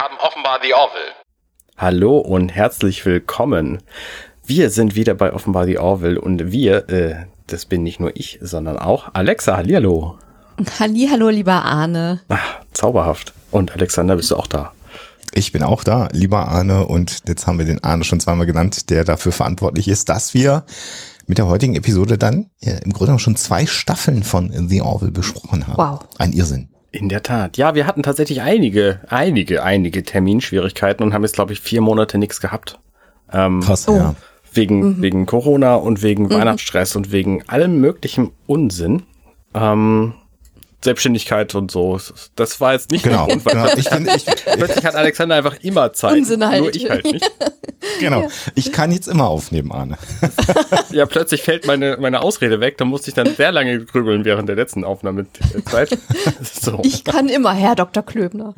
haben offenbar The Orville. Hallo und herzlich willkommen. Wir sind wieder bei Offenbar The Orville und wir, äh, das bin nicht nur ich, sondern auch Alexa. Hallihallo. Hallihallo, lieber Arne. Ach, zauberhaft. Und Alexander, bist du auch da? Ich bin auch da, lieber Arne, und jetzt haben wir den Arne schon zweimal genannt, der dafür verantwortlich ist, dass wir mit der heutigen Episode dann ja, im Grunde schon zwei Staffeln von The Orville besprochen haben. Wow. Ein Irrsinn. In der Tat. Ja, wir hatten tatsächlich einige, einige, einige Terminschwierigkeiten und haben jetzt, glaube ich, vier Monate nichts gehabt. Ähm, Krass, Oh. ja. wegen, wegen Corona und wegen Weihnachtsstress und wegen allem möglichen Unsinn. Ähm, Selbstständigkeit und so. Das war jetzt nicht Genau. der Grund, weil genau. Ich, bin, ich, plötzlich hat Alexander einfach immer Zeit. Unsinn halt. Nur ich halt nicht. genau. ich kann jetzt immer aufnehmen, Arne. Ja, plötzlich fällt meine, meine Ausrede weg. Da musste ich dann sehr lange grübeln während der letzten Aufnahmezeit. So. Ich kann immer, Herr Dr. Klöbner.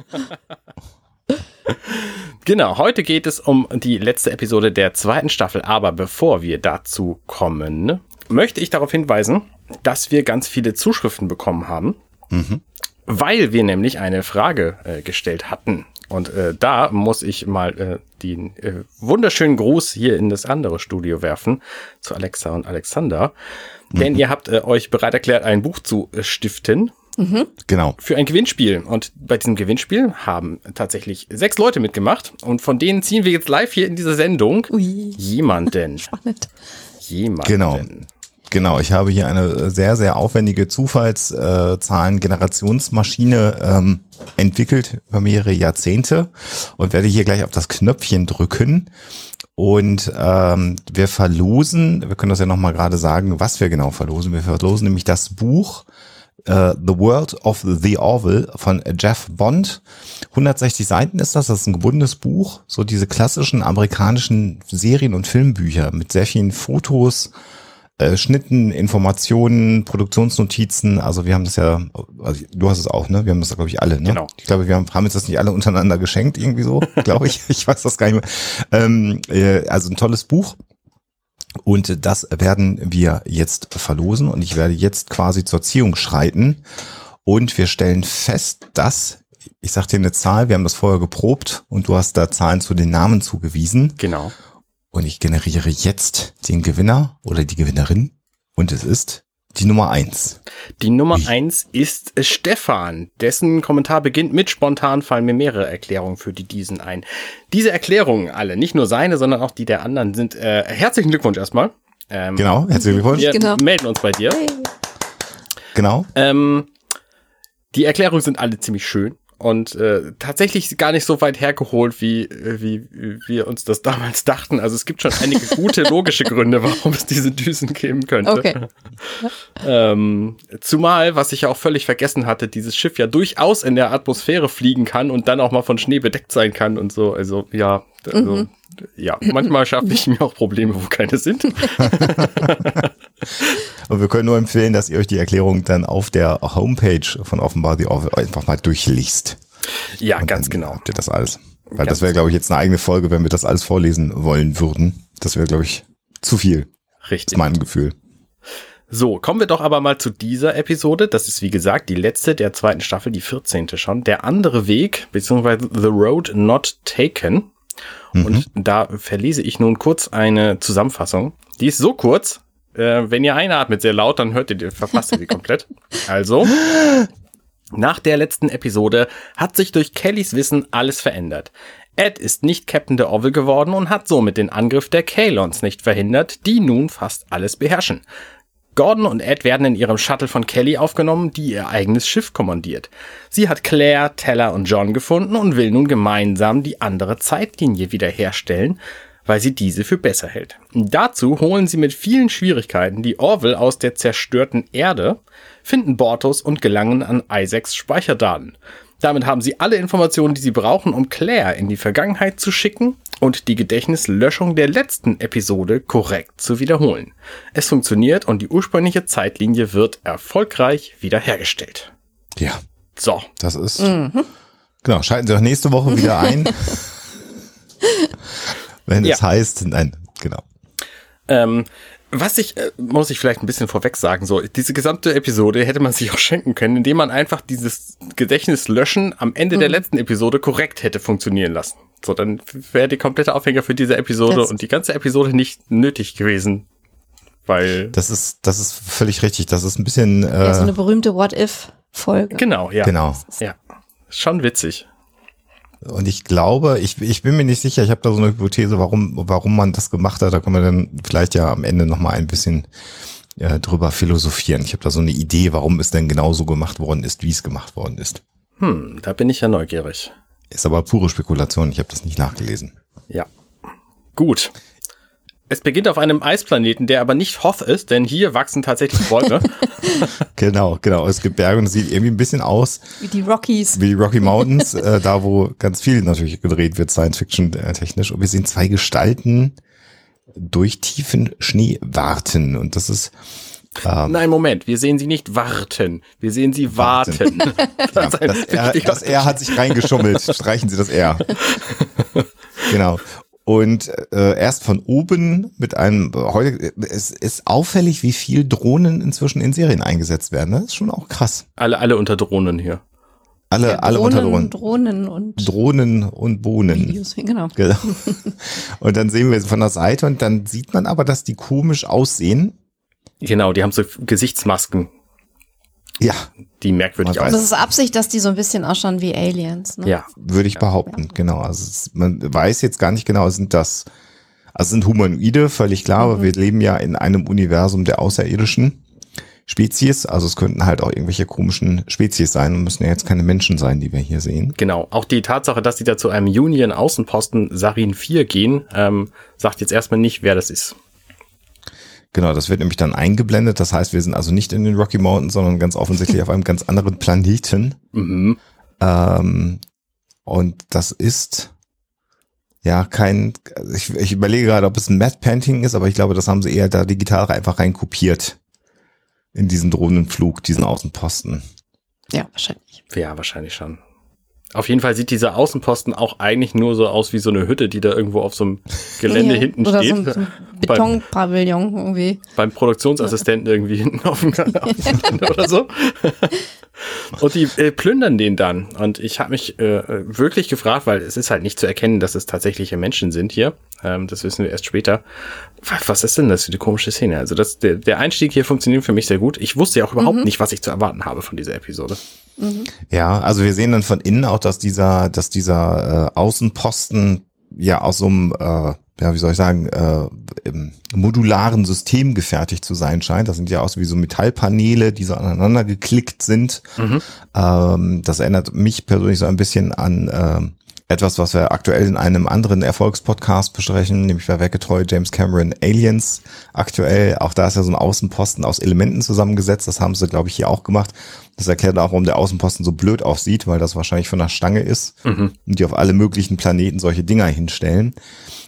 Genau, heute geht es um die letzte Episode der zweiten Staffel. Aber bevor wir dazu kommen, möchte ich darauf hinweisen, dass wir ganz viele Zuschriften bekommen haben, weil wir nämlich eine Frage äh, gestellt hatten. Und äh, da muss ich mal äh, den äh, wunderschönen Gruß hier in das andere Studio werfen zu Alexa und Alexander. Denn ihr habt äh, euch bereit erklärt, ein Buch zu äh, stiften Genau. für ein Gewinnspiel. Und bei diesem Gewinnspiel haben tatsächlich sechs Leute mitgemacht. Und von denen ziehen wir jetzt live hier in dieser Sendung Ui, jemanden. spannend. Jemanden. Genau. Genau, ich habe hier eine sehr, sehr aufwendige Zufallszahlen-Generationsmaschine ähm, entwickelt über mehrere Jahrzehnte und werde hier gleich auf das Knöpfchen drücken. Und ähm, wir verlosen, wir können das ja nochmal gerade sagen, was wir genau verlosen. Wir verlosen nämlich das Buch äh, The World of the Orville von Jeff Bond. 160 Seiten ist das, das ist ein gebundenes Buch. So diese klassischen amerikanischen Serien- und Filmbücher mit sehr vielen Fotos, äh, Schnitten, Informationen, Produktionsnotizen. Also wir haben das ja, also du hast es auch, ne? Wir haben das, glaube ich, alle, ne? Genau. Ich glaube, wir haben, haben jetzt das nicht alle untereinander geschenkt, irgendwie so, glaube ich. Ich weiß das gar nicht mehr. Ähm, äh, also ein tolles Buch. Und das werden wir jetzt verlosen und ich werde jetzt quasi zur Ziehung schreiten. Und wir stellen fest, dass, ich sag dir eine Zahl, wir haben das vorher geprobt und du hast da Zahlen zu den Namen zugewiesen. Genau. Und ich generiere jetzt den Gewinner oder die Gewinnerin. Und es ist die Nummer eins. Die Nummer Wie? eins ist Stefan. Dessen Kommentar beginnt mit spontan fallen mir mehrere Erklärungen für die diesen ein. Diese Erklärungen alle, nicht nur seine, sondern auch die der anderen sind, äh, herzlichen Glückwunsch erstmal. Ähm, Genau, herzlichen Glückwunsch. Wir Genau. melden uns bei dir. Genau. Ähm, die Erklärungen sind alle ziemlich schön und äh, tatsächlich gar nicht so weit hergeholt, wie, äh, wie, wie wir uns das damals dachten. Also es gibt schon einige gute logische Gründe, warum es diese Düsen geben könnte. Okay. Ähm, zumal, was ich ja auch völlig vergessen hatte, dieses Schiff ja durchaus in der Atmosphäre fliegen kann und dann auch mal von Schnee bedeckt sein kann und so. Also ja, also, ja, manchmal schaffe ich mir auch Probleme, wo keine sind. Und wir können nur empfehlen, dass ihr euch die Erklärung dann auf der Homepage von Offenbar the Orville einfach mal durchliest. Ja, Und ganz genau. Habt ihr das alles? Weil Ganz das wäre, glaube ich, jetzt eine eigene Folge, wenn wir das alles vorlesen wollen würden. Das wäre, glaube ich, zu viel, Richtig. zu meinem Gefühl. So, kommen wir doch aber mal zu dieser Episode. Das ist, wie gesagt, die letzte der zweiten Staffel, die 14. schon. Der andere Weg, beziehungsweise The Road Not Taken. Und da verlese ich nun kurz eine Zusammenfassung. Die ist so kurz, äh, wenn ihr einatmet sehr laut, dann hört ihr, die- verpasst ihr die komplett. Also, nach der letzten Episode hat sich durch Kellys Wissen alles verändert. Ed ist nicht Captain der Orville geworden und hat somit den Angriff der Kalons nicht verhindert, die nun fast alles beherrschen. Gordon und Ed werden in ihrem Shuttle von Kelly aufgenommen, die ihr eigenes Schiff kommandiert. Sie hat Claire, Teller und John gefunden und will nun gemeinsam die andere Zeitlinie wiederherstellen, weil sie diese für besser hält. Dazu holen sie mit vielen Schwierigkeiten die Orville aus der zerstörten Erde, finden Bortus und gelangen an Isaacs Speicherdaten. Damit haben sie alle Informationen, die sie brauchen, um Claire in die Vergangenheit zu schicken und die Gedächtnislöschung der letzten Episode korrekt zu wiederholen. Es funktioniert und die ursprüngliche Zeitlinie wird erfolgreich wiederhergestellt. Ja, So, das ist. Genau, schalten Sie auch nächste Woche wieder ein. wenn es Ja. heißt, nein, genau. Ähm, Was ich, äh, muss ich vielleicht ein bisschen vorweg sagen, so, diese gesamte Episode hätte man sich auch schenken können, indem man einfach dieses Gedächtnis löschen am Ende der letzten Episode korrekt hätte funktionieren lassen. So, dann wäre die komplette Aufhänger für diese Episode Das- und die ganze Episode nicht nötig gewesen. Weil, Das ist, das ist völlig richtig. Das ist ein bisschen, äh, Ja, so eine berühmte What-If-Folge. genau, ja. genau. Ja. Schon witzig. Und ich glaube, ich, ich bin mir nicht sicher, ich habe da so eine Hypothese, warum, warum man das gemacht hat. Da können wir dann vielleicht ja am Ende nochmal ein bisschen äh, drüber philosophieren. Ich habe da so eine Idee, warum es denn genauso gemacht worden ist, wie es gemacht worden ist. Hm, da bin ich ja neugierig. Ist aber pure Spekulation, ich habe das nicht nachgelesen. Ja. Gut. Es beginnt auf einem Eisplaneten, der aber nicht Hoth ist, denn hier wachsen tatsächlich Bäume. Genau, genau. Es gibt Berge und es sieht irgendwie ein bisschen aus Wie die Rockies. wie die Rocky Mountains, äh, da wo ganz viel natürlich gedreht wird, Science-Fiction äh, technisch. Und wir sehen zwei Gestalten durch tiefen Schnee warten. Und das ist Nein, Moment, wir sehen sie nicht warten, wir sehen sie warten. Ja, das, R, das R hat sich reingeschummelt. Streichen Sie das R. genau. Und äh, erst von oben mit einem, heute, es ist auffällig, wie viel Drohnen inzwischen in Serien eingesetzt werden. ne? Das ist schon auch krass. alle, alle unter Drohnen hier. Alle, Ja, alle unter Drohnen. Drohnen und Drohnen und Bohnen. Videos. Genau. Genau. Und dann sehen wir sie von der Seite und dann sieht man aber, dass die komisch aussehen. Genau, die haben so Gesichtsmasken, Ja, die merkwürdig Man Und weiß- das ist Absicht, dass die so ein bisschen ausschauen wie Aliens. Ne? Ja, würde ich behaupten. Genau. Also es, man weiß jetzt gar nicht genau, sind das, also sind Humanoide, völlig klar, aber wir leben ja in einem Universum der außerirdischen Spezies. Also es könnten halt auch irgendwelche komischen Spezies sein und müssen ja jetzt keine Menschen sein, die wir hier sehen. genau. Auch die Tatsache, dass sie da zu einem Union-Außenposten Sarin 4 gehen, ähm, sagt jetzt erstmal nicht, wer das ist. Genau, das wird nämlich dann eingeblendet. Das heißt, wir sind also nicht in den Rocky Mountains, sondern ganz offensichtlich auf einem ganz anderen Planeten. Mhm. Ähm, und das ist ja kein, ich, ich überlege gerade, ob es ein Matte Painting ist, aber ich glaube, das haben sie eher da digital einfach rein kopiert in diesen Drohnenflug, diesen Außenposten. Ja, wahrscheinlich. Ja, wahrscheinlich schon. Auf jeden Fall sieht dieser Außenposten auch eigentlich nur so aus wie so eine Hütte, die da irgendwo auf so einem Gelände Ja, hinten Oder steht. so so ein Betonpavillon irgendwie. beim Produktionsassistenten irgendwie hinten auf dem, Gelände oder so. Und die äh, plündern den dann. Und ich habe mich äh, wirklich gefragt, weil es ist halt nicht zu erkennen, dass es tatsächliche Menschen sind hier. Ähm, das wissen wir erst später. Wa- Was ist denn das für eine komische Szene? Also das, der, der Einstieg hier funktioniert für mich sehr gut. Ich wusste ja auch überhaupt nicht, was ich zu erwarten habe von dieser Episode. Ja, also wir sehen dann von innen auch, dass dieser, dass dieser äh, Außenposten ja aus so einem, äh, ja, wie soll ich sagen, äh, im modularen System gefertigt zu sein scheint. Das sind ja auch so wie so Metallpaneele, die so aneinander geklickt sind. Ähm, das erinnert mich persönlich so ein bisschen an ähm, etwas, was wir aktuell in einem anderen Erfolgspodcast besprechen, nämlich bei Werketreu James Cameron Aliens aktuell. Auch da ist ja so ein Außenposten aus Elementen zusammengesetzt. Das haben sie, glaube ich, hier auch gemacht. Das erklärt auch, warum der Außenposten so blöd aussieht, weil das wahrscheinlich von der Stange ist und die auf alle möglichen Planeten solche Dinger hinstellen.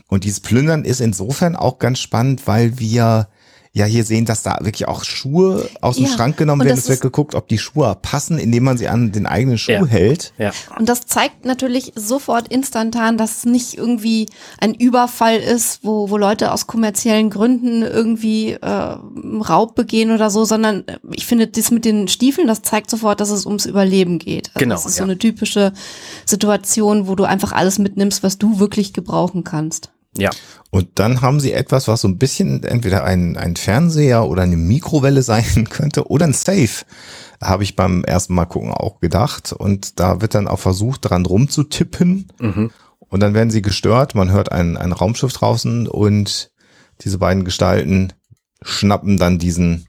Und dieses Plündern ist insofern auch ganz spannend, weil wir ja hier sehen, dass da wirklich auch Schuhe aus dem Ja, Schrank genommen werden. Es wird geguckt, ob die Schuhe passen, indem man sie an den eigenen Schuh Ja. hält. Ja. Und das zeigt natürlich sofort instantan, dass es nicht irgendwie ein Überfall ist, wo, wo Leute aus kommerziellen Gründen irgendwie äh, Raub begehen oder so, sondern ich finde, das mit den Stiefeln, das zeigt sofort, dass es ums Überleben geht. Also Genau, Das ist ja. so eine typische Situation, wo du einfach alles mitnimmst, was du wirklich gebrauchen kannst. Ja. Und dann haben sie etwas, was so ein bisschen entweder ein, ein Fernseher oder eine Mikrowelle sein könnte oder ein Safe. Habe ich beim ersten Mal gucken auch gedacht. Und da wird dann auch versucht, dran rumzutippen. Und dann werden sie gestört. Man hört ein, ein Raumschiff draußen und diese beiden Gestalten schnappen dann diesen.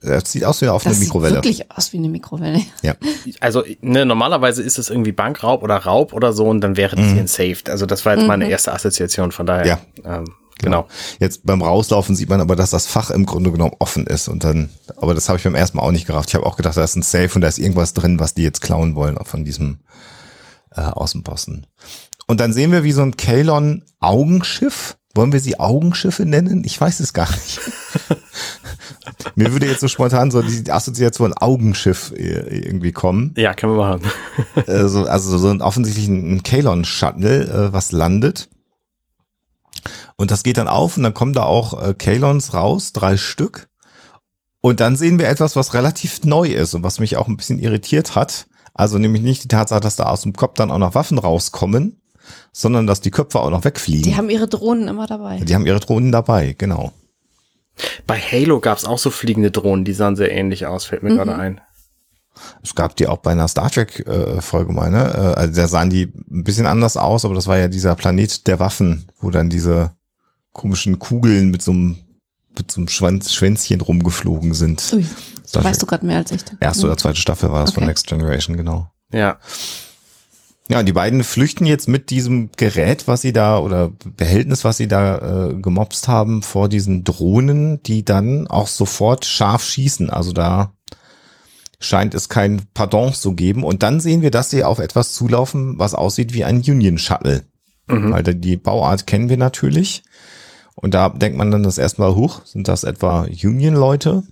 Das sieht aus wie auf Das eine Mikrowelle. sieht wirklich aus wie eine Mikrowelle. Ja. Also ne, normalerweise ist es irgendwie Bankraub oder Raub oder so und dann wäre das hier saved. Also das war jetzt meine erste Assoziation, von daher. Ja. Ähm, genau. Jetzt beim Rauslaufen sieht man aber, dass das Fach im Grunde genommen offen ist und dann, aber das habe ich beim ersten Mal auch nicht gerafft. Ich habe auch gedacht, da ist ein Safe und da ist irgendwas drin, was die jetzt klauen wollen von diesem äh, Außenposten. Und dann sehen wir, wie so ein Kalon Augenschiff, wollen wir sie Augenschiffe nennen? Ich weiß es gar nicht. Mir würde jetzt so spontan so die Assoziation Augenschiff äh, irgendwie kommen. Ja, können wir machen. Äh, so, also so ein offensichtlich ein Kalon-Shuttle, äh, was landet. Und das geht dann auf und dann kommen da auch Kalons raus, drei Stück. Und dann sehen wir etwas, was relativ neu ist und was mich auch ein bisschen irritiert hat. Also nämlich nicht die Tatsache, dass da aus dem Kopf dann auch noch Waffen rauskommen, sondern dass die Köpfe auch noch wegfliegen. Die haben ihre Drohnen immer dabei. Die haben ihre Drohnen dabei, genau. Bei Halo gab es auch so fliegende Drohnen, die sahen sehr ähnlich aus, fällt mir mhm. gerade ein. Es gab die auch bei einer Star Trek äh, Folge mal, ne? Äh, also da sahen die ein bisschen anders aus, aber das war ja dieser Planet der Waffen, wo dann diese komischen Kugeln mit so einem mit so einem Schwanz, Schwänzchen rumgeflogen sind. Ui, das weißt du gerade mehr als ich. Erste oder zweite Staffel war das okay. von Next Generation, genau. Ja. Ja, die beiden flüchten jetzt mit diesem Gerät, was sie da oder Behältnis, was sie da äh, gemobst haben, vor diesen Drohnen, die dann auch sofort scharf schießen. Also da scheint es kein Pardon zu geben. Und dann sehen wir, dass sie auf etwas zulaufen, was aussieht wie ein Union Shuttle. Mhm. Weil die Bauart kennen wir natürlich. Und da denkt man dann das erstmal hoch. Sind das etwa Union-Leute?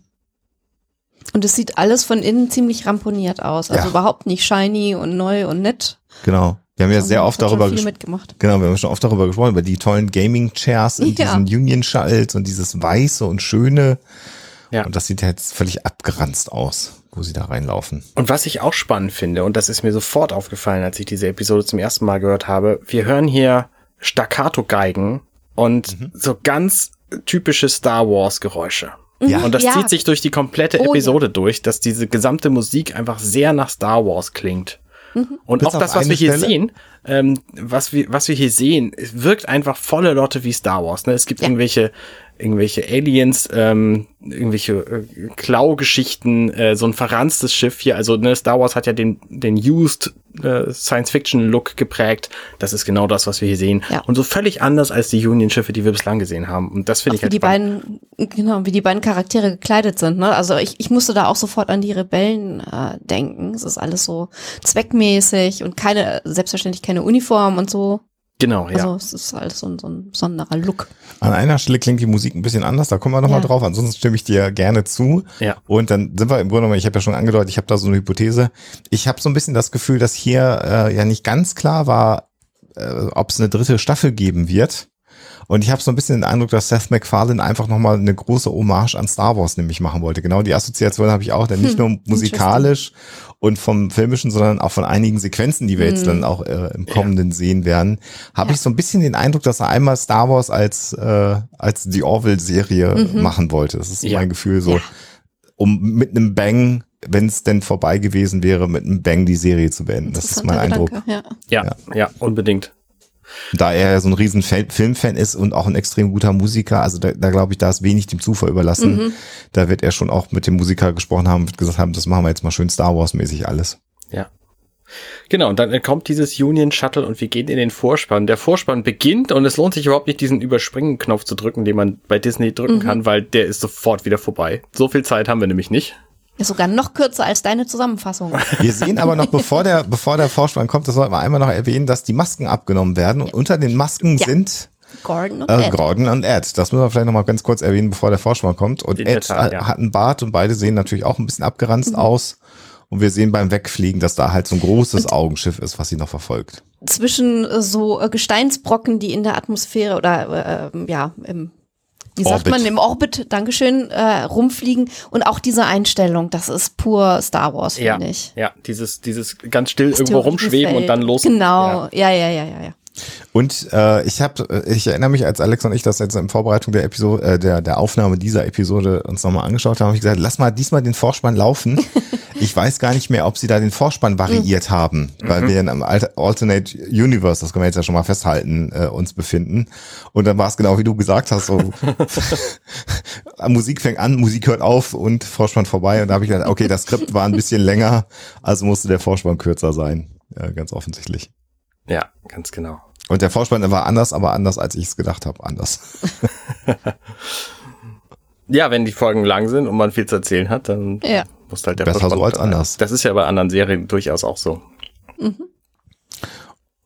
Und es sieht alles von innen ziemlich ramponiert aus. Also ja. überhaupt nicht shiny und neu und nett. Genau. Wir haben ja sehr oft darüber gesprochen. Genau, wir haben schon oft darüber gesprochen, über die tollen Gaming-Chairs in ja. diesen Union-Shuttles und dieses Weiße und Schöne. Ja. Und das sieht jetzt völlig abgeranzt aus, wo sie da reinlaufen. Und was ich auch spannend finde, und das ist mir sofort aufgefallen, als ich diese Episode zum ersten Mal gehört habe, wir hören hier Staccato-Geigen und mhm. so ganz typische Star Wars-Geräusche. Ja. Und das ja. zieht sich durch die komplette Episode oh, ja. durch, dass diese gesamte Musik einfach sehr nach Star Wars klingt. Mhm. Und Bis auch das, was wir hier Stelle? sehen, ähm, was wir, was wir hier sehen, wirkt einfach volle Lotte wie Star Wars. Ne? Es gibt irgendwelche irgendwelche Aliens, ähm, irgendwelche äh, Klau-Geschichten, äh, so ein verranztes Schiff hier. Also ne, Star Wars hat ja den, den Used äh, Science-Fiction-Look geprägt. Das ist genau das, was wir hier sehen. Ja. Und so völlig anders als die Union-Schiffe, die wir bislang gesehen haben. Und das finde ich halt wie die beiden, genau, wie die beiden Charaktere gekleidet sind. Ne? Also ich, ich musste da auch sofort an die Rebellen äh, denken. Es ist alles so zweckmäßig und keine, selbstverständlich keine Uniform und so. Genau, ja. Also es ist alles so ein, so ein besonderer Look. An einer Stelle klingt die Musik ein bisschen anders, da kommen wir nochmal ja. drauf, ansonsten stimme ich dir gerne zu. Ja. Und dann sind wir im Grunde genommen, ich habe ja schon angedeutet, ich habe da so eine Hypothese. Ich habe so ein bisschen das Gefühl, dass hier äh, ja nicht ganz klar war, äh, ob es eine dritte Staffel geben wird. Und ich habe so ein bisschen den Eindruck, dass Seth MacFarlane einfach nochmal eine große Hommage an Star Wars nämlich machen wollte. Genau die Assoziation habe ich auch, denn nicht hm, nur musikalisch und vom Filmischen, sondern auch von einigen Sequenzen, die wir jetzt hm. dann auch äh, im Kommenden ja. sehen werden, habe ja. ich so ein bisschen den Eindruck, dass er einmal Star Wars als, äh, als die Orville-Serie mhm. machen wollte. Das ist ja. mein Gefühl so, um mit einem Bang wenn es denn vorbei gewesen wäre, mit einem Bang die Serie zu beenden. Das ist mein Eindruck. ja. Ja, ja, unbedingt. Da er ja so ein riesen Filmfan ist und auch ein extrem guter Musiker, also da, da glaube ich, da ist wenig dem Zufall überlassen. Mhm. Da wird er schon auch mit dem Musiker gesprochen haben und gesagt haben, das machen wir jetzt mal schön Star Wars-mäßig alles. Ja. Genau, und dann kommt dieses Union Shuttle und wir gehen in den Vorspann. Der Vorspann beginnt und es lohnt sich überhaupt nicht, diesen Überspringen-Knopf zu drücken, den man bei Disney drücken mhm. kann, weil der ist sofort wieder vorbei. So viel Zeit haben wir nämlich nicht. Ist sogar noch kürzer als deine Zusammenfassung. Wir sehen aber noch, bevor der, bevor der Vorspann kommt, das sollten wir einmal noch erwähnen, dass die Masken abgenommen werden. Und unter den Masken ja. sind Gordon und, äh, Ed. Gordon und Ed. Das müssen wir vielleicht noch mal ganz kurz erwähnen, bevor der Vorspann kommt. Und In Ed Tat, ja. hat einen Bart und beide sehen natürlich auch ein bisschen abgeranzt mhm. aus. Und wir sehen beim Wegfliegen, dass da halt so ein großes und Augenschiff ist, was sie noch verfolgt. Zwischen so äh, Gesteinsbrocken, die in der Atmosphäre oder äh, ja im wie sagt Orbit. man, im Orbit, Dankeschön, äh, rumfliegen und auch diese Einstellung, das ist pur Star Wars, finde ja, ich. Ja, dieses, dieses ganz still das irgendwo rumschweben Feld. und dann los. Genau, ja, ja, ja, ja, ja. Und äh, ich habe, ich erinnere mich, als Alex und ich das jetzt in Vorbereitung der Episode, äh, der, der Aufnahme dieser Episode uns nochmal angeschaut haben, habe ich gesagt, lass mal diesmal den Vorspann laufen. ich weiß gar nicht mehr, ob sie da den Vorspann variiert mhm. haben, weil mhm. wir in einem Alternate Universe, das können wir jetzt ja schon mal festhalten, äh, uns befinden. Und dann war es genau wie du gesagt hast, so Musik fängt an, Musik hört auf und Vorspann vorbei. Und da habe ich gedacht, okay, das Skript war ein bisschen länger, also musste der Vorspann kürzer sein. Ja, ganz offensichtlich. Ja, ganz genau. Und der Vorspann war anders, aber anders, als ich es gedacht habe. Anders. ja, wenn die Folgen lang sind und man viel zu erzählen hat, dann ja. Muss halt der Besser Vorspann so als anders. Das ist ja bei anderen Serien durchaus auch so. Mhm.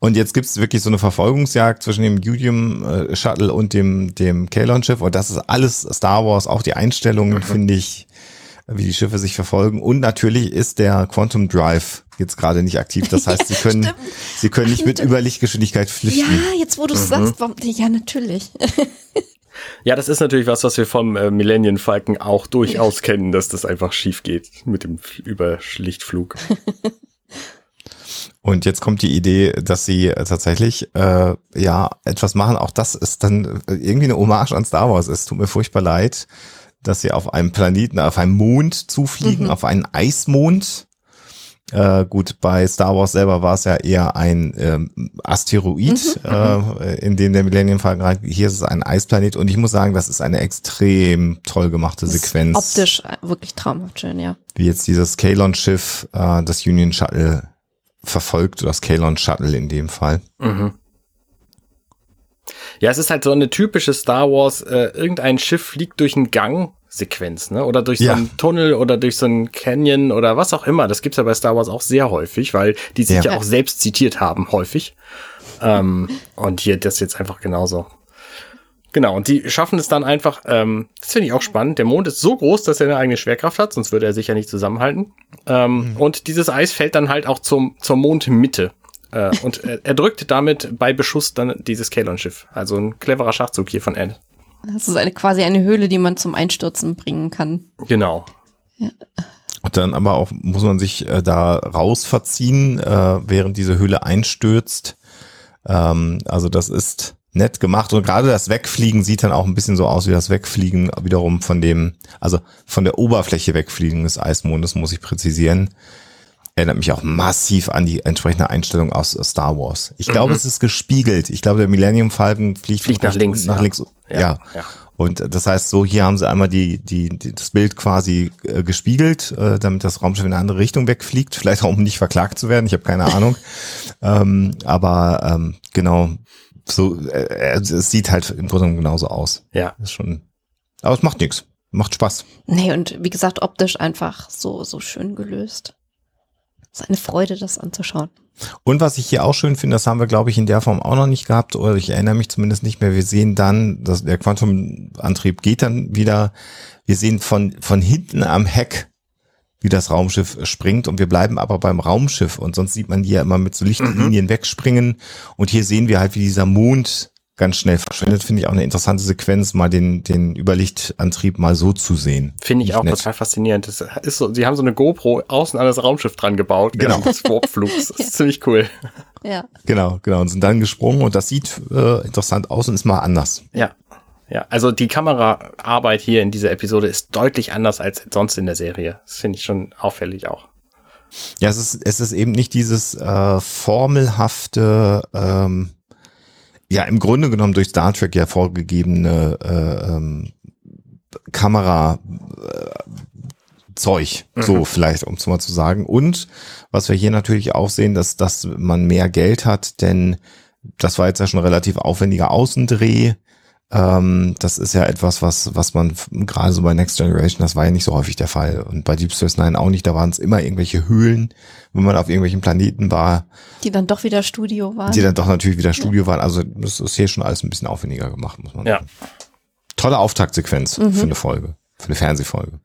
Und jetzt gibt's wirklich so eine Verfolgungsjagd zwischen dem Judium äh, Shuttle und dem, dem Kalon Schiff. Und das ist alles Star Wars, auch die Einstellungen, mhm. finde ich, wie die Schiffe sich verfolgen. Und natürlich ist der Quantum Drive jetzt gerade nicht aktiv. Das heißt, sie können, sie können nicht mit Überlichtgeschwindigkeit flüchten. Ja, jetzt wo du es Mhm. sagst, warum, ja, natürlich. Ja, das ist natürlich was, was wir vom äh, Millennium Falcon auch durchaus kennen, dass das einfach schief geht mit dem Überschlichtflug. Und jetzt kommt die Idee, dass sie äh, tatsächlich äh, ja etwas machen. Auch das ist dann äh, irgendwie eine Hommage an Star Wars. Es tut mir furchtbar leid, dass sie auf einem Planeten, auf einem Mond zufliegen, auf einen Eismond. Äh, gut, bei Star Wars selber war es ja eher ein ähm, Asteroid, äh, in dem der Millennium Falcon rein. Hier ist es ein Eisplanet und ich muss sagen, das ist eine extrem toll gemachte Das ist Sequenz. Optisch äh, wirklich traumhaft schön, ja. Wie jetzt dieses Kalon-Schiff, äh, das Union Shuttle verfolgt, oder das Kalon Shuttle in dem Fall. Mhm. Ja, es ist halt so eine typische Star Wars, äh, irgendein Schiff fliegt durch einen Gang. Sequenz, ne? Oder durch Ja. so einen Tunnel oder durch so einen Canyon oder was auch immer. Das gibt's ja bei Star Wars auch sehr häufig, weil die sich Ja. ja, auch selbst zitiert haben, häufig. Ähm, und hier das jetzt einfach genauso. Genau, und die schaffen es dann einfach, ähm, das finde ich auch spannend. Der Mond ist so groß, dass er eine eigene Schwerkraft hat, sonst würde er sich ja nicht zusammenhalten. Ähm, Und dieses Eis fällt dann halt auch zum, zur Mondmitte. Äh, und er, er drückt damit bei Beschuss dann dieses Kalon-Schiff. Also ein cleverer Schachzug hier von Ed. Das ist eine, quasi eine Höhle, die man zum Einstürzen bringen kann. Genau. Und dann aber auch muss man sich äh, da raus verziehen, äh, während diese Höhle einstürzt. Ähm, also das ist nett gemacht und gerade das Wegfliegen sieht dann auch ein bisschen so aus wie das Wegfliegen wiederum von dem, also von der Oberfläche wegfliegen des Eismondes, muss ich präzisieren. Erinnert mich auch massiv an die entsprechende Einstellung aus Star Wars. Ich glaube, es ist gespiegelt. Ich glaube, der Millennium Falcon fliegt, Fliegt nach links, Nach ja. links. Ja. Ja, ja. Und das heißt, so hier haben sie einmal die, die, die das Bild quasi äh, gespiegelt, äh, damit das Raumschiff in eine andere Richtung wegfliegt. Vielleicht auch, um nicht verklagt zu werden. Ich habe keine Ahnung. ähm, aber ähm, genau, so äh, es sieht halt im Grunde genauso aus. Ja. Ist schon. Aber es macht nichts. Macht Spaß. Nee, und wie gesagt, optisch einfach so, so schön gelöst. Es ist eine Freude, das anzuschauen. Und was ich hier auch schön finde, das haben wir, glaube ich, in der Form auch noch nicht gehabt, oder ich erinnere mich zumindest nicht mehr. Wir sehen dann, dass der Quantumantrieb geht dann wieder. Wir sehen von, von hinten am Heck, wie das Raumschiff springt und wir bleiben aber beim Raumschiff und sonst sieht man die ja immer mit so Lichtlinien wegspringen und hier sehen wir halt, wie dieser Mond ganz schnell verschwindet. Finde ich auch eine interessante Sequenz, mal den, den Überlichtantrieb mal so zu sehen. Finde ich auch nett. total faszinierend. Das ist so, sie haben so eine GoPro außen an das Raumschiff dran gebaut. Genau. des Warpflugs. Das ist ziemlich cool. Ja. Genau, genau. Und sind dann gesprungen und das sieht äh, interessant aus und ist mal anders. Ja. Ja, also die Kameraarbeit hier in dieser Episode ist deutlich anders als sonst in der Serie. Das finde ich schon auffällig auch. Ja, es ist, es ist eben nicht dieses äh, formelhafte, ähm, ja, im Grunde genommen durch Star Trek ja vorgegebene äh, ähm, Kamera äh, Zeug, so vielleicht, um es mal zu sagen. Und was wir hier natürlich auch sehen, dass, dass man mehr Geld hat, denn das war jetzt ja schon relativ aufwendiger Außendreh. Ähm, das ist ja etwas, was, was man gerade so bei Next Generation, das war ja nicht so häufig der Fall. Und bei Deep Space Nine auch nicht, da waren es immer irgendwelche Höhlen, wenn man auf irgendwelchen Planeten war, Die dann doch wieder Studio waren. die dann doch natürlich wieder Studio waren. Also das ist hier schon alles ein bisschen aufwendiger gemacht, muss man Ja. sagen. Tolle Auftaktsequenz für eine Folge, für eine Fernsehfolge.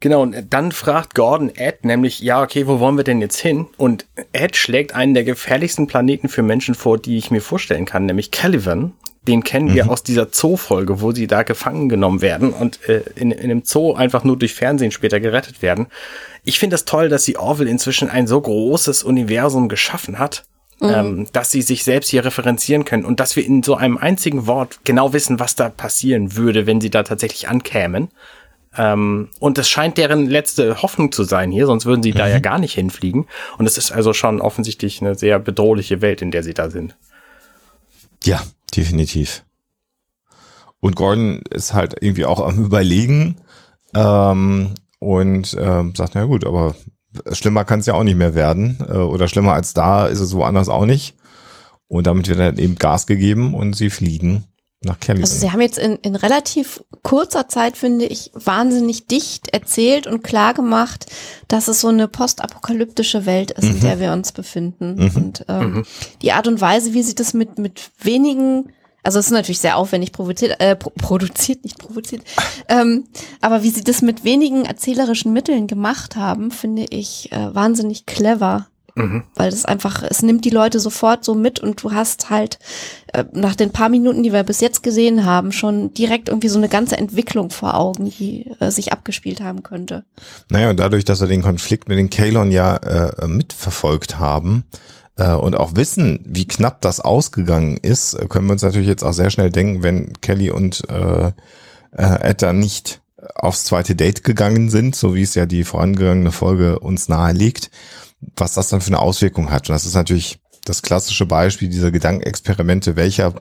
Genau, und dann fragt Gordon Ed nämlich, ja, okay, wo wollen wir denn jetzt hin? Und Ed schlägt einen der gefährlichsten Planeten für Menschen vor, die ich mir vorstellen kann, nämlich Caliban. Den kennen wir aus dieser Zoo-Folge, wo sie da gefangen genommen werden und äh, in, in einem Zoo einfach nur durch Fernsehen später gerettet werden. Ich finde das toll, dass sie Orville inzwischen ein so großes Universum geschaffen hat, ähm, dass sie sich selbst hier referenzieren können und dass wir in so einem einzigen Wort genau wissen, was da passieren würde, wenn sie da tatsächlich ankämen. Ähm, und das scheint deren letzte Hoffnung zu sein hier, sonst würden sie da ja gar nicht hinfliegen. Und es ist also schon offensichtlich eine sehr bedrohliche Welt, in der sie da sind. Ja, definitiv. Und Gordon ist halt irgendwie auch am Überlegen ähm, und ähm, sagt, na gut, aber schlimmer kann es ja auch nicht mehr werden. Äh, oder schlimmer als da ist es woanders auch nicht. Und damit wird dann eben Gas gegeben und sie fliegen nach Caliban. Also sie haben jetzt in, in relativ kurzer Zeit, finde ich, wahnsinnig dicht erzählt und klar gemacht, dass es so eine postapokalyptische Welt ist, in der wir uns befinden. Und ähm, die Art und Weise, wie sie das mit, mit wenigen Also es ist natürlich sehr aufwendig provoziert, äh, pro produziert, nicht provoziert. Ähm, aber wie sie das mit wenigen erzählerischen Mitteln gemacht haben, finde ich äh, wahnsinnig clever. Mhm. Weil das einfach, es nimmt die Leute sofort so mit und du hast halt äh, nach den paar Minuten, die wir bis jetzt gesehen haben, schon direkt irgendwie so eine ganze Entwicklung vor Augen, die äh, sich abgespielt haben könnte. Naja, und dadurch, dass wir den Konflikt mit den Kalon ja äh, mitverfolgt haben, äh, und auch wissen, wie knapp das ausgegangen ist, äh, können wir uns natürlich jetzt auch sehr schnell denken, wenn Kelly und äh, äh, Ed nicht aufs zweite Date gegangen sind, so wie es ja die vorangegangene Folge uns nahelegt, was das dann für eine Auswirkung hat. Und das ist natürlich das klassische Beispiel dieser Gedankenexperimente, welcher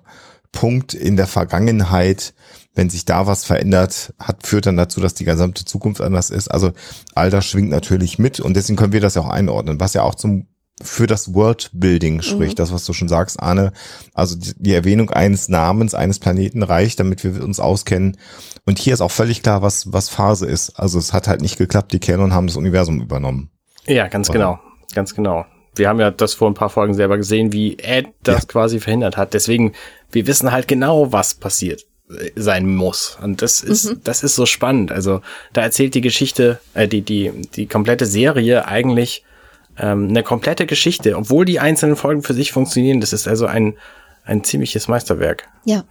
Punkt in der Vergangenheit, wenn sich da was verändert hat, führt dann dazu, dass die gesamte Zukunft anders ist. Also all das schwingt natürlich mit und deswegen können wir das ja auch einordnen, was ja auch zum für das Worldbuilding spricht, mhm. das, was du schon sagst, Arne. Also die, die, Erwähnung eines Namens, eines Planeten reicht, damit wir uns auskennen. Und hier ist auch völlig klar, was, was Phase ist. Also es hat halt nicht geklappt, die Canon haben das Universum übernommen. Ja, ganz Oder? genau. Ganz genau. Wir haben ja das vor ein paar Folgen selber gesehen, wie Ed das ja. quasi verhindert hat. Deswegen, wir wissen halt genau, was passiert äh, sein muss. Und das ist, mhm. das ist so spannend. Also da erzählt die Geschichte, äh, die, die, die komplette Serie eigentlich ähm, eine komplette Geschichte, obwohl die einzelnen Folgen für sich funktionieren. Das ist also ein, ein ziemliches Meisterwerk. Ja.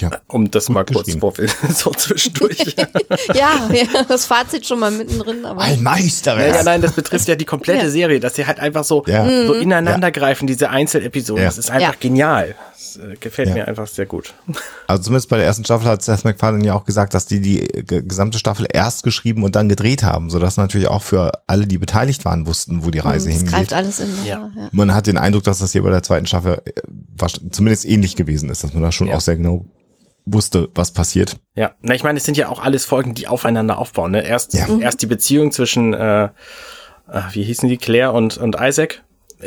Ja, um das mal kurz vor, so zwischendurch. ja, ja, das Fazit schon mal mittendrin. Aber ein Meisterwerk. Ja, nein, das betrifft ja die komplette ja. Serie, dass sie halt einfach so, ja. so mhm. ineinander greifen, diese Einzelepisoden. Das ist einfach genial. Das äh, gefällt mir einfach sehr gut. Also zumindest bei der ersten Staffel hat Seth MacFarlane ja auch gesagt, dass die die gesamte Staffel erst geschrieben und dann gedreht haben, sodass natürlich auch für alle, die beteiligt waren, wussten, wo die Reise mhm, hingeht. greift alles in. Ja. Man hat den Eindruck, dass das hier bei der zweiten Staffel äh, zumindest ähnlich gewesen ist, dass man da schon auch sehr genau wusste, was passiert. Ja, na ich meine, es sind ja auch alles Folgen, die aufeinander aufbauen. Ne? Erst, ja. erst die Beziehung zwischen, äh, äh, wie hießen die, Claire und, und Isaac,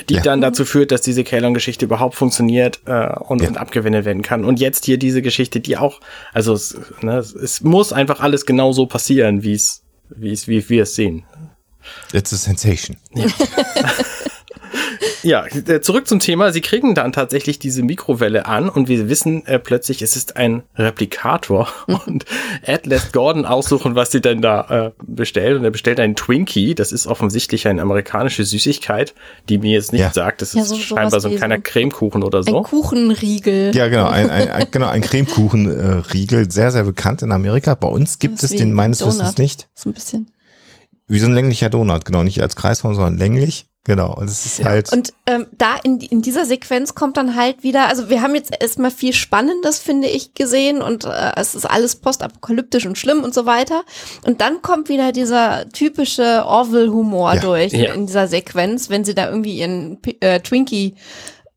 die ja. dann dazu führt, dass diese Kalon-Geschichte überhaupt funktioniert äh, und, ja. und abgewendet werden kann. Und jetzt hier diese Geschichte, die auch, also es, ne, es muss einfach alles genau so passieren, wie es, wie es, wie wir es sehen. It's a sensation. Ja. Ja, äh, zurück zum Thema. Sie kriegen dann tatsächlich diese Mikrowelle an und wir wissen äh, plötzlich, es ist ein Replikator und Ed lässt Gordon aussuchen, was sie denn da äh, bestellt und er bestellt einen Twinkie. Das ist offensichtlich eine amerikanische Süßigkeit, die mir jetzt nicht ja. sagt. Das ja, ist so, scheinbar so ein kleiner so Cremekuchen oder so. Ein Kuchenriegel. Ja, genau, ein, ein, ein genau, ein Cremekuchenriegel, sehr, sehr bekannt in Amerika. Bei uns gibt es den meines Donut. Wissens nicht. So ein bisschen. Wie so ein länglicher Donut, genau, nicht als Kreisform, sondern länglich. Genau, und es ist halt. Und ähm, da in, in dieser Sequenz kommt dann halt wieder, also wir haben jetzt erstmal viel Spannendes, finde ich, gesehen und äh, es ist alles postapokalyptisch und schlimm und so weiter. Und dann kommt wieder dieser typische Orville-Humor ja, durch ja. in dieser Sequenz, wenn sie da irgendwie ihren äh, Twinkie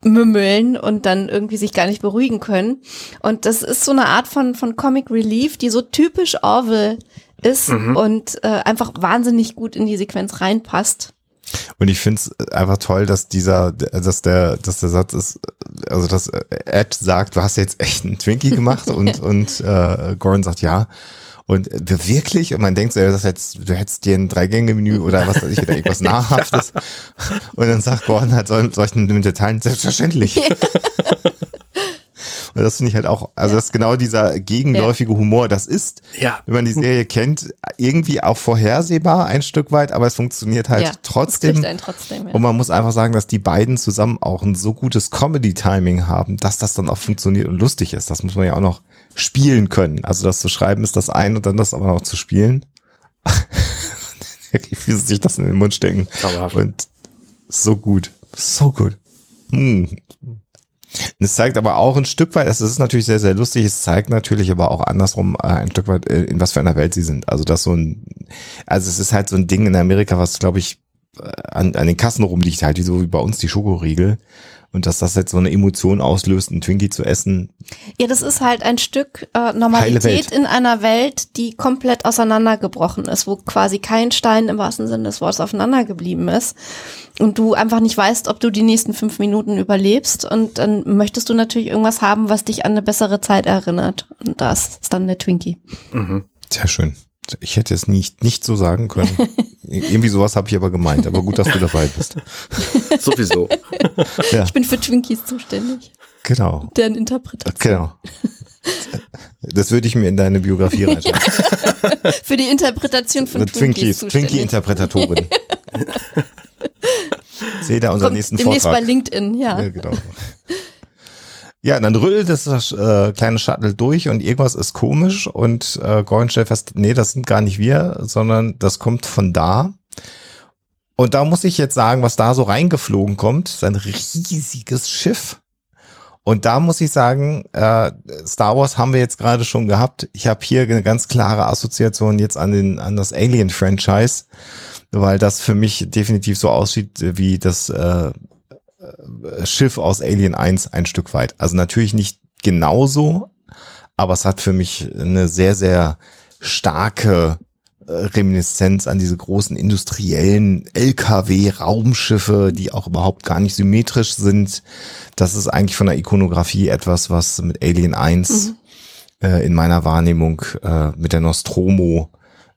mümmeln und dann irgendwie sich gar nicht beruhigen können. Und das ist so eine Art von, von Comic Relief, die so typisch Orville ist mhm. und äh, einfach wahnsinnig gut in die Sequenz reinpasst. Und ich finde es einfach toll, dass dieser, dass der, dass der Satz ist, also dass Ed sagt, du hast jetzt echt einen Twinkie gemacht und, und äh, Gordon sagt ja. Und wirklich, und man denkt so, du hättest, du hättest dir ein Dreigänge-Menü oder was weiß ich, oder irgendwas Nahrhaftes. Und dann sagt Gordon halt solchen Details, selbstverständlich. Und das finde ich halt auch, also ja. das ist genau dieser gegenläufige ja. Humor. Das ist, ja. wenn man die Serie kennt, irgendwie auch vorhersehbar ein Stück weit, aber es funktioniert halt ja, trotzdem. trotzdem Und man muss einfach sagen, dass die beiden zusammen auch ein so gutes Comedy-Timing haben, dass das dann auch funktioniert und lustig ist. Das muss man ja auch noch spielen können. Also das zu schreiben ist das ein und dann das aber noch zu spielen. Wirklich, wie sie sich das in den Mund stecken. Und so gut. So gut. Hm. Es zeigt aber auch ein Stück weit, es ist natürlich sehr, sehr lustig, es zeigt natürlich aber auch andersrum äh, ein Stück weit, äh, in was für einer Welt sie sind. Also das so ein, also es ist halt so ein Ding in Amerika, was glaube ich äh, an, an den Kassen rumliegt, halt wie so wie bei uns die Schokoriegel. Und dass das jetzt so eine Emotion auslöst, einen Twinkie zu essen. Ja, das ist halt ein Stück äh, Normalität in einer Welt, die komplett auseinandergebrochen ist, wo quasi kein Stein im wahrsten Sinne des Wortes aufeinander geblieben ist. Und du einfach nicht weißt, ob du die nächsten fünf Minuten überlebst. Und dann möchtest du natürlich irgendwas haben, was dich an eine bessere Zeit erinnert. Und das ist dann der Twinkie. Mhm. Sehr schön. Ich hätte es nicht, nicht so sagen können. Irgendwie sowas habe ich aber gemeint. Aber gut, dass du dabei bist. Sowieso. Ja. Ich bin für Twinkies zuständig. Genau. Deren Interpretation. Genau. Das würde ich mir in deine Biografie reinschreiben. Für die Interpretation von Twinkies, Twinkies. Twinkie-Interpretatorin. Seht ihr unseren Kommt nächsten demnächst Vortrag. bei LinkedIn, ja. Ja, genau. Ja, dann rüttelt das äh, kleine Shuttle durch und irgendwas ist komisch und äh, Gordon stellt fest, nee, das sind gar nicht wir, sondern das kommt von da. Und da muss ich jetzt sagen, was da so reingeflogen kommt, ist ein riesiges Schiff. Und da muss ich sagen, äh, Star Wars haben wir jetzt gerade schon gehabt. Ich habe hier eine ganz klare Assoziation jetzt an den an das Alien-Franchise, weil das für mich definitiv so aussieht wie das äh, Schiff aus Alien 1 ein Stück weit. Also natürlich nicht genauso, aber es hat für mich eine sehr, sehr starke äh, Reminiszenz an diese großen industriellen LKW-Raumschiffe, die auch überhaupt gar nicht symmetrisch sind. Das ist eigentlich von der Ikonografie etwas, was mit Alien 1 äh, in meiner Wahrnehmung äh, mit der Nostromo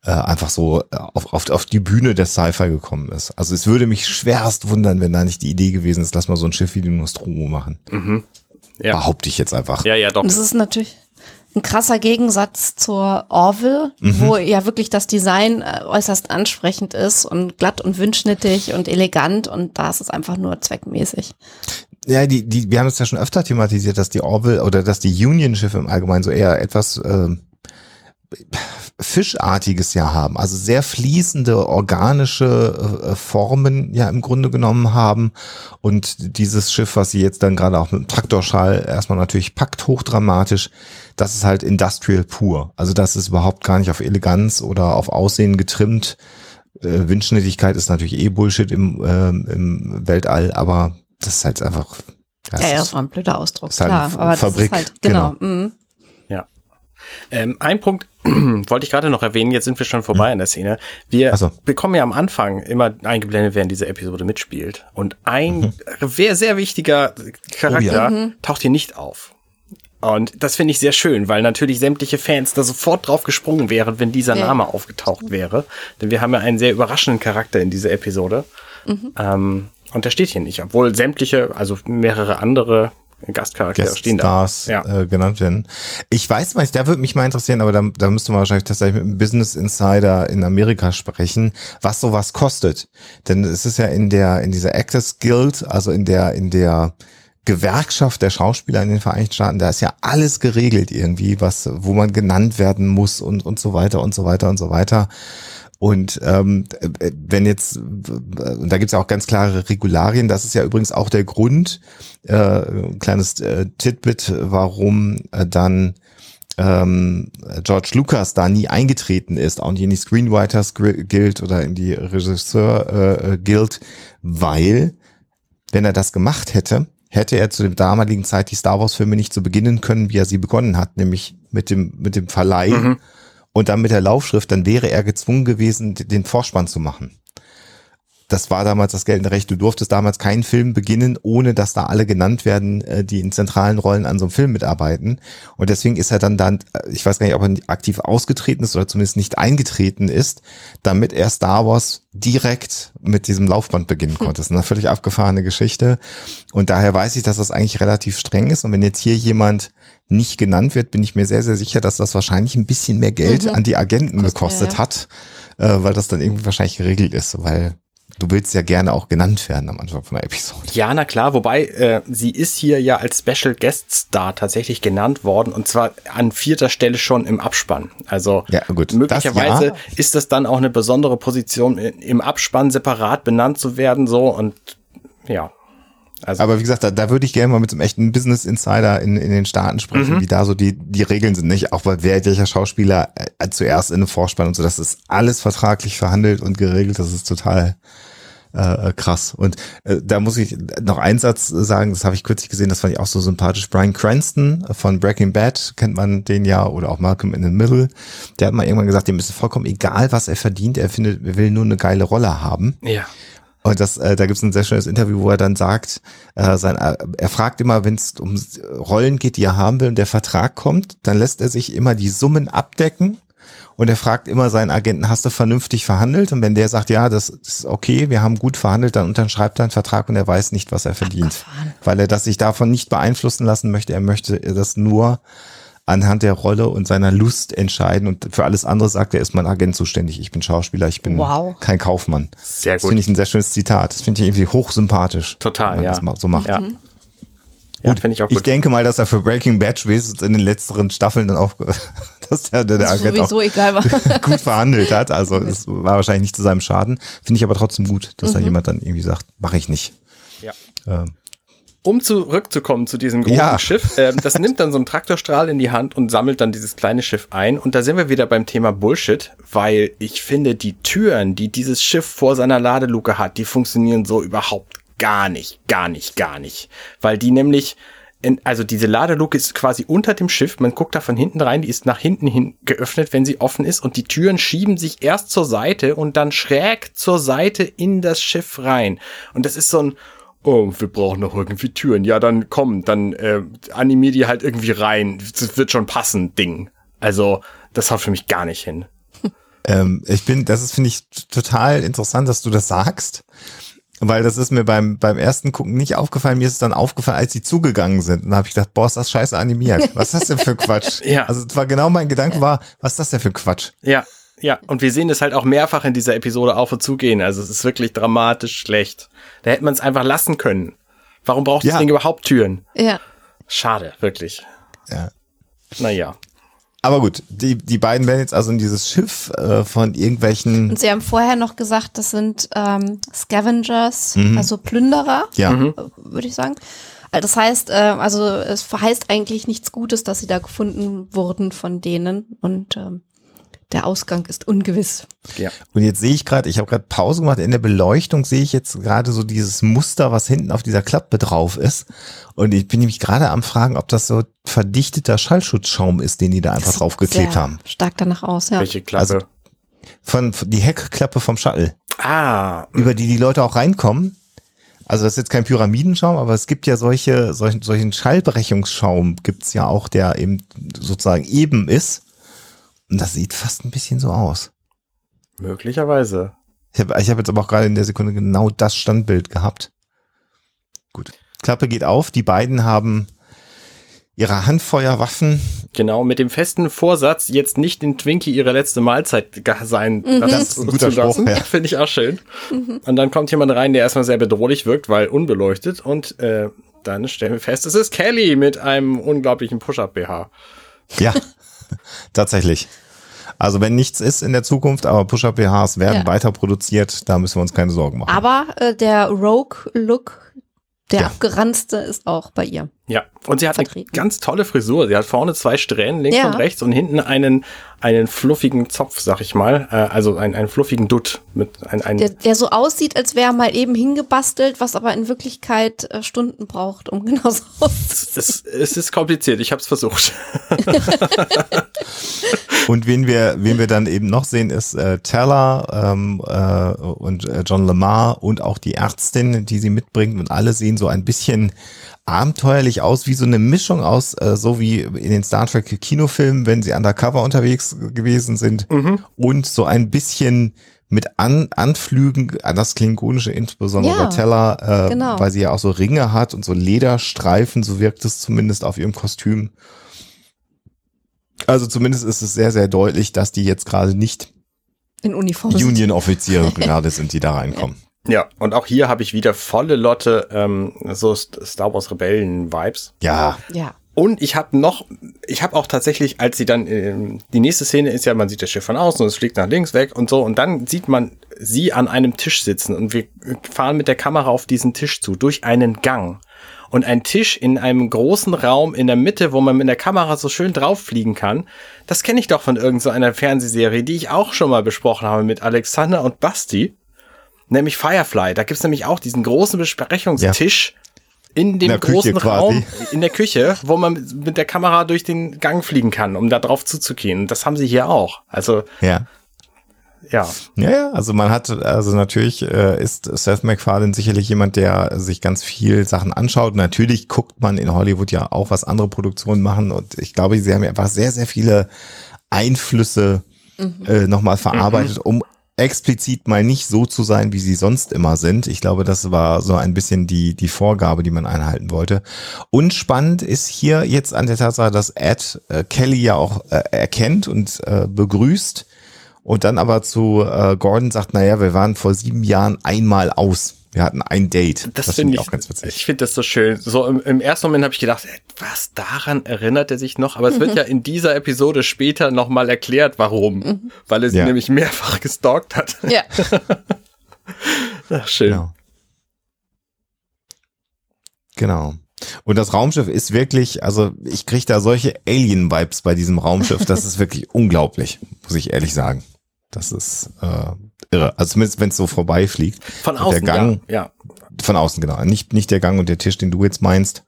äh, einfach so äh, auf, auf, auf die Bühne des Sci-Fi gekommen ist. Also es würde mich schwerst wundern, wenn da nicht die Idee gewesen ist, lass mal so ein Schiff wie die Nostromo machen. Ja. Behaupte ich jetzt einfach. Ja, ja, doch. Das ist natürlich ein krasser Gegensatz zur Orville, Mhm. wo ja wirklich das Design äh, äußerst ansprechend ist und glatt und windschnittig und elegant und da ist es einfach nur zweckmäßig. Ja, die, die, wir haben es ja schon öfter thematisiert, dass die Orville oder dass die Union-Schiffe im Allgemeinen so eher etwas ähm, Fischartiges ja haben, also sehr fließende organische äh, Formen ja im Grunde genommen haben und dieses Schiff, was sie jetzt dann gerade auch mit dem Traktorschall erstmal natürlich packt, hochdramatisch, das ist halt Industrial pur. Also das ist überhaupt gar nicht auf Eleganz oder auf Aussehen getrimmt. Äh, Windschnittigkeit ist natürlich eh Bullshit im, ähm, im Weltall, aber das ist halt einfach das Ja, ist- das war ein blöder Ausdruck, ist halt klar. Aber das Fabrik, ist halt, genau. genau. mhm. Ähm, ein Punkt wollte ich gerade noch erwähnen, jetzt sind wir schon vorbei in der Szene. Wir so. bekommen ja am Anfang immer eingeblendet, während diese Episode mitspielt. Und ein sehr, sehr wichtiger Charakter Oh ja. taucht hier nicht auf. Und das finde ich sehr schön, weil natürlich sämtliche Fans da sofort drauf gesprungen wären, wenn dieser Ja. Name aufgetaucht wäre. Denn wir haben ja einen sehr überraschenden Charakter in dieser Episode. Ähm, und der steht hier nicht, obwohl sämtliche, also mehrere andere Gastcharaktere Guest stehen da. Stars Ja. äh, genannt werden. Ich weiß nicht, da würde mich mal interessieren, aber da, da müsste man wahrscheinlich tatsächlich mit einem Business Insider in Amerika sprechen, was sowas kostet. Denn es ist ja in der, in dieser Actors Guild, also in der, in der Gewerkschaft der Schauspieler in den Vereinigten Staaten, da ist ja alles geregelt irgendwie, was, wo man genannt werden muss und, und so weiter und so weiter und so weiter. Und ähm, äh, wenn jetzt, und da gibt's ja auch ganz klare Regularien, das ist ja übrigens auch der Grund, äh, ein kleines äh, Titbit, warum äh, dann ähm, George Lucas da nie eingetreten ist, auch nicht in die Screenwriters Guild oder in die Regisseur äh, Guild, weil wenn er das gemacht hätte, hätte er zu dem damaligen Zeit die Star Wars Filme nicht so beginnen können, wie er sie begonnen hat, nämlich mit dem mit dem Verleih und dann mit der Laufschrift, dann wäre er gezwungen gewesen, den Vorspann zu machen. Das war damals das geltende Recht. Du durftest damals keinen Film beginnen, ohne dass da alle genannt werden, äh, die in zentralen Rollen an so einem Film mitarbeiten. Und deswegen ist er dann dann, ich weiß gar nicht, ob er aktiv ausgetreten ist oder zumindest nicht eingetreten ist, damit er Star Wars direkt mit diesem Laufband beginnen konnte. Das ist eine völlig abgefahrene Geschichte. Und daher weiß ich, dass das eigentlich relativ streng ist. Und wenn jetzt hier jemand nicht genannt wird, bin ich mir sehr, sehr sicher, dass das wahrscheinlich ein bisschen mehr Geld an die Agenten Kostet, gekostet ja, ja. hat, äh, weil das dann irgendwie wahrscheinlich geregelt ist, weil du willst ja gerne auch genannt werden am Anfang von der Episode. Ja, na klar, wobei äh, sie ist hier ja als Special Guest Star tatsächlich genannt worden und zwar an vierter Stelle schon im Abspann. Also Ja, gut, möglicherweise das ja. ist das dann auch eine besondere Position in- im Abspann separat benannt zu werden so und ja. Also Aber wie gesagt, da, da würde ich gerne mal mit so einem echten Business Insider in, in den Staaten sprechen, wie da so die, die Regeln sind, nicht? Auch weil wer welcher Schauspieler äh, zuerst in einem Vorspann und so, das ist alles vertraglich verhandelt und geregelt, das ist total äh, krass. Und äh, da muss ich noch einen Satz sagen, das habe ich kürzlich gesehen, das fand ich auch so sympathisch. Brian Cranston von Breaking Bad, kennt man den ja, oder auch Malcolm in the Middle, der hat mal irgendwann gesagt, dem ist vollkommen egal, was er verdient, er findet, er will nur eine geile Rolle haben. ja. Und das, äh, da gibt es ein sehr schönes Interview, wo er dann sagt, äh, sein, äh, er fragt immer, wenn es um Rollen geht, die er haben will und der Vertrag kommt, dann lässt er sich immer die Summen abdecken und er fragt immer seinen Agenten, hast du vernünftig verhandelt? Und wenn der sagt, ja, das ist okay, wir haben gut verhandelt, dann unterschreibt er einen Vertrag und er weiß nicht, was er verdient. Abgefahren. Weil er das sich davon nicht beeinflussen lassen möchte. Er möchte das nur anhand der Rolle und seiner Lust entscheiden. Und für alles andere sagt er, ist mein Agent zuständig. Ich bin Schauspieler, ich bin Wow. kein Kaufmann. Sehr Das gut. finde ich ein sehr schönes Zitat. Das finde ich irgendwie hochsympathisch. Total, wenn man ja. das so macht. Ja. Ja, finde ich auch Ich gut. denke mal, dass er für Breaking Bad spätestens in den letzteren Staffeln dann auch, dass der, der, der Das Agent auch sowieso egal war. gut verhandelt hat. Also es war wahrscheinlich nicht zu seinem Schaden. Finde ich aber trotzdem gut, dass da jemand dann irgendwie sagt, mache ich nicht. Ja. Ähm, Um zurückzukommen zu diesem großen Ja. Schiff, ähm, das nimmt dann so einen Traktorstrahl in die Hand und sammelt dann dieses kleine Schiff ein. Und da sind wir wieder beim Thema Bullshit, weil ich finde, die Türen, die dieses Schiff vor seiner Ladeluke hat, die funktionieren so überhaupt gar nicht, gar nicht, gar nicht. Weil die nämlich, in, also diese Ladeluke ist quasi unter dem Schiff, man guckt da von hinten rein, die ist nach hinten hin geöffnet, wenn sie offen ist und die Türen schieben sich erst zur Seite und dann schräg zur Seite in das Schiff rein. Und das ist so ein, oh, wir brauchen noch irgendwie Türen. Ja, dann komm, dann äh, animier die halt irgendwie rein. Das wird schon passen, Ding. Also, das haut für mich gar nicht hin. ähm, ich bin, das ist, finde ich, total interessant, dass du das sagst. Weil das ist mir beim, beim ersten Gucken nicht aufgefallen. Mir ist es dann aufgefallen, als sie zugegangen sind. Und da habe ich gedacht, boah, ist das scheiße animiert. Was ist das denn für Quatsch? Ja. Also es war genau mein Gedanke war, was ist das denn für Quatsch? Ja, ja. Und wir sehen das halt auch mehrfach in dieser Episode auf und zugehen. Also, es ist wirklich dramatisch schlecht. Da hätte man es einfach lassen können. Warum braucht das Ja. Ding überhaupt Türen? Ja. Schade, wirklich. Ja. Naja. Aber gut, die, die beiden werden jetzt also in dieses Schiff äh, von irgendwelchen, Und sie haben vorher noch gesagt, das sind ähm, Scavengers, Mhm. also Plünderer, ja, Mhm. würde ich sagen. Äh, Das heißt, äh, also es verheißt eigentlich nichts Gutes, dass sie da gefunden wurden von denen und ähm, der Ausgang ist ungewiss. Ja. Und jetzt sehe ich gerade, ich habe gerade Pause gemacht, in der Beleuchtung sehe ich jetzt gerade so dieses Muster, was hinten auf dieser Klappe drauf ist. Und ich bin nämlich gerade am fragen, ob das so verdichteter Schallschutzschaum ist, den die da einfach draufgeklebt haben. Stark danach aus, ja. Welche Klappe? Also- Von, von die Heckklappe vom Shuttle, ah, über die die Leute auch reinkommen. Also das ist jetzt kein Pyramidenschaum, aber es gibt ja solche, solchen, solchen Schallbrechungsschaum gibt's ja auch, der eben sozusagen eben ist. Und das sieht fast ein bisschen so aus. möglicherweise. Ich habe ich hab jetzt aber auch gerade in der Sekunde genau das Standbild gehabt. Gut. Klappe geht auf. Die beiden haben ihre Handfeuerwaffen. Genau, mit dem festen Vorsatz, jetzt nicht den Twinkie ihre letzte Mahlzeit sein Mhm. lassen Das ist ein guter zu lassen. Spruch, ja. Finde ich auch schön. Und dann kommt jemand rein, der erstmal sehr bedrohlich wirkt, weil unbeleuchtet. Und äh, dann stellen wir fest, es ist Kelly mit einem unglaublichen Push-Up-BH. Ja, tatsächlich. Also wenn nichts ist in der Zukunft, aber Push-Up-BHs werden Ja. weiter produziert, da müssen wir uns keine Sorgen machen. Aber äh, der Rogue-Look, der Ja. abgeranzte, ist auch bei ihr. Ja, und sie hat Vertreten. eine ganz tolle Frisur. Sie hat vorne zwei Strähnen, links Ja. und rechts, und hinten einen, einen fluffigen Zopf, sag ich mal. Äh, also einen, einen fluffigen Dutt mit ein, ein Der, der so aussieht, als wäre er mal eben hingebastelt, was aber in Wirklichkeit äh, Stunden braucht, um genau so auszusehen. es, es ist kompliziert, ich habe es versucht. Und wen wir, wen wir dann eben noch sehen, ist äh, Teller ähm, äh, und äh, John Lamar und auch die Ärztin, die sie mitbringt. Und alle sehen so ein bisschen abenteuerlich aus, wie so eine Mischung aus, äh, so wie in den Star Trek Kinofilmen, wenn sie undercover unterwegs gewesen sind. Und so ein bisschen mit An Anflügen an das Klingonische, insbesondere Ja, Teller, äh, genau. weil sie ja auch so Ringe hat und so Lederstreifen, so wirkt es zumindest auf ihrem Kostüm. Also zumindest ist es sehr, sehr deutlich, dass die jetzt gerade nicht In Uniform. Union-Offiziere gerade sind, die da reinkommen. Ja, und auch hier habe ich wieder volle Lotte ähm, so St- Star Wars Rebellen-Vibes. Ja, Ja. Und ich habe noch, ich habe auch tatsächlich, als sie dann, ähm, die nächste Szene ist ja, man sieht das Schiff von außen und es fliegt nach links weg und so und dann sieht man sie an einem Tisch sitzen und wir fahren mit der Kamera auf diesen Tisch zu, durch einen Gang. Und ein Tisch in einem großen Raum in der Mitte, wo man mit der Kamera so schön drauf fliegen kann, das kenne ich doch von irgendeiner Fernsehserie, die ich auch schon mal besprochen habe mit Alexander und Basti, nämlich Firefly. Da gibt's nämlich auch diesen großen Besprechungstisch in dem der Küche großen quasi. Raum in der Küche, wo man mit der Kamera durch den Gang fliegen kann, um da drauf zuzugehen. Das haben sie hier auch. Also, ja. ja. Ja, ja, also man hat, also natürlich äh, ist Seth MacFarlane sicherlich jemand, der sich ganz viel Sachen anschaut. Natürlich guckt man in Hollywood ja auch, was andere Produktionen machen und ich glaube, sie haben ja einfach sehr, sehr viele Einflüsse mhm. äh, nochmal verarbeitet, mhm. um explizit mal nicht so zu sein, wie sie sonst immer sind. Ich glaube, das war so ein bisschen die, die Vorgabe, die man einhalten wollte. Und spannend ist hier jetzt an der Tatsache, dass Ed äh, Kelly ja auch äh, erkennt und äh, begrüßt und dann aber zu äh, Gordon sagt, naja, wir waren vor sieben Jahren einmal aus. Wir hatten ein Date. Das, das finde ich auch ganz witzig. Ich finde das so schön. So im, im ersten Moment habe ich gedacht, was daran erinnert er sich noch? Aber es wird ja in dieser Episode später nochmal erklärt, warum. Mhm. Weil er sie ja. nämlich mehrfach gestalkt hat. Ja. Ach, schön. Genau. genau. Und das Raumschiff ist wirklich, also ich kriege da solche Alien-Vibes bei diesem Raumschiff. Das ist wirklich unglaublich, muss ich ehrlich sagen. Das ist äh, irre. Also zumindest wenn es so vorbeifliegt. Von außen, der Gang, ja, ja. Von außen, genau. Nicht, nicht der Gang und der Tisch, den du jetzt meinst.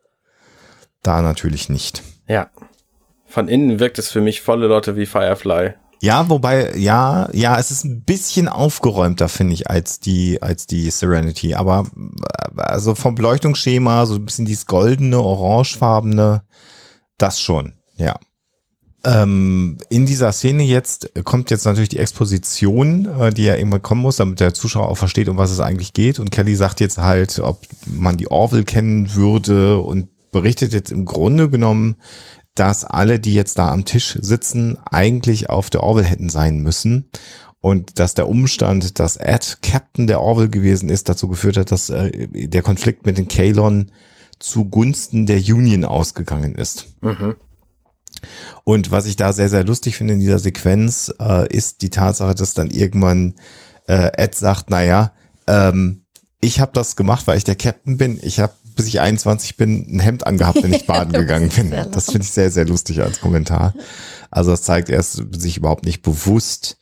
Da natürlich nicht. Ja. Von innen wirkt es für mich volle Leute wie Firefly. Ja, wobei, ja, ja, es ist ein bisschen aufgeräumter, finde ich, als die, als die Serenity. Aber also vom Beleuchtungsschema, so ein bisschen dieses goldene, orangefarbene, das schon, ja. Ähm, in dieser Szene jetzt kommt jetzt natürlich die Exposition, äh, die ja irgendwann kommen muss, damit der Zuschauer auch versteht, um was es eigentlich geht. Und Kelly sagt jetzt halt, ob man die Orville kennen würde und berichtet jetzt im Grunde genommen, dass alle, die jetzt da am Tisch sitzen, eigentlich auf der Orville hätten sein müssen. Und dass der Umstand, dass Ed Captain der Orville gewesen ist, dazu geführt hat, dass äh, der Konflikt mit den Kalon zugunsten der Union ausgegangen ist. Mhm. Und was ich da sehr, sehr lustig finde in dieser Sequenz, äh, ist die Tatsache, dass dann irgendwann äh, Ed sagt, naja, ähm, ich habe das gemacht, weil ich der Captain bin. Ich habe, bis ich 21 bin, ein Hemd angehabt, wenn ich baden gegangen bin. Das finde ich sehr, sehr lustig als Kommentar. Also das zeigt, er ist sich überhaupt nicht bewusst,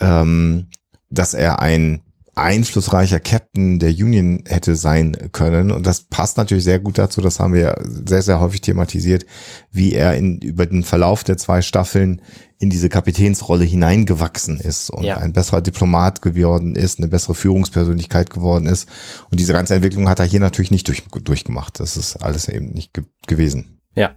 ähm, dass er ein einflussreicher Captain der Union hätte sein können. Und das passt natürlich sehr gut dazu, das haben wir sehr, sehr häufig thematisiert, wie er in, über den Verlauf der zwei Staffeln in diese Kapitänsrolle hineingewachsen ist und ja. ein besserer Diplomat geworden ist, eine bessere Führungspersönlichkeit geworden ist. Und diese ganze Entwicklung hat er hier natürlich nicht durch, durchgemacht. Das ist alles eben nicht ge gewesen. Ja,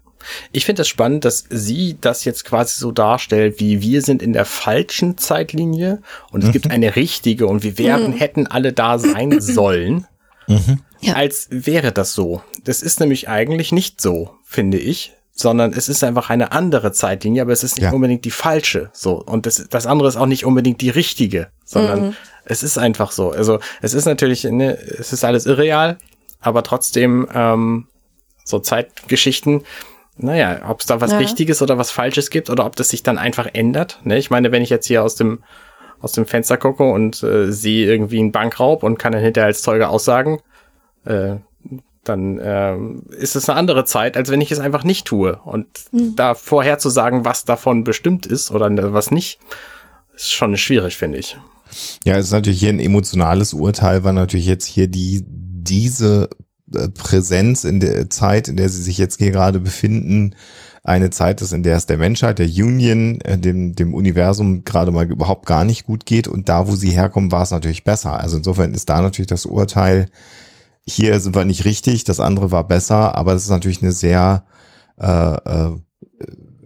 ich finde es das spannend, dass sie das jetzt quasi so darstellt, wie wir sind in der falschen Zeitlinie und es mhm. gibt eine richtige und wir werden, mhm. hätten alle da sein sollen. Mhm. Ja. Als wäre das so. Das ist nämlich eigentlich nicht so, finde ich, sondern es ist einfach eine andere Zeitlinie, aber es ist nicht ja. unbedingt die falsche. So. Und das, das andere ist auch nicht unbedingt die richtige, sondern mhm. es ist einfach so. Also es ist natürlich, ne, es ist alles irreal, aber trotzdem ähm, so Zeitgeschichten naja, ob es da was ja. Richtiges oder was Falsches gibt oder ob das sich dann einfach ändert. Ne? Ich meine, wenn ich jetzt hier aus dem aus dem Fenster gucke und äh, sehe irgendwie einen Bankraub und kann dann hinterher als Zeuge aussagen, äh, dann äh, ist es eine andere Zeit, als wenn ich es einfach nicht tue. Und mhm. da vorher zu sagen, was davon bestimmt ist oder was nicht, ist schon schwierig, finde ich. Ja, es ist natürlich hier ein emotionales Urteil, weil natürlich jetzt hier die diese Präsenz in der Zeit, in der sie sich jetzt hier gerade befinden, eine Zeit ist, in der es der Menschheit, der Union, äh, dem, dem Universum gerade mal überhaupt gar nicht gut geht. Und da, wo sie herkommen, war es natürlich besser. Also insofern ist da natürlich das Urteil, hier sind wir nicht richtig, das andere war besser, aber das ist natürlich eine sehr äh, äh,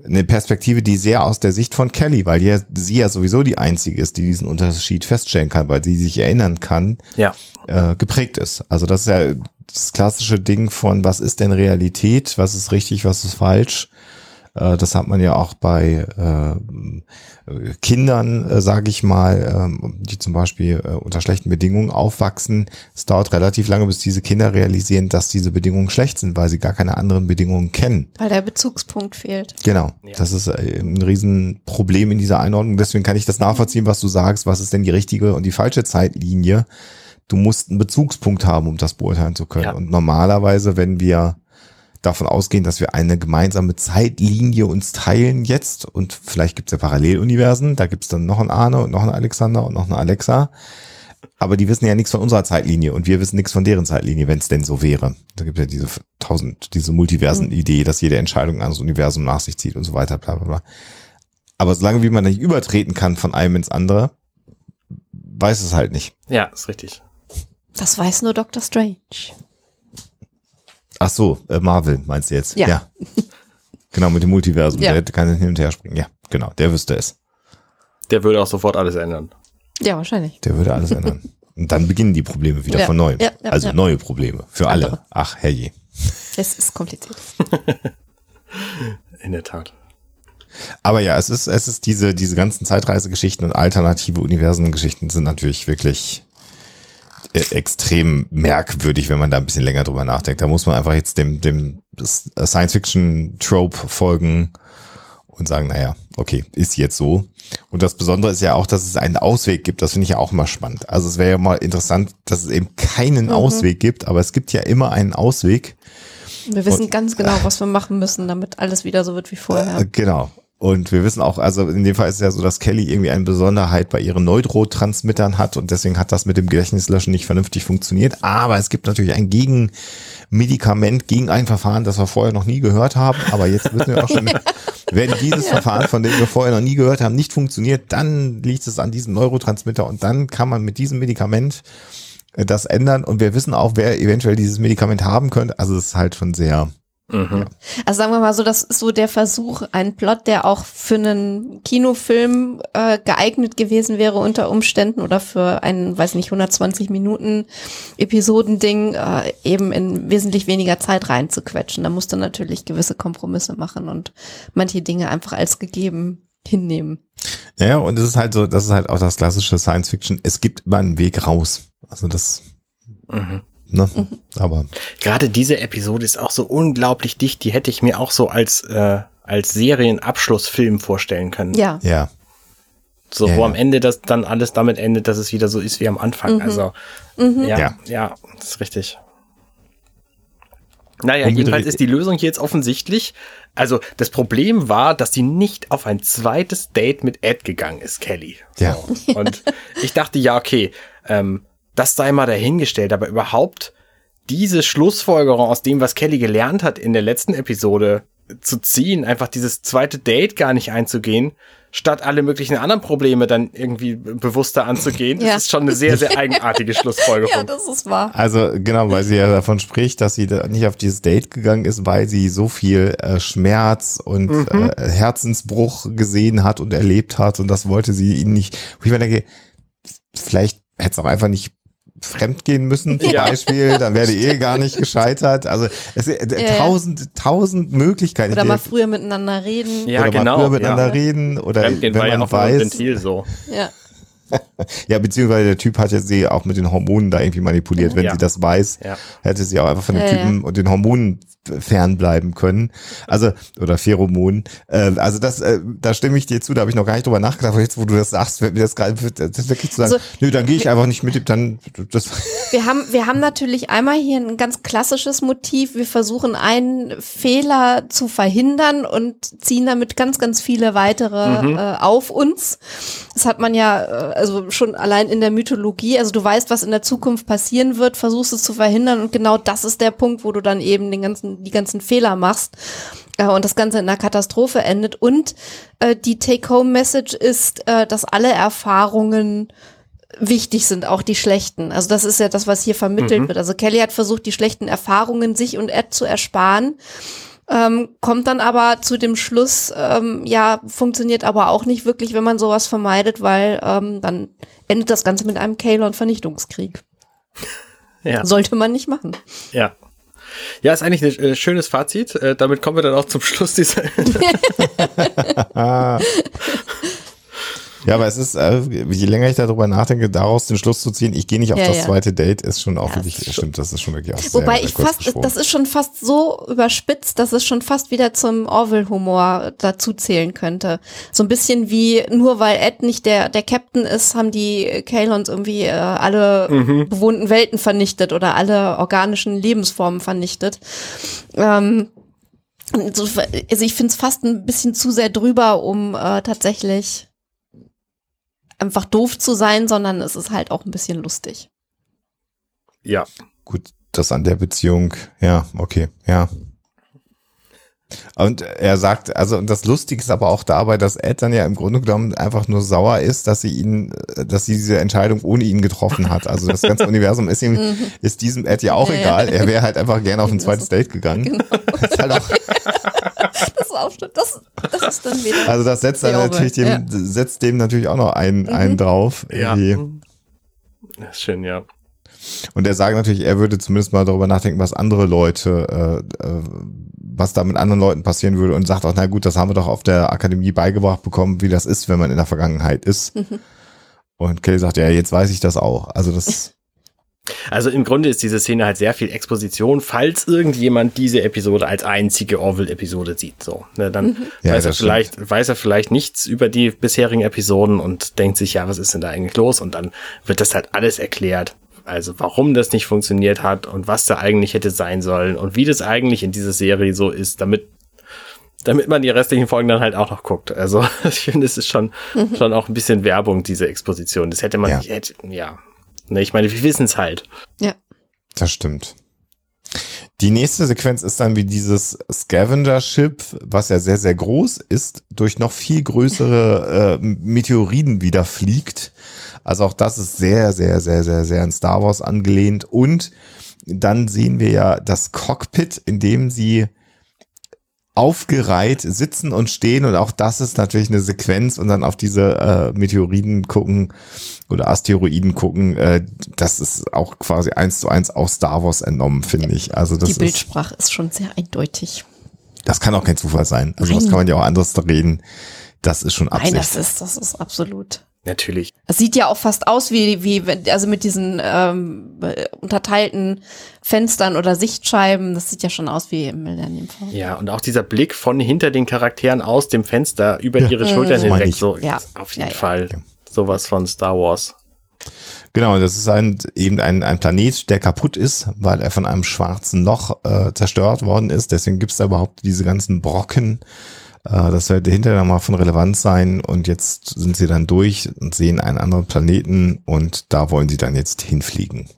eine Perspektive, die sehr aus der Sicht von Kelly, weil ja, sie ja sowieso die einzige ist, die diesen Unterschied feststellen kann, weil sie sich erinnern kann, ja. äh, geprägt ist. Also das ist ja das klassische Ding von, was ist denn Realität, was ist richtig, was ist falsch. Äh, das hat man ja auch bei äh, Kindern, äh, sage ich mal, äh, die zum Beispiel äh, unter schlechten Bedingungen aufwachsen. Es dauert relativ lange, bis diese Kinder realisieren, dass diese Bedingungen schlecht sind, weil sie gar keine anderen Bedingungen kennen. Weil der Bezugspunkt fehlt. Genau, ja. das ist äh, ein Riesenproblem in dieser Einordnung. Deswegen kann ich das nachvollziehen, was du sagst. Was ist denn die richtige und die falsche Zeitlinie? Du musst einen Bezugspunkt haben, um das beurteilen zu können. Ja. Und normalerweise, wenn wir davon ausgehen, dass wir eine gemeinsame Zeitlinie uns teilen jetzt und vielleicht gibt es ja Paralleluniversen, da gibt es dann noch einen Arne und noch einen Alexander und noch eine Alexa. Aber die wissen ja nichts von unserer Zeitlinie und wir wissen nichts von deren Zeitlinie, wenn es denn so wäre. Da gibt es ja diese tausend, diese Multiversen-Idee, dass jede Entscheidung an das Universum nach sich zieht und so weiter, bla bla bla. Aber solange wie man nicht übertreten kann von einem ins andere, weiß es halt nicht. Ja, ist richtig. Das weiß nur Dr. Strange. Ach so, äh, Marvel meinst du jetzt? Ja. ja. Genau, mit dem Multiversum. Ja. Der kann hin und her springen. Ja, genau, der wüsste es. Der würde auch sofort alles ändern. Ja, wahrscheinlich. Der würde alles ändern. Und dann beginnen die Probleme wieder Ja, von neuem. ja, ja, also ja. neue Probleme für alle. Andere. Ach, herrje. Es ist kompliziert. In der Tat. Aber ja, es ist, es ist diese, diese ganzen Zeitreisegeschichten und alternative Universengeschichten sind natürlich wirklich extrem merkwürdig, wenn man da ein bisschen länger drüber nachdenkt. Da muss man einfach jetzt dem, dem Science-Fiction-Trope folgen und sagen, naja, okay, ist jetzt so. Und das Besondere ist ja auch, dass es einen Ausweg gibt. Das finde ich ja auch immer spannend. Also es wäre ja mal interessant, dass es eben keinen Ausweg gibt, aber es gibt ja immer einen Ausweg. Wir wissen ganz genau, was wir machen müssen, damit alles wieder so wird wie vorher. Äh, Genau. Und wir wissen auch, also in dem Fall ist es ja so, dass Kelly irgendwie eine Besonderheit bei ihren Neurotransmittern hat und deswegen hat das mit dem Gedächtnislöschen nicht vernünftig funktioniert. Aber es gibt natürlich ein Gegenmedikament gegen ein Verfahren, das wir vorher noch nie gehört haben. Aber jetzt wissen wir auch schon, wenn dieses Verfahren, von dem wir vorher noch nie gehört haben, nicht funktioniert, dann liegt es an diesem Neurotransmitter und dann kann man mit diesem Medikament äh, das ändern. Und wir wissen auch, wer eventuell dieses Medikament haben könnte. Also es ist halt schon sehr, Mhm. Also sagen wir mal so, das ist so der Versuch, ein Plot, der auch für einen Kinofilm äh, geeignet gewesen wäre unter Umständen oder für ein, weiß nicht, 120 Minuten Episodending äh, eben in wesentlich weniger Zeit reinzuquetschen. Da musst du natürlich gewisse Kompromisse machen und manche Dinge einfach als gegeben hinnehmen. Ja, und es ist halt so, das ist halt auch das klassische Science Fiction. Es gibt immer einen Weg raus. Also das, Mhm. Ne, aber Gerade diese Episode ist auch so unglaublich dicht. Die hätte ich mir auch so als, äh, als Serienabschlussfilm vorstellen können. Ja, ja, So, Ja, wo ja. am Ende das dann alles damit endet, dass es wieder so ist wie am Anfang. Also, ja, Ja. ja, das ist richtig. Naja, Umgedreht- jedenfalls ist die Lösung hier jetzt offensichtlich. Also, das Problem war, dass sie nicht auf ein zweites Date mit Ed gegangen ist, Kelly. Ja. So. Und ich dachte, ja, okay, ähm, das sei mal dahingestellt, aber überhaupt diese Schlussfolgerung aus dem, was Kelly gelernt hat in der letzten Episode zu ziehen, einfach dieses zweite Date gar nicht einzugehen, statt alle möglichen anderen Probleme dann irgendwie bewusster anzugehen, Ja. das ist schon eine sehr, sehr eigenartige Schlussfolgerung. ja, das ist wahr. also genau, weil sie ja davon spricht, dass sie da nicht auf dieses Date gegangen ist, weil sie so viel äh, Schmerz und Mhm. äh, Herzensbruch gesehen hat und erlebt hat und das wollte sie ihnen nicht. Wo ich mir denke, vielleicht hätte es auch einfach nicht fremd gehen müssen zum Ja. Beispiel, dann wäre die Ehe gar nicht gescheitert. Also es äh, ja. tausend, tausend Möglichkeiten. Oder Ich- mal früher miteinander reden. Ja, oder genau. mal früher miteinander ja. reden oder Fremdgehen wenn war ja man auch nur ein weiß, Ventil so. Ja. Ja, beziehungsweise der Typ hat ja sie auch mit den Hormonen da irgendwie manipuliert. Wenn Ja. sie das weiß, Ja. hätte sie auch einfach von den Typen und den Hormonen fernbleiben können. Also, oder Pheromonen. Äh, also das, äh, da stimme ich dir zu, da habe ich noch gar nicht drüber nachgedacht, aber jetzt, wo du das sagst, wird mir das gerade, wirklich zu sagen, Also- nö, dann gehe ich einfach nicht mit dem, dann, das, Wir haben, wir haben natürlich einmal hier ein ganz klassisches Motiv. Wir versuchen einen Fehler zu verhindern und ziehen damit ganz, ganz viele weitere äh, auf uns. Das hat man ja äh, also schon allein in der Mythologie. Also du weißt, was in der Zukunft passieren wird, versuchst es zu verhindern und genau das ist der Punkt, wo du dann eben den ganzen, die ganzen Fehler machst äh, und das Ganze in einer Katastrophe endet. Und äh, die Take-Home-Message ist, äh, dass alle Erfahrungen wichtig sind, auch die schlechten. Also das ist ja das, was hier vermittelt wird. Also Kelly hat versucht, die schlechten Erfahrungen sich und Ed zu ersparen, ähm, kommt dann aber zu dem Schluss, ähm, ja, funktioniert aber auch nicht wirklich, wenn man sowas vermeidet, weil ähm, dann endet das Ganze mit einem Kalon-Vernichtungskrieg. Ja. Sollte man nicht machen. Ja. Ja, ist eigentlich ein äh, schönes Fazit. Äh, damit kommen wir dann auch zum Schluss dieser. ja, aber es ist, äh, je länger ich darüber nachdenke, daraus den Schluss zu ziehen, ich gehe nicht auf Ja, das ja. zweite Date, ist schon auch Ja, wirklich, ist schon- stimmt, das ist schon wirklich auch sehr, Wobei sehr ich fast, gesprochen. das ist schon fast so überspitzt, dass es schon fast wieder zum Orville-Humor dazu zählen könnte. So ein bisschen wie, nur weil Ed nicht der, der Captain ist, haben die Kalons irgendwie äh, alle bewohnten Welten vernichtet oder alle organischen Lebensformen vernichtet. Ähm, so, also ich finde es fast ein bisschen zu sehr drüber, um äh, tatsächlich einfach doof zu sein, sondern es ist halt auch ein bisschen lustig. ja. Gut, das an der Beziehung, ja, okay, ja. Und er sagt, also und das Lustige ist aber auch dabei, dass Ed dann ja im Grunde genommen einfach nur sauer ist, dass sie ihn, dass sie diese Entscheidung ohne ihn getroffen hat. Also das ganze Universum ist ihm, mhm. ist diesem Ed ja auch ja, egal. Er wäre halt einfach gerne auf ein zweites Date gegangen. Genau. Das ist halt auch das, ist auch, das, das ist dann wieder. Also das setzt dann natürlich dem, ja. setzt dem natürlich auch noch einen, mhm. einen drauf. Ja. Das ist schön, ja. Und er sagt natürlich, er würde zumindest mal darüber nachdenken, was andere Leute, äh, äh, was da mit anderen Leuten passieren würde und sagt auch, na gut, das haben wir doch auf der Akademie beigebracht bekommen, wie das ist, wenn man in der Vergangenheit ist. Mhm. Und Kelly sagt, ja, jetzt weiß ich das auch. Also das. Also im Grunde ist diese Szene halt sehr viel Exposition, falls irgendjemand diese Episode als einzige Orville-Episode sieht. So, ne, dann mhm. weiß ja, er vielleicht, stimmt. weiß er vielleicht nichts über die bisherigen Episoden und denkt sich, ja, was ist denn da eigentlich los? Und dann wird das halt alles erklärt. Also warum das nicht funktioniert hat und was da eigentlich hätte sein sollen und wie das eigentlich in dieser Serie so ist, damit damit man die restlichen Folgen dann halt auch noch guckt. Also ich finde, es ist schon mhm. schon auch ein bisschen Werbung diese Exposition. Das hätte man ja. nicht, hätte, ja. Ne, ich meine, wir wissen es halt. Ja. Das stimmt. Die nächste Sequenz ist dann wie dieses Scavenger-Ship, was ja sehr, sehr groß ist, durch noch viel größere äh, Meteoriden wieder fliegt also auch das ist sehr, sehr, sehr, sehr, sehr an Star Wars angelehnt. Und dann sehen wir ja das Cockpit, in dem sie aufgereiht sitzen und stehen und auch das ist natürlich eine Sequenz und dann auf diese äh, Meteoriden gucken oder Asteroiden gucken, äh, das ist auch quasi eins zu eins aus Star Wars entnommen, finde ich. Also das Die Bildsprache ist, ist, schon sehr eindeutig. Das kann auch kein Zufall sein. Also Nein. was kann man ja auch anderes reden. Das ist schon Absicht. Nein, das ist, das ist absolut. Natürlich. Es sieht ja auch fast aus wie, wie also mit diesen ähm, unterteilten Fenstern oder Sichtscheiben. Das sieht ja schon aus wie im Millennium Falcon. Ja, und auch dieser Blick von hinter den Charakteren aus dem Fenster über ja. ihre Schultern mhm. hinweg. So, ja. auf jeden ja, Fall sowas von Star Wars. Genau, das ist ein, eben ein, ein Planet, der kaputt ist, weil er von einem schwarzen Loch äh, zerstört worden ist. Deswegen gibt es da überhaupt diese ganzen Brocken das sollte hinterher mal von Relevanz sein und jetzt sind sie dann durch und sehen einen anderen Planeten und da wollen sie dann jetzt hinfliegen.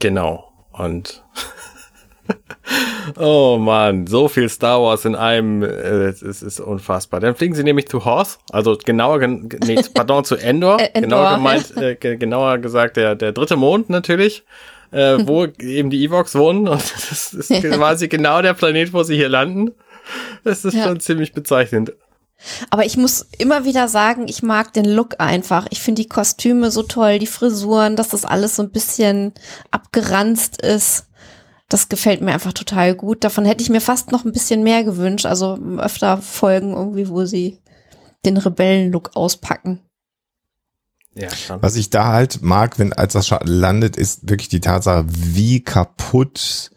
Genau. Und oh man, so viel Star Wars in einem, äh, es ist unfassbar. Dann fliegen sie nämlich zu Hoth, also genauer, nee, pardon, zu Endor, Endor genauer gemeint, äh, genauer gesagt der, der dritte Mond natürlich, äh, wo eben die Evox wohnen und das ist quasi genau der Planet, wo sie hier landen. Das ist ja. schon ziemlich bezeichnend. Aber ich muss immer wieder sagen, ich mag den Look einfach. Ich finde die Kostüme so toll, die Frisuren, dass das alles so ein bisschen abgeranzt ist. Das gefällt mir einfach total gut. Davon hätte ich mir fast noch ein bisschen mehr gewünscht. Also öfter Folgen irgendwie, wo sie den Rebellenlook auspacken. Ja, Was ich da halt mag, wenn als das landet, ist wirklich die Tatsache, wie kaputt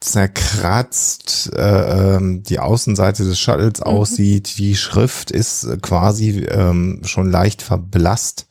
zerkratzt äh, ähm, die Außenseite des Shuttles mhm. aussieht. Die Schrift ist quasi ähm, schon leicht verblasst.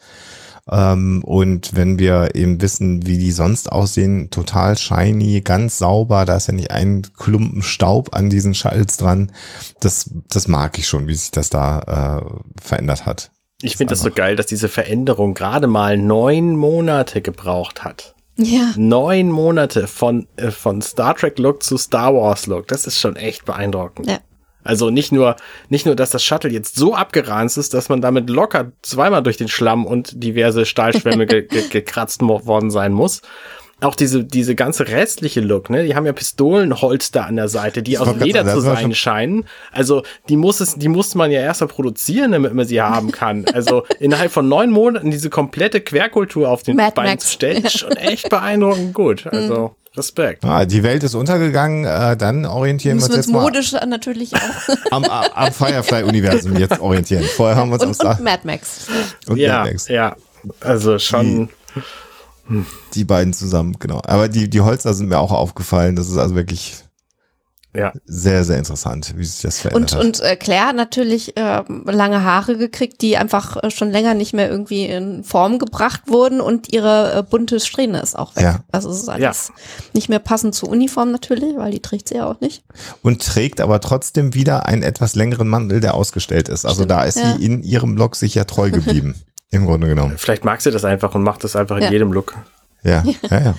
Ähm, und wenn wir eben wissen, wie die sonst aussehen, total shiny, ganz sauber, da ist ja nicht ein Klumpen Staub an diesen Shuttles dran. Das, das mag ich schon, wie sich das da äh, verändert hat. Ich finde das so geil, dass diese Veränderung gerade mal neun Monate gebraucht hat. Ja. Neun Monate von, äh, von Star Trek Look zu Star Wars Look. Das ist schon echt beeindruckend. Ja. Also nicht nur, nicht nur, dass das Shuttle jetzt so abgeranzt ist, dass man damit locker zweimal durch den Schlamm und diverse Stahlschwämme ge ge gekratzt worden sein muss, auch diese, diese ganze restliche Look, ne? Die haben ja Pistolenholster an der Seite, die aus Leder zu sein scheinen. Also, die muss es, die muss man ja erst mal produzieren, damit man sie haben kann. Also, innerhalb von neun Monaten diese komplette Querkultur auf den Mad Bein Max. zu stellen, ist schon echt beeindruckend gut. Mhm. Also, Respekt. Ah, die Welt ist untergegangen, äh, dann orientieren wir uns jetzt mal. modisch natürlich auch. am, am Firefly-Universum jetzt orientieren. Vorher haben wir uns und, und Mad Max. Und ja, Mad Max. ja. Also schon. Die, die beiden zusammen, genau. Aber die, die Holzer sind mir auch aufgefallen. Das ist also wirklich ja. sehr, sehr interessant, wie sich das verändert und, hat. Und äh, Claire hat natürlich äh, lange Haare gekriegt, die einfach äh, schon länger nicht mehr irgendwie in Form gebracht wurden und ihre äh, bunte Strähne ist auch weg. Ja. Also es ist alles ja. nicht mehr passend zur Uniform natürlich, weil die trägt sie ja auch nicht. Und trägt aber trotzdem wieder einen etwas längeren Mantel, der ausgestellt ist. Also Stimmt, da ist ja. sie in ihrem Block sicher treu geblieben. Im Grunde genommen. Vielleicht mag sie das einfach und macht das einfach in jedem Look. Ja, ja, ja.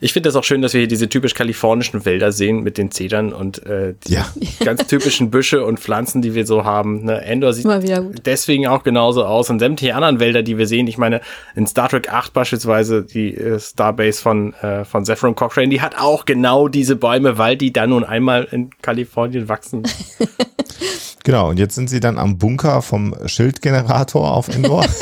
Ich finde das auch schön, dass wir hier diese typisch kalifornischen Wälder sehen mit den Zedern und äh, die Ja. ganz typischen Büsche und Pflanzen, die wir so haben. Ne? Endor sieht deswegen auch genauso aus und sämtliche anderen Wälder, die wir sehen. Ich meine, in Star Trek 8 beispielsweise, die äh, Starbase von, äh, von Zephyr Cochrane, die hat auch genau diese Bäume, weil die da nun einmal in Kalifornien wachsen. Genau, und jetzt sind sie dann am Bunker vom Schildgenerator auf Endor.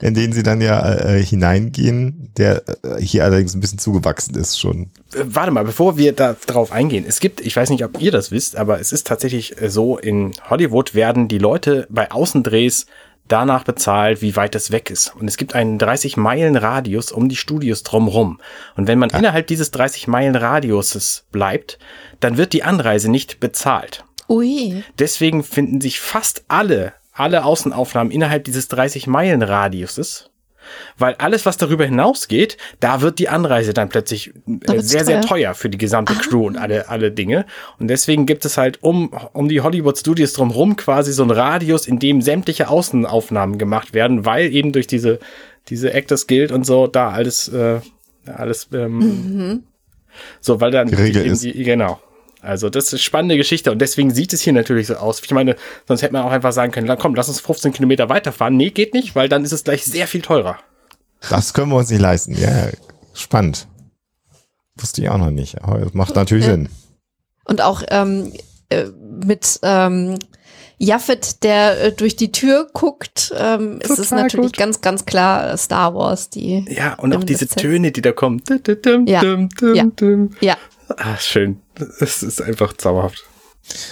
In den sie dann ja äh, hineingehen, der äh, hier allerdings ein bisschen zugewachsen ist schon. Äh, warte mal, bevor wir da drauf eingehen. Es gibt, ich weiß nicht, ob ihr das wisst, aber es ist tatsächlich äh, so, in Hollywood werden die Leute bei Außendrehs danach bezahlt, wie weit es weg ist. Und es gibt einen 30 Meilen Radius um die Studios drumrum. Und wenn man innerhalb dieses 30 Meilen Radiuses bleibt, dann wird die Anreise nicht bezahlt. Ui. Deswegen finden sich fast alle, alle Außenaufnahmen innerhalb dieses 30 Meilen Radiuses. Weil alles, was darüber hinausgeht, da wird die Anreise dann plötzlich äh, wird's sehr, sehr teuer. teuer für die gesamte Crew und alle, alle Dinge. Und deswegen gibt es halt um, um die Hollywood Studios drumherum quasi so einen Radius, in dem sämtliche Außenaufnahmen gemacht werden, weil eben durch diese, diese Actors Guild und so da alles, äh, alles, ähm, so, weil dann Geregelt eben ist. Die, genau. Also das ist eine spannende Geschichte und deswegen sieht es hier natürlich so aus. Ich meine, sonst hätte man auch einfach sagen können, komm, lass uns 15 Kilometer weiterfahren. Nee, geht nicht, weil dann ist es gleich sehr viel teurer. Das können wir uns nicht leisten. Ja, spannend. Wusste ich auch noch nicht, aber das macht natürlich Sinn. Und auch ähm, äh, mit ähm, Jaffet, der äh, durch die Tür guckt, ähm, ist es natürlich gut. ganz, ganz klar äh, Star Wars, die. Ja, und auch diese. Töne, die da kommen. Ja. Ja. Ja, Ah, schön. Es ist einfach zauberhaft.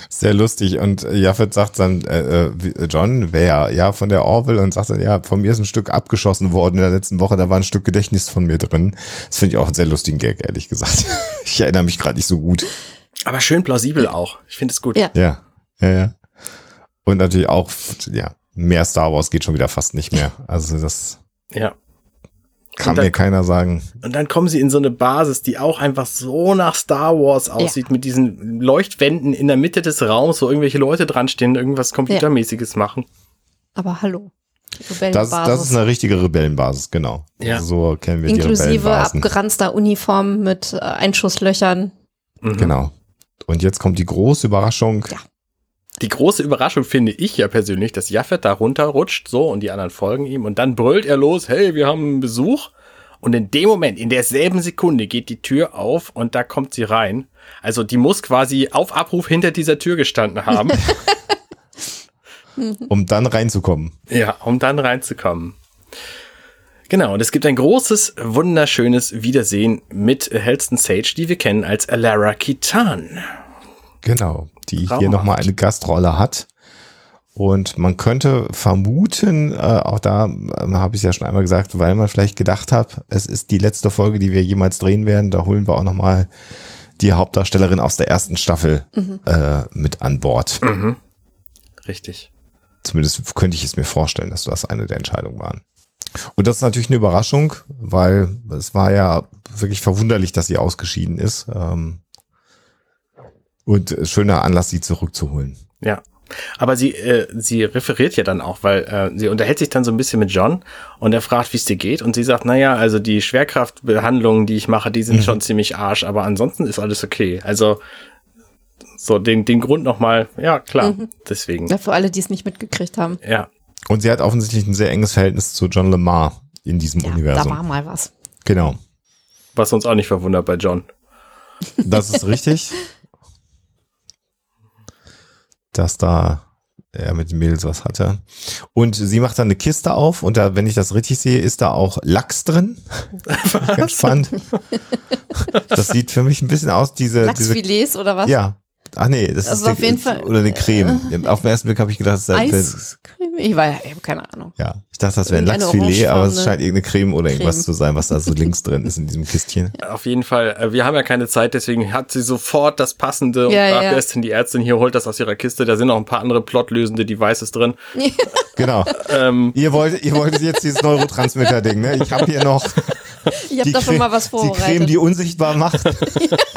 Sehr lustig. Und Jaffet sagt dann, äh, äh, John, wer? Ja, von der Orville und sagt dann, ja, von mir ist ein Stück abgeschossen worden in der letzten Woche, da war ein Stück Gedächtnis von mir drin. Das finde ich auch einen sehr lustigen Gag, ehrlich gesagt. Ich erinnere mich gerade nicht so gut. Aber schön plausibel auch. Ich finde es gut. Ja. Ja, ja, ja. Und natürlich auch, ja, mehr Star Wars geht schon wieder fast nicht mehr. Also das ja. Kann dann- mir keiner sagen. Und dann kommen sie in so eine Basis, die auch einfach so nach Star Wars aussieht, mit diesen Leuchtwänden in der Mitte des Raums, wo irgendwelche Leute dran stehen, irgendwas Computermäßiges machen. aber hallo. Die Das, Rebellenbasis. das ist eine richtige Rebellenbasis, genau. Ja. So kennen wir die Inklusive Rebellenbasen. abgeranzter Uniform mit äh, Einschusslöchern. Mhm. Genau. Und jetzt kommt die große Überraschung. Ja. Die große Überraschung finde ich ja persönlich, dass Jaffet da runterrutscht, so, und die anderen folgen ihm, und dann brüllt er los, hey, wir haben einen Besuch. Und in dem Moment, in derselben Sekunde geht die Tür auf und da kommt sie rein. Also die muss quasi auf Abruf hinter dieser Tür gestanden haben, um dann reinzukommen. ja, um dann reinzukommen. Genau, und es gibt ein großes, wunderschönes Wiedersehen mit Helston Sage, die wir kennen als Alara Kitan. Genau, die hier Traumhaft. nochmal eine Gastrolle hat. Und man könnte vermuten, äh, auch da äh, habe ich es ja schon einmal gesagt, weil man vielleicht gedacht hat, es ist die letzte Folge, die wir jemals drehen werden. Da holen wir auch nochmal die Hauptdarstellerin aus der ersten Staffel äh, mit an Bord. Richtig. Zumindest könnte ich es mir vorstellen, dass das eine der Entscheidungen waren. Und das ist natürlich eine Überraschung, weil es war ja wirklich verwunderlich, dass sie ausgeschieden ist. Ähm, und äh, schöner Anlass, sie zurückzuholen. Ja. Aber sie, äh, sie referiert ja dann auch, weil äh, sie unterhält sich dann so ein bisschen mit John und er fragt, wie es dir geht. Und sie sagt, naja, also die Schwerkraftbehandlungen, die ich mache, die sind schon ziemlich arsch, aber ansonsten ist alles okay. Also so den, den Grund nochmal, ja klar, deswegen. Ja, für alle, die es nicht mitgekriegt haben. Ja, Und sie hat offensichtlich ein sehr enges Verhältnis zu John Lemar in diesem Ja, da Universum. war mal was. Genau. was uns auch nicht verwundert bei John. Das ist richtig. dass da er mit den Mädels was hatte. Und sie macht dann eine Kiste auf und da, wenn ich das richtig sehe, ist da auch Lachs drin. Ganz spannend. Das sieht für mich ein bisschen aus, diese, diese Lachsfilets oder was? Ja. Ach nee, das Also ist auf jeden Fall- oder eine Creme. Auf den ersten Blick habe ich gedacht, das sei Eiscreme? Ich war, ich habe keine Ahnung. ja, ich dachte, das wäre ein Lachsfilet, aber es scheint irgendeine Creme oder irgendwas Creme. zu sein, was da so links drin ist in diesem Kistchen. Auf jeden Fall, äh, wir haben ja keine Zeit, deswegen hat sie sofort das Passende und Ja, fragt, ja. wer ist denn die Ärztin hier, holt das aus ihrer Kiste. Da sind noch ein paar andere plotlösende Devices drin. Genau. Ähm, Ihr wolltet, ihr wolltet jetzt dieses Neurotransmitter-Ding, ne? Ich habe hier noch Ich habe die da schon mal was Die Creme, vorbereitet. die unsichtbar macht.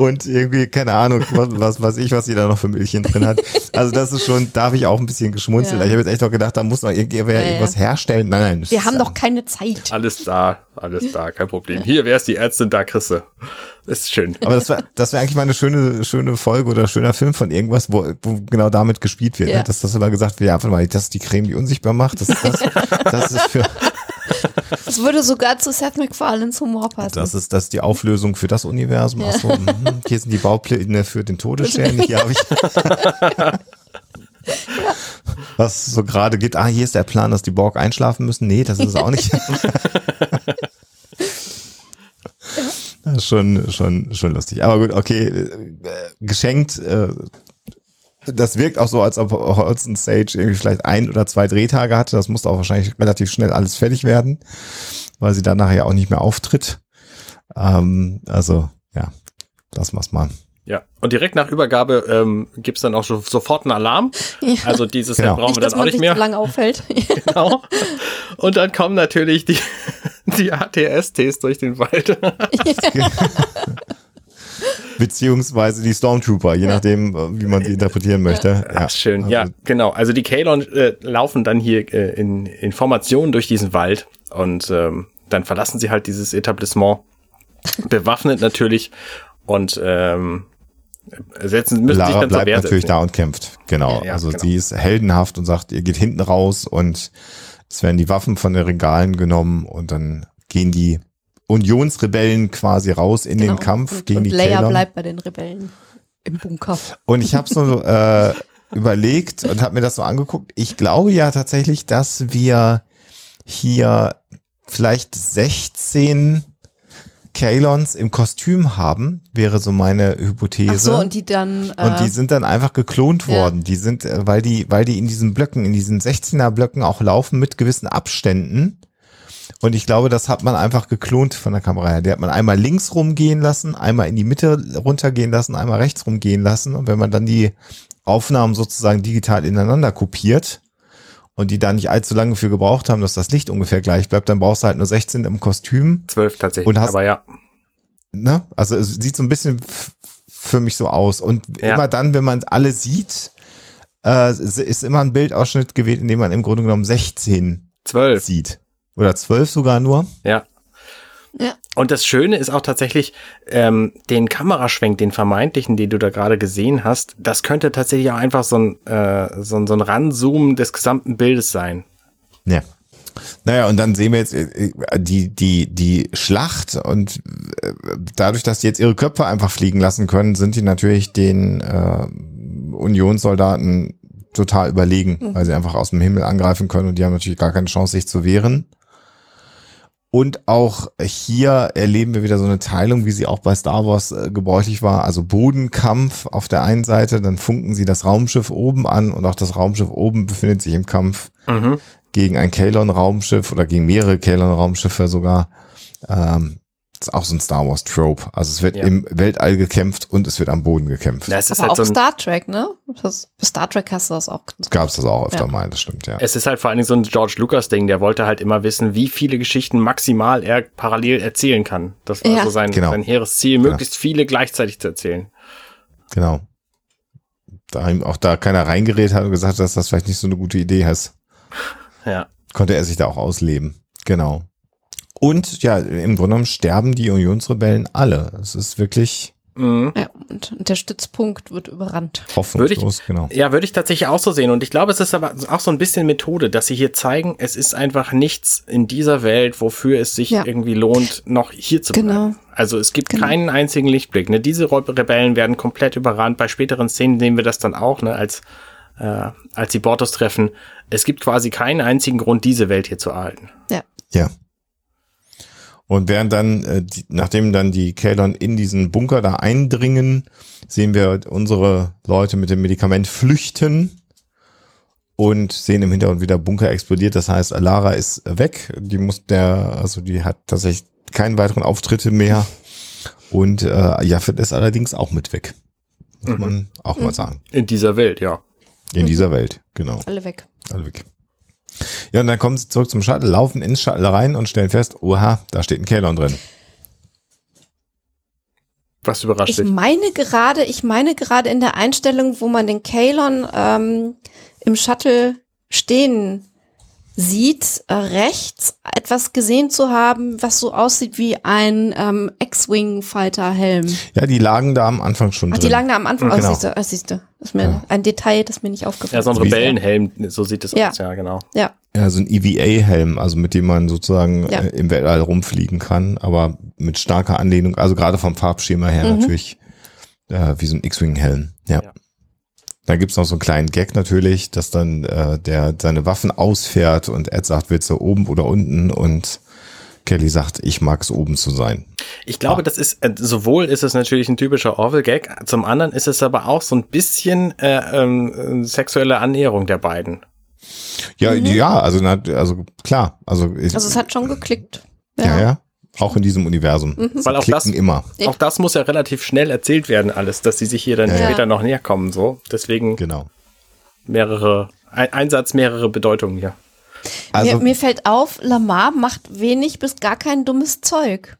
und irgendwie, keine Ahnung, was, was weiß ich, was sie da noch für Milchchen drin hat. Also das ist schon, darf ich auch ein bisschen geschmunzelt. Ja. Ich habe jetzt echt noch gedacht, da muss man irgendwie Ja, ja. irgendwas herstellen. Nein, nein. Wir haben doch keine Zeit. Alles da, alles da, kein Problem. Hier, wer ist die Ärztin? Da, Chrisse. Ist schön. Aber das wäre das wär eigentlich mal eine schöne, schöne Folge oder schöner Film von irgendwas, wo, wo genau damit gespielt wird. Ja. Ne? Dass das immer gesagt wird, ja, warte mal, das ist die Creme, die unsichtbar macht. Das ist das. das ist für, Das würde sogar zu Seth MacFarlanes Humor passen. das ist das ist die Auflösung für das Universum. Ach so, mhm. hier sind die Baupläne für den Todesstern. Hier habe ich. Was so gerade geht, ah, hier ist der Plan, dass die Borg einschlafen müssen. Nee, das ist es auch nicht. Das ist schon, schon, schon lustig. Aber gut, okay, äh, geschenkt. Äh, das wirkt auch so, als ob Holsten Stage irgendwie vielleicht ein oder zwei Drehtage hatte. Das musste auch wahrscheinlich relativ schnell alles fertig werden, weil sie dann nachher ja auch nicht mehr auftritt. Ähm, also, ja, lassen wir's mal. Ja. Und direkt nach Übergabe ähm, gibt's dann auch so, sofort einen Alarm. Ja. Also dieses Genau. Brauchen nicht, wir dann auch nicht mehr. lange auffällt. Genau. Und dann kommen natürlich die, die ATSTs durch den Wald. Beziehungsweise die Stormtrooper, je nachdem, äh, wie man sie interpretieren möchte. Ja, Ach, schön. Also, ja, genau. Also die Kalon äh, laufen dann hier äh, in, in Formation durch diesen Wald und ähm, dann verlassen sie halt dieses Etablissement, bewaffnet natürlich und ähm, setzen, müssen sich Lara dann zur bleibt Wehr natürlich setzen. da und kämpft. Genau. Ja, ja, also genau. sie ist heldenhaft und sagt, ihr geht hinten raus und es werden die Waffen von den Regalen genommen und dann gehen die Unionsrebellen quasi raus in Genau. den Kampf und, gegen und die Leia Kalon. bleibt bei den Rebellen im Bunker. Und ich habe so äh, überlegt und habe mir das so angeguckt. Ich glaube ja tatsächlich, dass wir hier vielleicht 16 Kalons im Kostüm haben, wäre so meine Hypothese. Ach so, und die dann. Äh, Und die sind dann einfach geklont Ja. worden. Die sind, äh, weil die, weil die in diesen Blöcken, in diesen 16er Blöcken auch laufen mit gewissen Abständen. Und ich glaube, das hat man einfach geklont von der Kamera her. Der hat man einmal links rumgehen lassen, einmal in die Mitte runtergehen lassen, einmal rechts rumgehen lassen. Und wenn man dann die Aufnahmen sozusagen digital ineinander kopiert und die da nicht allzu lange für gebraucht haben, dass das Licht ungefähr gleich bleibt, dann brauchst du halt nur 16 im Kostüm. Zwölf tatsächlich. Und hast- aber ja. Ne? Also es sieht so ein bisschen für mich so aus. Und Ja. immer dann, wenn man alle sieht, äh, ist immer ein Bildausschnitt gewählt, in dem man im Grunde genommen 16 Zwölf. sieht. Oder 12 sogar nur. Ja. Ja. Und das Schöne ist auch tatsächlich, ähm, den Kameraschwenk, den vermeintlichen, den du da gerade gesehen hast, das könnte tatsächlich auch einfach so ein, äh, so ein, so ein Ranzoomen des gesamten Bildes sein. Ja. Naja, und dann sehen wir jetzt äh, die, die, die Schlacht und äh, dadurch, dass die jetzt ihre Köpfe einfach fliegen lassen können, sind die natürlich den äh, Unionssoldaten total überlegen, weil sie einfach aus dem Himmel angreifen können und die haben natürlich gar keine Chance, sich zu wehren. Und auch hier erleben wir wieder so eine Teilung, wie sie auch bei Star Wars äh, gebräuchlich war. Also Bodenkampf auf der einen Seite, dann funken sie das Raumschiff oben an und auch das Raumschiff oben befindet sich im Kampf Mhm. gegen ein Kalon-Raumschiff oder gegen mehrere Kalon-Raumschiffe sogar. Ähm, ist auch so ein Star Wars-Trope. Also es wird Ja. im Weltall gekämpft und es wird am Boden gekämpft. Ja, es ist aber halt auch so ein, Star Trek, ne? Das, bei Star Trek hast du das auch. Gab es das auch öfter Ja. mal, das stimmt, ja. es ist halt vor allen Dingen so ein George Lucas-Ding, der wollte halt immer wissen, wie viele Geschichten maximal er parallel erzählen kann. Das war Ja. so sein, Genau. sein hehres Ziel, möglichst viele gleichzeitig zu erzählen. Genau. Da ihm auch da keiner reingeredet hat und gesagt, dass das vielleicht nicht so eine gute Idee ist, Ja. konnte er sich da auch ausleben. Genau. Und ja, im Grunde genommen sterben die Unionsrebellen alle. Es ist wirklich Mhm. Ja, und, der Stützpunkt wird überrannt. hoffnungslos, genau. Ja, würde ich tatsächlich auch so sehen. Und ich glaube, es ist aber auch so ein bisschen Methode, dass sie hier zeigen, es ist einfach nichts in dieser Welt, wofür es sich Ja. irgendwie lohnt, noch hier zu bleiben. Genau. Also es gibt Genau. keinen einzigen Lichtblick. Ne? Diese Re- Rebellen werden komplett überrannt. Bei späteren Szenen sehen wir das dann auch, ne? als, äh, als die Bortos treffen. Es gibt quasi keinen einzigen Grund, diese Welt hier zu erhalten. Ja. Ja. Und während dann, äh, die, nachdem dann die Kalon in diesen Bunker da eindringen, sehen wir unsere Leute mit dem Medikament flüchten und sehen im Hintergrund, wie der Bunker explodiert. Das heißt, Alara ist weg. Die muss der, also die hat tatsächlich keinen weiteren Auftritte mehr. Und äh, Jaffet ist allerdings auch mit weg. Muss man auch mal sagen. In dieser Welt, ja. In dieser Welt, genau. Alle weg. Alle weg. Ja, und dann kommen sie zurück zum Shuttle, laufen ins Shuttle rein und stellen fest, oha, da steht ein Kalon drin. Was überrascht Ich dich? meine gerade, ich meine gerade in der Einstellung, wo man den Kalon ähm, im Shuttle stehen sieht, äh, rechts etwas gesehen zu haben, was so aussieht wie ein ähm, X-Wing-Fighter-Helm. Ja, die lagen da am Anfang schon Ach, drin. die lagen da am Anfang. Genau. Oh, siehst du, ah, siehst du. Das ist mir Ja. ein Detail, das mir nicht aufgefallen Ja, so ein ist. Rebellenhelm, so sieht es Ja. aus, ja, genau. Ja, Ja, so ein EVA-Helm, also mit dem man sozusagen Ja. äh, im Weltall rumfliegen kann, aber mit starker Anlehnung, also gerade vom Farbschema her Mhm. natürlich äh, wie so ein X-Wing-Helm. Ja. Ja. Da gibt's noch so einen kleinen Gag natürlich, dass dann äh, der seine Waffen ausfährt und Ed sagt, willst du oben oder unten? Und Kelly sagt, ich mag's oben zu sein. Ich glaube, das ist, äh, sowohl ist es natürlich ein typischer Orwell-Gag, zum anderen ist es aber auch so ein bisschen äh, ähm, sexuelle Annäherung der beiden. Ja, ja, also, na, also klar, also, ich, Mhm. also es hat schon geklickt. ja, ja, auch in diesem Universum. Mhm. Weil auch das, Klicken immer, Ja. auch das muss ja relativ schnell erzählt werden, alles, dass sie sich hier dann Ja, ja. später noch näher kommen, so. Deswegen genau. mehrere, ein Einsatz, mehrere Bedeutungen hier. Also, mir, mir fällt auf, Lamar macht wenig bis gar kein dummes Zeug.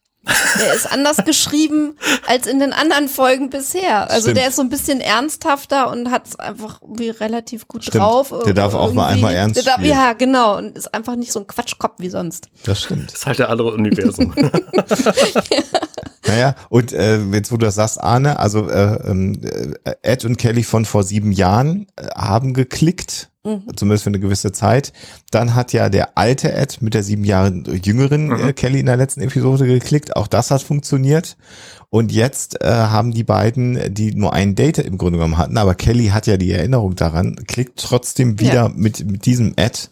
Der ist anders geschrieben als in den anderen Folgen bisher. Also Stimmt. der ist so ein bisschen ernsthafter und hat es einfach wie relativ gut Stimmt. drauf. Der darf auch mal einmal ernst der darf. Ja, genau. Und ist einfach nicht so ein Quatschkopf wie sonst. das stimmt. Das ist halt der andere Universum. Naja, und äh, jetzt wo du das sagst, Arne, also äh, ähm, äh, Ed und Kelly von vor sieben Jahren äh, haben geklickt, zumindest für eine gewisse Zeit. Dann hat ja der alte Ed mit der sieben Jahre jüngeren äh, Kelly in der letzten Episode geklickt. Auch das hat funktioniert. Und jetzt äh, haben die beiden, die nur ein Date im Grunde genommen hatten, aber Kelly hat ja die Erinnerung daran, klickt trotzdem wieder Ja. mit, mit diesem Ed.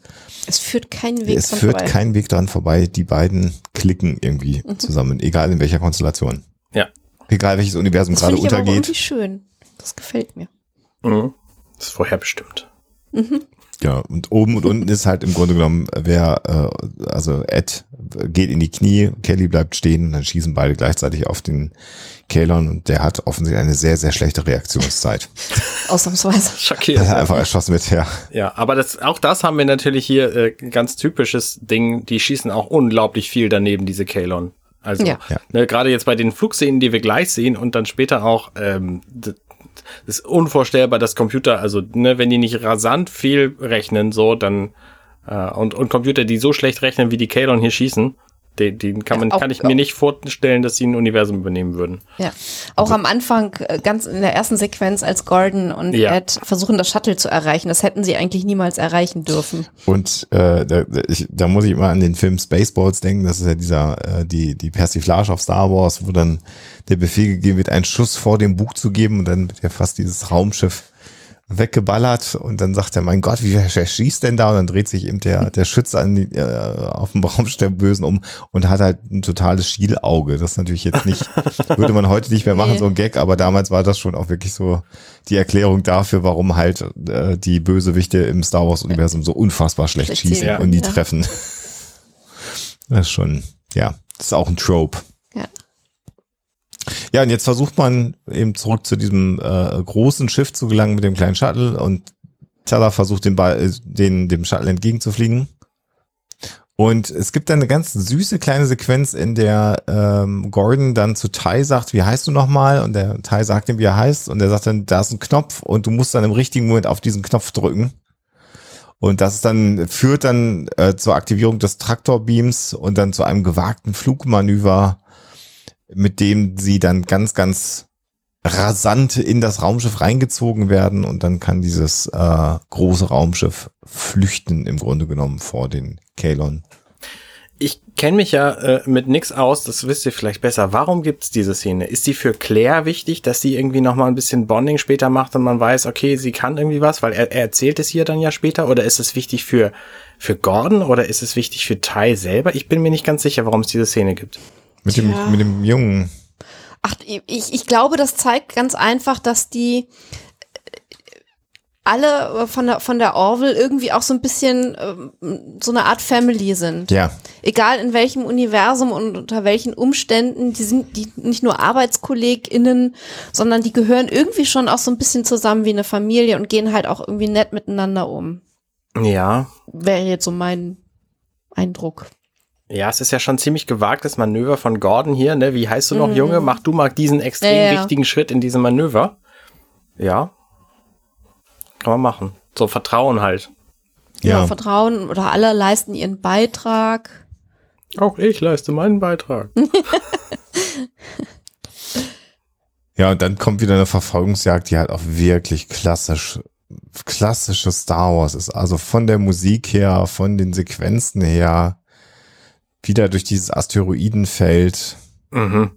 Es führt keinen Weg Es dran führt vorbei. kein Weg dran vorbei. Die beiden klicken irgendwie Mhm. zusammen, egal in welcher Konstellation. ja. Egal welches Universum das gerade ich aber auch irgendwie untergeht. schön. Das gefällt mir. Mhm. Das ist vorherbestimmt. Ja, und oben und unten ist halt im Grunde genommen, wer, äh, also Ed geht in die Knie, Kelly bleibt stehen und dann schießen beide gleichzeitig auf den Kalon und der hat offensichtlich eine sehr, sehr schlechte Reaktionszeit. Ausnahmsweise. Schockierend. Dass er einfach erschossen wird, ja. Ja, aber das, auch das haben wir natürlich hier äh, ganz typisches Ding. Die schießen auch unglaublich viel daneben, diese Kalon. Also, Ja. Ne, gerade jetzt bei den Flugszenen, die wir gleich sehen und dann später auch, ähm, ist unvorstellbar, dass Computer, also, ne, wenn die nicht rasant viel rechnen, so, dann, äh, und, und Computer, die so schlecht rechnen, wie die Kalon hier schießen, den, den kann man, auch- kann ich mir nicht vorstellen, dass sie ein Universum übernehmen würden. Ja, auch am Anfang, äh, ganz in der ersten Sequenz, als Gordon und Ja. Ed versuchen, das Shuttle zu erreichen, das hätten sie eigentlich niemals erreichen dürfen. Und äh, da, da- ich, da muss ich immer an den Film Spaceballs denken. Das ist ja dieser, äh, die, die Persiflage auf Star Wars, wo dann der Befehl gegeben wird, einen Schuss vor dem Bug zu geben und dann wird ja fast dieses Raumschiff weggeballert und dann sagt er, mein Gott, wie wer schießt denn da? Und dann dreht sich eben der, der Schütze an die, äh, auf dem Raumschiff der Bösen um und hat halt ein totales Schielauge. Das ist natürlich jetzt nicht, würde man heute nicht mehr machen, Nee. so ein Gag, aber damals war das schon auch wirklich so die Erklärung dafür, warum halt äh, die Bösewichte im Star Wars-Universum so unfassbar schlecht Schlecht schießen sehen, und nie ja. treffen. Das ist schon, ja, das ist auch ein Trope. Ja. Und jetzt versucht man eben zurück zu diesem äh, großen Schiff zu gelangen mit dem kleinen Shuttle und Teller versucht den, Ball, äh, den dem Shuttle entgegenzufliegen. Und es gibt dann eine ganz süße kleine Sequenz, in der ähm, Gordon dann zu Ty sagt, wie heißt du nochmal? Und der Ty sagt ihm, wie er heißt. Und er sagt dann, da ist ein Knopf und du musst dann im richtigen Moment auf diesen Knopf drücken. Und das ist dann führt dann äh, zur Aktivierung des Traktorbeams und dann zu einem gewagten Flugmanöver, mit dem sie dann ganz, ganz rasant in das Raumschiff reingezogen werden und dann kann dieses äh, große Raumschiff flüchten im Grunde genommen vor den Kalon. Ich kenne mich ja äh, mit nix aus, das wisst ihr vielleicht besser. Warum gibt's diese Szene? Ist die für Claire wichtig, dass sie irgendwie noch mal ein bisschen Bonding später macht und man weiß, okay, sie kann irgendwie was, weil er, er erzählt es hier dann ja später? Oder ist es wichtig für, für Gordon oder ist es wichtig für Ty selber? Ich bin mir nicht ganz sicher, warum es diese Szene gibt. Mit Tja. dem, mit dem Jungen. Ach, ich, ich glaube, das zeigt ganz einfach, dass die äh, alle von der, von der Orville irgendwie auch so ein bisschen ähm, so eine Art Family sind. Ja, Egal in welchem Universum und unter welchen Umständen, die sind die nicht nur ArbeitskollegInnen, sondern die gehören irgendwie schon auch so ein bisschen zusammen wie eine Familie und gehen halt auch irgendwie nett miteinander um. Ja, Wäre jetzt so mein Eindruck. Ja, es ist ja schon ziemlich gewagtes Manöver von Gordon hier, ne? Wie heißt du noch, mhm. Junge? Mach du mal diesen extrem ja, ja. wichtigen Schritt in diesem Manöver. Ja. Kann man machen. So Vertrauen halt. Ja. ja, Vertrauen oder alle leisten ihren Beitrag. Auch ich leiste meinen Beitrag. ja, und dann kommt wieder eine Verfolgungsjagd, die halt auch wirklich klassisch, klassische Star Wars ist. Also von der Musik her, von den Sequenzen her, wieder durch dieses Asteroidenfeld. Mhm.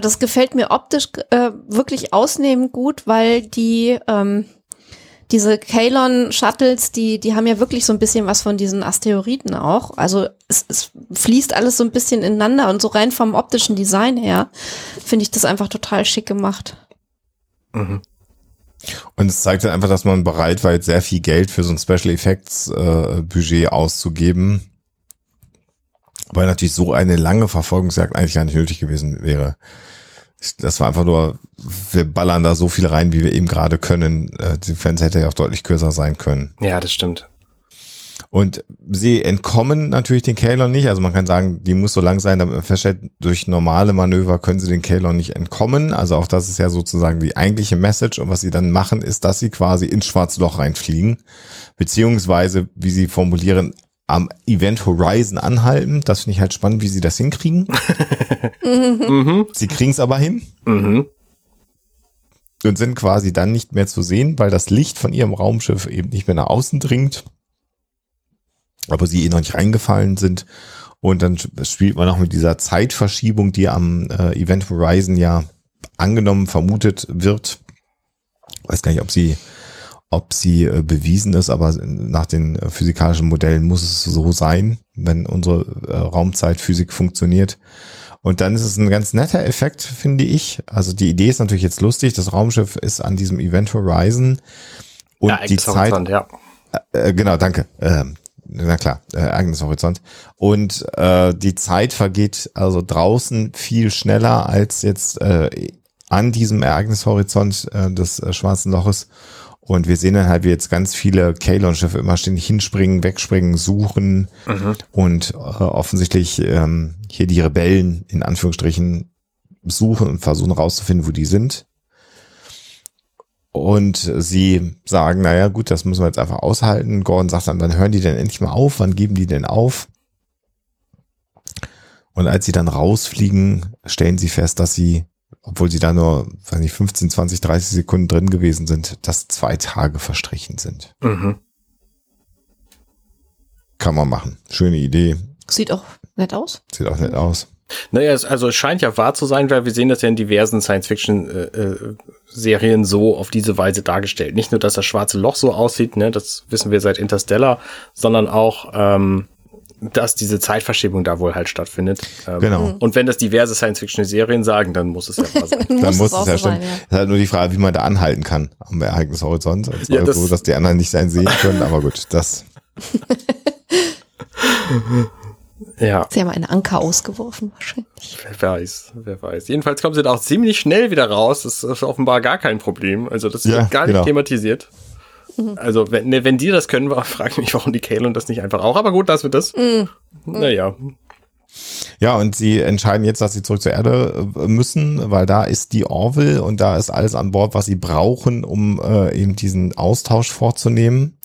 das gefällt mir optisch äh, wirklich ausnehmend gut, weil die ähm, diese Kalon-Shuttles, die, die haben ja wirklich so ein bisschen was von diesen Asteroiden auch. Also es, es fließt alles so ein bisschen ineinander und so rein vom optischen Design her finde ich das einfach total schick gemacht. Mhm. Und es zeigt dann einfach, dass man bereit war, jetzt sehr viel Geld für so ein Special Effects äh, Budget auszugeben. Weil natürlich so eine lange Verfolgungsjagd eigentlich gar nicht nötig gewesen wäre das war einfach nur, wir ballern da so viel rein, wie wir eben gerade können. Äh, die Fans hätte ja auch deutlich kürzer sein können. Ja, das stimmt. Und sie entkommen natürlich den Kalon nicht. Also man kann sagen, die muss so lang sein, damit man feststellt, durch normale Manöver können sie den Kalon nicht entkommen. Also auch das ist ja sozusagen die eigentliche Message. Und was sie dann machen, ist, dass sie quasi ins schwarze Loch reinfliegen. Beziehungsweise, wie sie formulieren, am Event Horizon anhalten. Das finde ich halt spannend, wie sie das hinkriegen. mhm. Sie kriegen es aber hin. Mhm. Und sind quasi dann nicht mehr zu sehen, weil das Licht von ihrem Raumschiff eben nicht mehr nach außen dringt. Aber sie eh noch nicht reingefallen sind. Und dann spielt man auch mit dieser Zeitverschiebung, die am äh, Event Horizon ja angenommen, vermutet wird. Weiß gar nicht, ob sie ob sie äh, bewiesen ist, aber nach den äh, physikalischen Modellen muss es so sein, wenn unsere äh, Raumzeitphysik funktioniert. Und dann ist es ein ganz netter Effekt, finde ich. Also die Idee ist natürlich jetzt lustig. Das Raumschiff ist an diesem Event Horizon und ja, die Zeit. Ja. Äh, genau, danke. Ähm, na klar, äh, Ereignishorizont. Und äh, die Zeit vergeht also draußen viel schneller als jetzt äh, an diesem Ereignishorizont äh, des äh, Schwarzen Loches. Und wir sehen dann halt, wie jetzt ganz viele Kalon-Schiffe immer ständig hinspringen, wegspringen, suchen mhm. und äh, offensichtlich ähm, hier die Rebellen in Anführungsstrichen suchen und versuchen rauszufinden, wo die sind. Und sie sagen, naja, gut, das müssen wir jetzt einfach aushalten. Gordon sagt dann, dann hören die denn endlich mal auf, wann geben die denn auf? Und als sie dann rausfliegen, stellen sie fest, dass sie obwohl sie da nur, weiß nicht, 15, 20, 30 Sekunden drin gewesen sind, dass zwei Tage verstrichen sind. Mhm. Kann man machen. Schöne Idee. Sieht auch nett aus. Sieht auch nett aus. Naja, es, also es scheint ja wahr zu sein, weil wir sehen das ja in diversen Science-Fiction-Serien äh, äh, so auf diese Weise dargestellt. Nicht nur, dass das schwarze Loch so aussieht, ne, das wissen wir seit Interstellar, sondern auch ähm, dass diese Zeitverschiebung da wohl halt stattfindet. Ähm, genau. Und wenn das diverse Science-Fiction-Serien sagen, dann muss es ja wahr sein. dann muss es, ja stimmen. Ja. ist halt nur die Frage, wie man da anhalten kann am Ereignishorizont. Also ja, das so, dass die anderen nicht sein sehen können, aber gut, das. ja. Sie haben einen Anker ausgeworfen, wahrscheinlich. Wer weiß, wer weiß. Jedenfalls kommen sie da auch ziemlich schnell wieder raus. Das ist offenbar gar kein Problem. Also das wird gar nicht genau. thematisiert. Mhm. Also, wenn, ne, wenn die das können, frage ich mich, warum die Kalon das nicht einfach auch. Aber gut, dass wir das. Mhm. Naja. Ja, und sie entscheiden jetzt, dass sie zurück zur Erde äh, müssen, weil da ist die Orville und da ist alles an Bord, was sie brauchen, um äh, eben diesen Austausch vorzunehmen.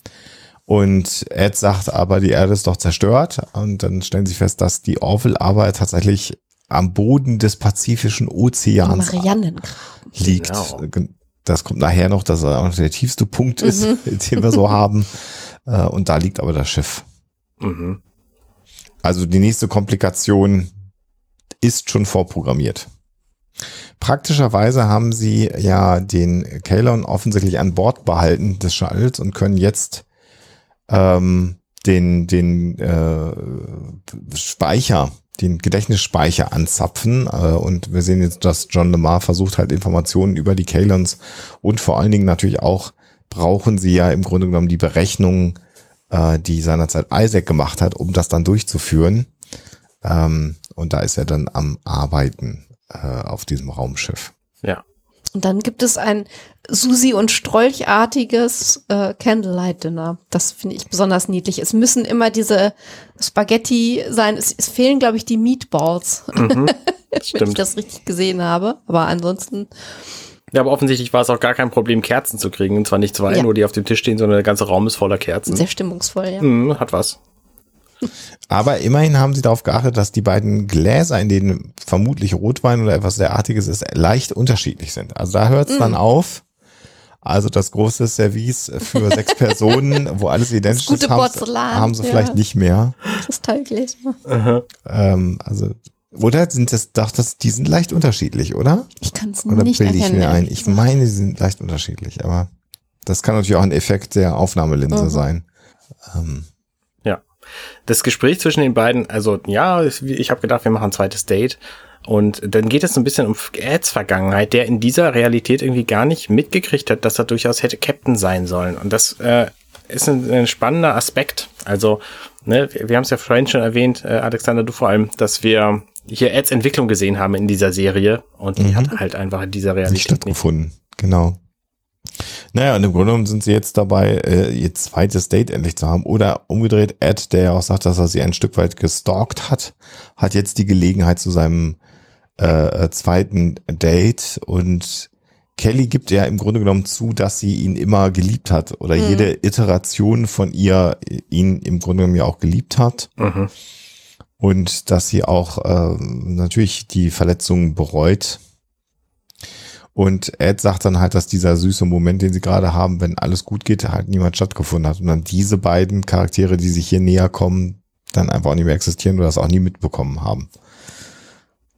Und Ed sagt aber, die Erde ist doch zerstört. Und dann stellen sie fest, dass die Orville aber tatsächlich am Boden des Pazifischen Ozeans liegt. Genau das kommt nachher noch, dass er auch der tiefste Punkt ist, mhm. den wir so haben. Äh, und da liegt aber das Schiff. Mhm. Also die nächste Komplikation ist schon vorprogrammiert. Praktischerweise haben sie ja den Kalon offensichtlich an Bord behalten des Shuttles und können jetzt ähm, den, den äh, Speicher den Gedächtnisspeicher anzapfen. Äh, und wir sehen jetzt, dass John Lemar versucht halt Informationen über die Kalons und vor allen Dingen natürlich auch brauchen sie ja im Grunde genommen die Berechnungen, äh, die seinerzeit Isaac gemacht hat, um das dann durchzuführen. Ähm, und da ist er dann am Arbeiten äh, auf diesem Raumschiff. Ja. Und dann gibt es ein Susi- und Strolchartiges äh, Candlelight-Dinner. Das finde ich besonders niedlich. Es müssen immer diese Spaghetti sein. Es, es fehlen, glaube ich, die Meatballs, Mhm, wenn ich das richtig gesehen habe. Aber ansonsten, Ja, aber offensichtlich war es auch gar kein Problem, Kerzen zu kriegen. Und zwar nicht zwei, Ja. nur die auf dem Tisch stehen, sondern der ganze Raum ist voller Kerzen. sehr stimmungsvoll, ja. Mhm, hat was. Aber immerhin haben sie darauf geachtet, dass die beiden Gläser, in denen vermutlich Rotwein oder etwas derartiges ist, leicht unterschiedlich sind. Also da hört es dann auf. Also das große Service für sechs Personen, wo alles identisch gute ist, haben, Porzellan, haben sie ja. vielleicht nicht mehr. Kristallgläser. Ähm, also oder sind das, doch, das, die sind leicht unterschiedlich, oder? Ich kann es Oder nicht bilde ich mir ein? Ich meine, sie sind leicht unterschiedlich, aber das kann natürlich auch ein Effekt der Aufnahmelinse Mhm. sein. Ähm. Das Gespräch zwischen den beiden, also ja, ich, ich habe gedacht, wir machen ein zweites Date. Und dann geht es so ein bisschen um Eds Vergangenheit, der in dieser Realität irgendwie gar nicht mitgekriegt hat, dass er durchaus hätte Captain sein sollen. Und das äh, ist ein, ein spannender Aspekt. Also, ne, wir, wir haben es ja vorhin schon erwähnt, äh, Alexander, du vor allem, dass wir hier Eds Entwicklung gesehen haben in dieser Serie. Und die Mhm. hat halt einfach in dieser nicht Realität nicht. stattgefunden. Genau. Naja, und im Grunde genommen sind sie jetzt dabei, äh, ihr zweites Date endlich zu haben. Oder umgedreht, Ed, der ja auch sagt, dass er sie ein Stück weit gestalkt hat, hat jetzt die Gelegenheit zu seinem äh, äh, zweiten Date und Kelly gibt ja im Grunde genommen zu, dass sie ihn immer geliebt hat oder Mhm. jede Iteration von ihr ihn im Grunde genommen ja auch geliebt hat Mhm. und dass sie auch äh, natürlich die Verletzungen bereut. Und Ed sagt dann halt, dass dieser süße Moment, den sie gerade haben, wenn alles gut geht, halt niemand stattgefunden hat. Und dann diese beiden Charaktere, die sich hier näher kommen, dann einfach auch nicht mehr existieren oder das auch nie mitbekommen haben.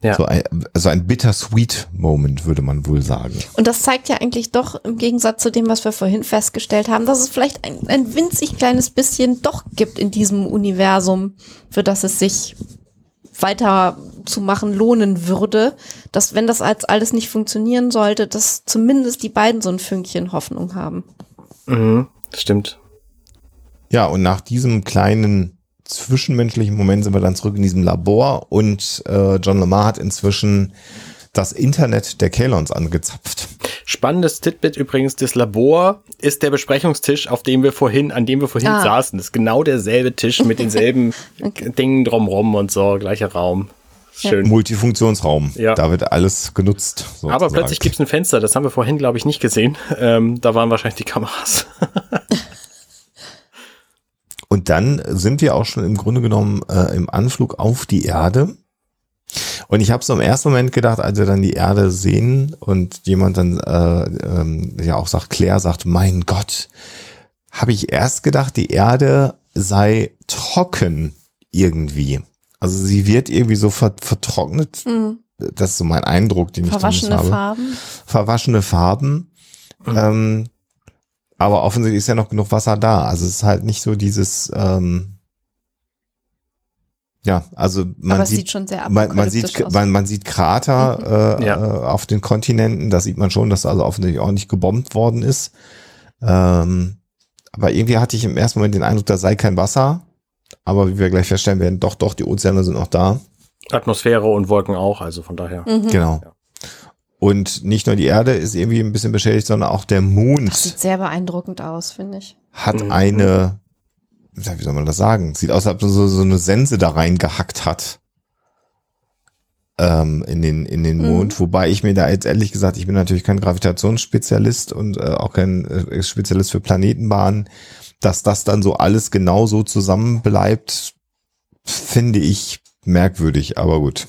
Ja. So ein, also ein bittersweet Moment, würde man wohl sagen. Und das zeigt ja eigentlich doch im Gegensatz zu dem, was wir vorhin festgestellt haben, dass es vielleicht ein, ein winzig kleines bisschen doch gibt in diesem Universum, für das es sich weiter zu machen lohnen würde, dass wenn das als alles nicht funktionieren sollte, dass zumindest die beiden so ein Fünkchen Hoffnung haben. Mhm. Stimmt. Ja, und nach diesem kleinen zwischenmenschlichen Moment sind wir dann zurück in diesem Labor und äh, John Lamar hat inzwischen das Internet der Kalons angezapft. Spannendes Titbit übrigens, das Labor ist der Besprechungstisch, auf dem wir vorhin, an dem wir vorhin Ah. saßen. Das ist genau derselbe Tisch mit denselben Dingen drumrum und so, gleicher Raum. Schön. Multifunktionsraum. Ja. Da wird alles genutzt. Sozusagen. Aber plötzlich gibt's ein Fenster, das haben wir vorhin, glaube ich, nicht gesehen. Ähm, da waren wahrscheinlich die Kameras. Und dann sind wir auch schon im Grunde genommen äh, im Anflug auf die Erde. Und ich habe so im ersten Moment gedacht, als wir dann die Erde sehen und jemand dann äh, ähm, ja auch sagt, Claire sagt, mein Gott, habe ich erst gedacht, die Erde sei trocken irgendwie. Also sie wird irgendwie so ver vertrocknet. Mhm. Das ist so mein Eindruck, den ich Verwaschene zumindest habe Farben. verwaschene Farben. Ähm, aber offensichtlich ist ja noch genug Wasser da. Also es ist halt nicht so dieses, ähm, ja, also man Aber es sieht, sieht schon sehr man, man sieht, man, man sieht Krater äh, Ja. äh, auf den Kontinenten. Da sieht man schon, dass also offensichtlich auch nicht gebombt worden ist. Ähm, aber irgendwie hatte ich im ersten Moment den Eindruck, da sei kein Wasser. Aber wie wir gleich feststellen werden, doch, doch, die Ozeane sind noch da. Atmosphäre und Wolken auch, also von daher. Mhm. Genau. Ja. Und nicht nur die Erde ist irgendwie ein bisschen beschädigt, sondern auch der Mond. Das sieht sehr beeindruckend aus, finde ich. hat Mhm. eine, ja, wie soll man das sagen? Sieht aus, als ob so, so eine Sense da reingehackt hat. Ähm, in den, in den Mhm. Mond. Wobei ich mir da jetzt ehrlich gesagt, ich bin natürlich kein Gravitationsspezialist und äh, auch kein äh, Spezialist für Planetenbahnen, dass das dann so alles genau so zusammen bleibt, finde ich merkwürdig, aber gut.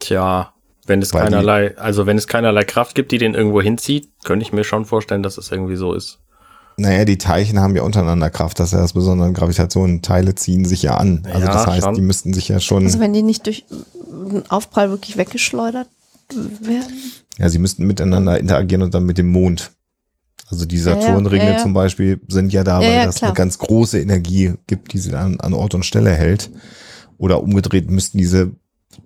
Tja, wenn es Weil keinerlei, also wenn es keinerlei Kraft gibt, die den irgendwo hinzieht, könnte ich mir schon vorstellen, dass es irgendwie so ist. Naja, die Teilchen haben ja untereinander Kraft, das ist ja das Besondere an Gravitation. Teile ziehen sich ja an. Also Ja, das heißt, schon. die müssten sich ja schon. Also wenn die nicht durch einen Aufprall wirklich weggeschleudert werden. Ja, sie müssten miteinander interagieren und dann mit dem Mond. Also die Saturnringe ja, ja. zum Beispiel sind ja da, Ja, weil ja, das klar. eine ganz große Energie gibt, die sie dann an Ort und Stelle hält. Oder umgedreht müssten diese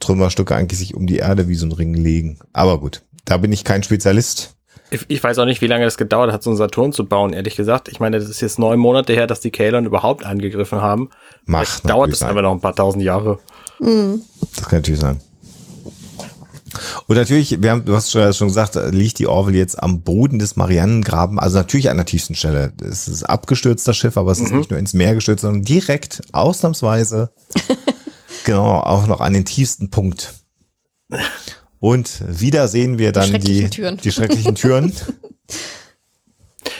Trümmerstücke eigentlich sich um die Erde wie so ein Ring legen. Aber gut, da bin ich kein Spezialist. Ich, ich weiß auch nicht, wie lange das gedauert hat, so einen Saturn zu bauen, ehrlich gesagt. Ich meine, das ist jetzt neun Monate her, dass die Kalon überhaupt angegriffen haben. Macht dauert es sein. einfach noch ein paar tausend Jahre. Mhm. Das kann natürlich sein. Und natürlich, wir haben, du hast schon gesagt, liegt die Orville jetzt am Boden des Marianengraben, also natürlich an der tiefsten Stelle. Es ist abgestürzt, das Schiff, aber es ist mhm. nicht nur ins Meer gestürzt, sondern direkt, ausnahmsweise, genau, auch noch an den tiefsten Punkt. Und wieder sehen wir dann die, die schrecklichen Türen.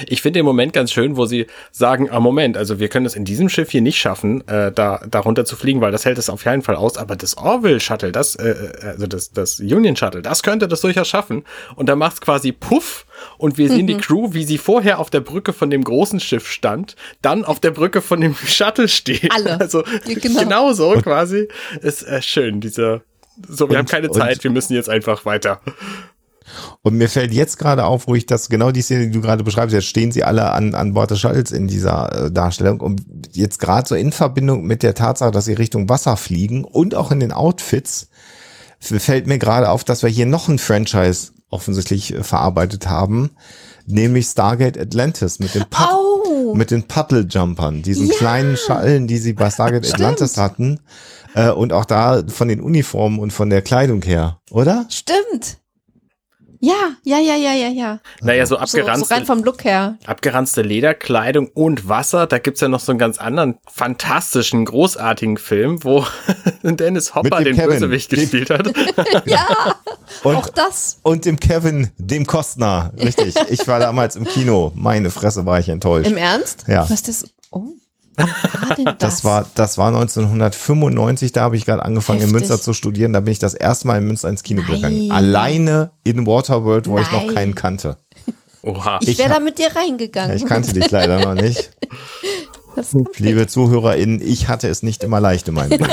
Ich finde den Moment ganz schön, wo sie sagen, ah Moment, also wir können es in diesem Schiff hier nicht schaffen, äh, da darunter zu fliegen, weil das hält es auf jeden Fall aus, aber das Orville Shuttle, das äh, äh, also das das Union Shuttle, das könnte das durchaus schaffen und da macht's quasi puff und wir sehen mhm. die Crew, wie sie vorher auf der Brücke von dem großen Schiff stand, dann auf der Brücke von dem Shuttle steht. Alle. Also genau, genau so quasi ist äh, schön dieser so, wir und, haben keine Zeit, wir müssen jetzt einfach weiter. Und mir fällt jetzt gerade auf, wo ich das, genau die Szene, die du gerade beschreibst, jetzt stehen sie alle an, an Bord des Shuttles in dieser äh, Darstellung. Und jetzt gerade so in Verbindung mit der Tatsache, dass sie Richtung Wasser fliegen und auch in den Outfits, fällt mir gerade auf, dass wir hier noch ein Franchise offensichtlich äh, verarbeitet haben, nämlich Stargate Atlantis mit den, Pud oh. mit den Puddle-Jumpern, diesen ja. kleinen Schallen, die sie bei Stargate. Atlantis hatten. Äh, und auch da von den Uniformen und von der Kleidung her, oder? Stimmt. Ja, ja, ja, ja, ja, ja. Naja, so abgeranzte, so, so rein vom Look her. abgeranzte Lederkleidung und Wasser. Da gibt's ja noch so einen ganz anderen fantastischen, großartigen Film, wo Dennis Hopper den Kevin, Bösewicht gespielt hat. ja, und, auch das. Und dem Kevin, dem Kostner, richtig. Ich war damals im Kino. Meine Fresse war ich enttäuscht. Im Ernst? Ja. Was das? Oh. Das? das? war, das war 1995, da habe ich gerade angefangen Heftig. in Münster zu studieren. Da bin ich das erste Mal in Münster ins Kino Nein. gegangen. Alleine in Waterworld, wo Nein. ich noch keinen kannte. Oha. Ich wäre da mit dir reingegangen. Ich kannte dich leider noch nicht. Liebe ZuhörerInnen, ich hatte es nicht immer leicht in meinem Leben.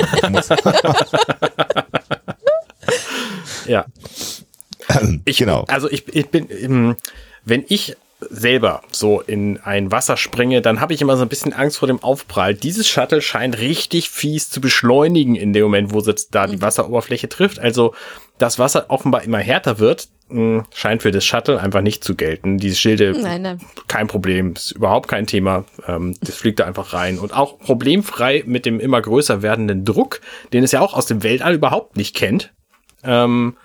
ja. Ich, genau. Also ich, ich bin, ähm, wenn ich selber so in ein Wasser springe, dann habe ich immer so ein bisschen Angst vor dem Aufprall. Dieses Shuttle scheint richtig fies zu beschleunigen in dem Moment, wo es da die mhm. Wasseroberfläche trifft. Also das Wasser offenbar immer härter wird, hm, scheint für das Shuttle einfach nicht zu gelten. Diese Schilde, nein, nein. kein Problem, ist überhaupt kein Thema. Ähm, das fliegt da einfach rein. Und auch problemfrei mit dem immer größer werdenden Druck, den es ja auch aus dem Weltall überhaupt nicht kennt. Ähm,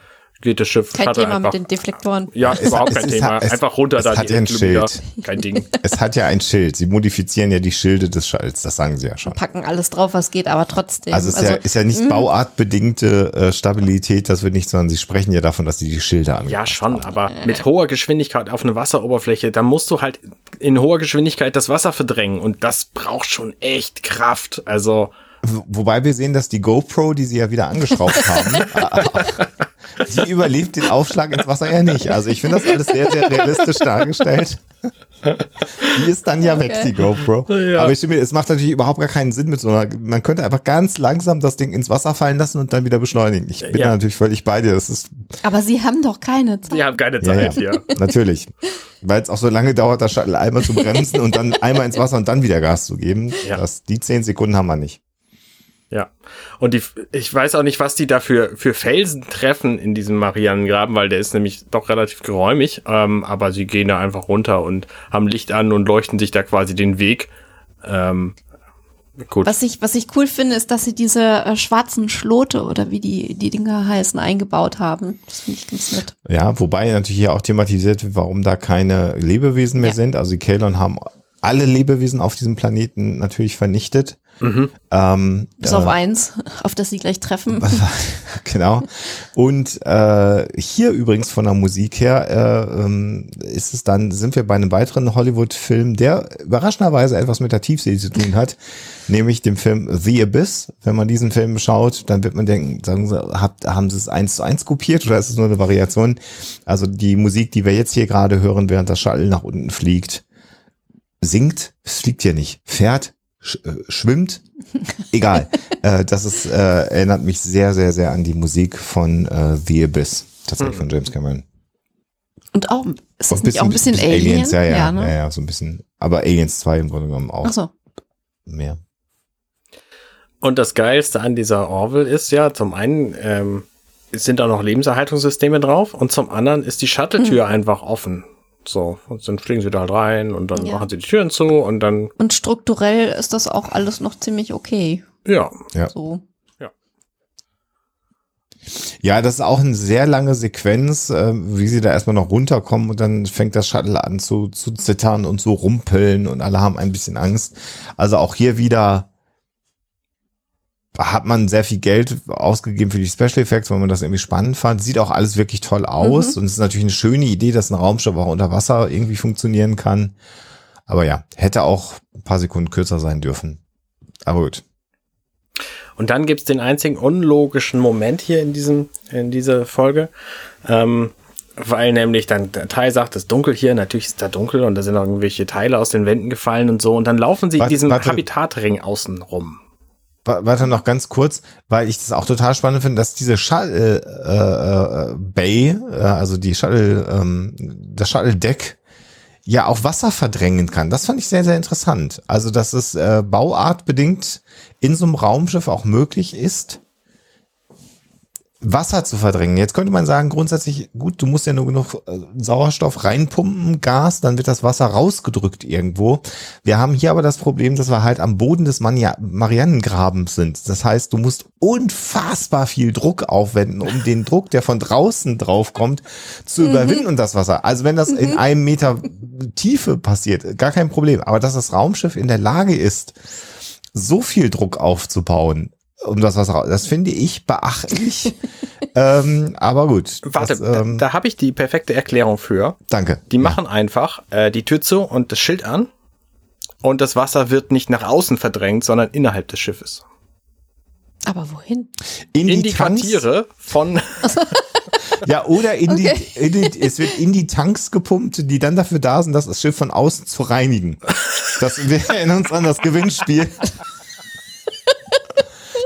geht das Schiff. Kein Thema einfach, mit den Deflektoren. Ja, es, überhaupt kein Thema. Es, einfach runter es da. Hat ja ein Schild. Kein Ding. Es hat ja ein Schild. Sie modifizieren ja die Schilde des Schalls, das sagen sie ja schon. Packen alles drauf, was geht, aber trotzdem. Also es ist, also, ja, ist ja nicht mh. bauartbedingte äh, Stabilität, das wird nicht, sondern sie sprechen ja davon, dass sie die Schilde an. Ja, schon, aber mit hoher Geschwindigkeit auf eine Wasseroberfläche, da musst du halt in hoher Geschwindigkeit das Wasser verdrängen und das braucht schon echt Kraft. Also. Wobei wir sehen, dass die GoPro, die sie ja wieder angeschraubt haben, die überlebt den Aufschlag ins Wasser ja nicht. Also ich finde das alles sehr, sehr realistisch dargestellt. Die ist dann ja okay. weg, die GoPro. Ja. Aber ich finde, es macht natürlich überhaupt gar keinen Sinn mit so einer, man könnte einfach ganz langsam das Ding ins Wasser fallen lassen und dann wieder beschleunigen. Ich bin ja. da natürlich völlig bei dir. Das ist Aber sie haben doch keine Zeit. Sie haben keine Zeit, ja. ja. Natürlich. Weil es auch so lange dauert, das Shuttle einmal zu bremsen und dann einmal ins Wasser und dann wieder Gas zu geben. Ja. Das, die zehn Sekunden haben wir nicht. Ja. Und die, ich weiß auch nicht, was die da für, für Felsen treffen in diesem Marianengraben, weil der ist nämlich doch relativ geräumig. Ähm, aber sie gehen da einfach runter und haben Licht an und leuchten sich da quasi den Weg. Ähm, gut. Was ich, was ich cool finde, ist, dass sie diese äh, schwarzen Schlote oder wie die, die Dinger heißen, eingebaut haben. Das finde ich ganz nett. Ja, wobei natürlich hier auch thematisiert wird, warum da keine Lebewesen mehr ja. sind. Also die Kalon haben alle Lebewesen auf diesem Planeten natürlich vernichtet. Mhm. Ähm, Bis äh, auf eins, auf das sie gleich treffen. genau. Und äh, hier übrigens von der Musik her äh, ähm, ist es dann, sind wir bei einem weiteren Hollywood-Film, der überraschenderweise etwas mit der Tiefsee zu tun hat, nämlich dem Film The Abyss. Wenn man diesen Film schaut, dann wird man denken, sagen sie, habt, haben sie es eins zu eins kopiert oder ist es nur eine Variation? Also die Musik, die wir jetzt hier gerade hören, während das Shuttle nach unten fliegt, singt, es fliegt ja nicht, fährt, sch äh, schwimmt, egal. äh, das ist, äh, erinnert mich sehr, sehr, sehr an die Musik von äh, The Abyss, tatsächlich mhm. von James Cameron. Und auch, ist das nicht auch ein bisschen, bisschen Alien? Aliens? Ja, ja, ja, ne? ja, ja, so ein bisschen. Aber Aliens 2 im Grunde genommen auch. Ach so. Mehr. Und das Geilste an dieser Orville ist ja, zum einen ähm, sind da noch Lebenserhaltungssysteme drauf und zum anderen ist die Shuttle-Tür hm. einfach offen. So, und dann fliegen sie da halt rein und dann ja. machen sie die Türen zu und dann. Und strukturell ist das auch alles noch ziemlich okay. Ja. ja. So. Ja. Ja, das ist auch eine sehr lange Sequenz, äh, wie sie da erstmal noch runterkommen und dann fängt das Shuttle an zu, zu zittern und zu rumpeln und alle haben ein bisschen Angst. Also auch hier wieder hat man sehr viel Geld ausgegeben für die Special Effects, weil man das irgendwie spannend fand. Sieht auch alles wirklich toll aus mhm. und es ist natürlich eine schöne Idee, dass ein Raumschiff auch unter Wasser irgendwie funktionieren kann. Aber ja, hätte auch ein paar Sekunden kürzer sein dürfen. Aber gut. Und dann gibt's den einzigen unlogischen Moment hier in diesem, in dieser Folge. Ähm, weil nämlich dann der Teil sagt, es ist dunkel hier, natürlich ist da dunkel und da sind auch irgendwelche Teile aus den Wänden gefallen und so. Und dann laufen sie warte, in diesem warte, Habitatring außen rum. Warte noch ganz kurz, weil ich das auch total spannend finde, dass diese Shuttle äh, äh, Bay, äh, also die Shuttle, ähm, das Shuttle Deck ja auch Wasser verdrängen kann. Das fand ich sehr, sehr interessant. Also, dass es äh, bauartbedingt in so einem Raumschiff auch möglich ist, Wasser zu verdrängen. Jetzt könnte man sagen, grundsätzlich, gut, du musst ja nur genug äh, Sauerstoff reinpumpen, Gas, dann wird das Wasser rausgedrückt irgendwo. Wir haben hier aber das Problem, dass wir halt am Boden des Marianengrabens sind. Das heißt, du musst unfassbar viel Druck aufwenden, um den Druck, der von draußen draufkommt, zu mhm. überwinden und das Wasser. Also wenn das mhm. in einem Meter Tiefe passiert, gar kein Problem. Aber dass das Raumschiff in der Lage ist, so viel Druck aufzubauen, um das Wasser raus. Das finde ich beachtlich. ähm, aber gut. Warte, das, ähm, da, da habe ich die perfekte Erklärung für. Danke. Die machen ja. einfach äh, die Tür zu und das Schild an und das Wasser wird nicht nach außen verdrängt, sondern innerhalb des Schiffes. Aber wohin? In, in die, die Quartiere von. ja, oder in, okay. die, in die, es wird in die Tanks gepumpt, die dann dafür da sind, das Schiff von außen zu reinigen. Das, wir erinnern uns an das Gewinnspiel.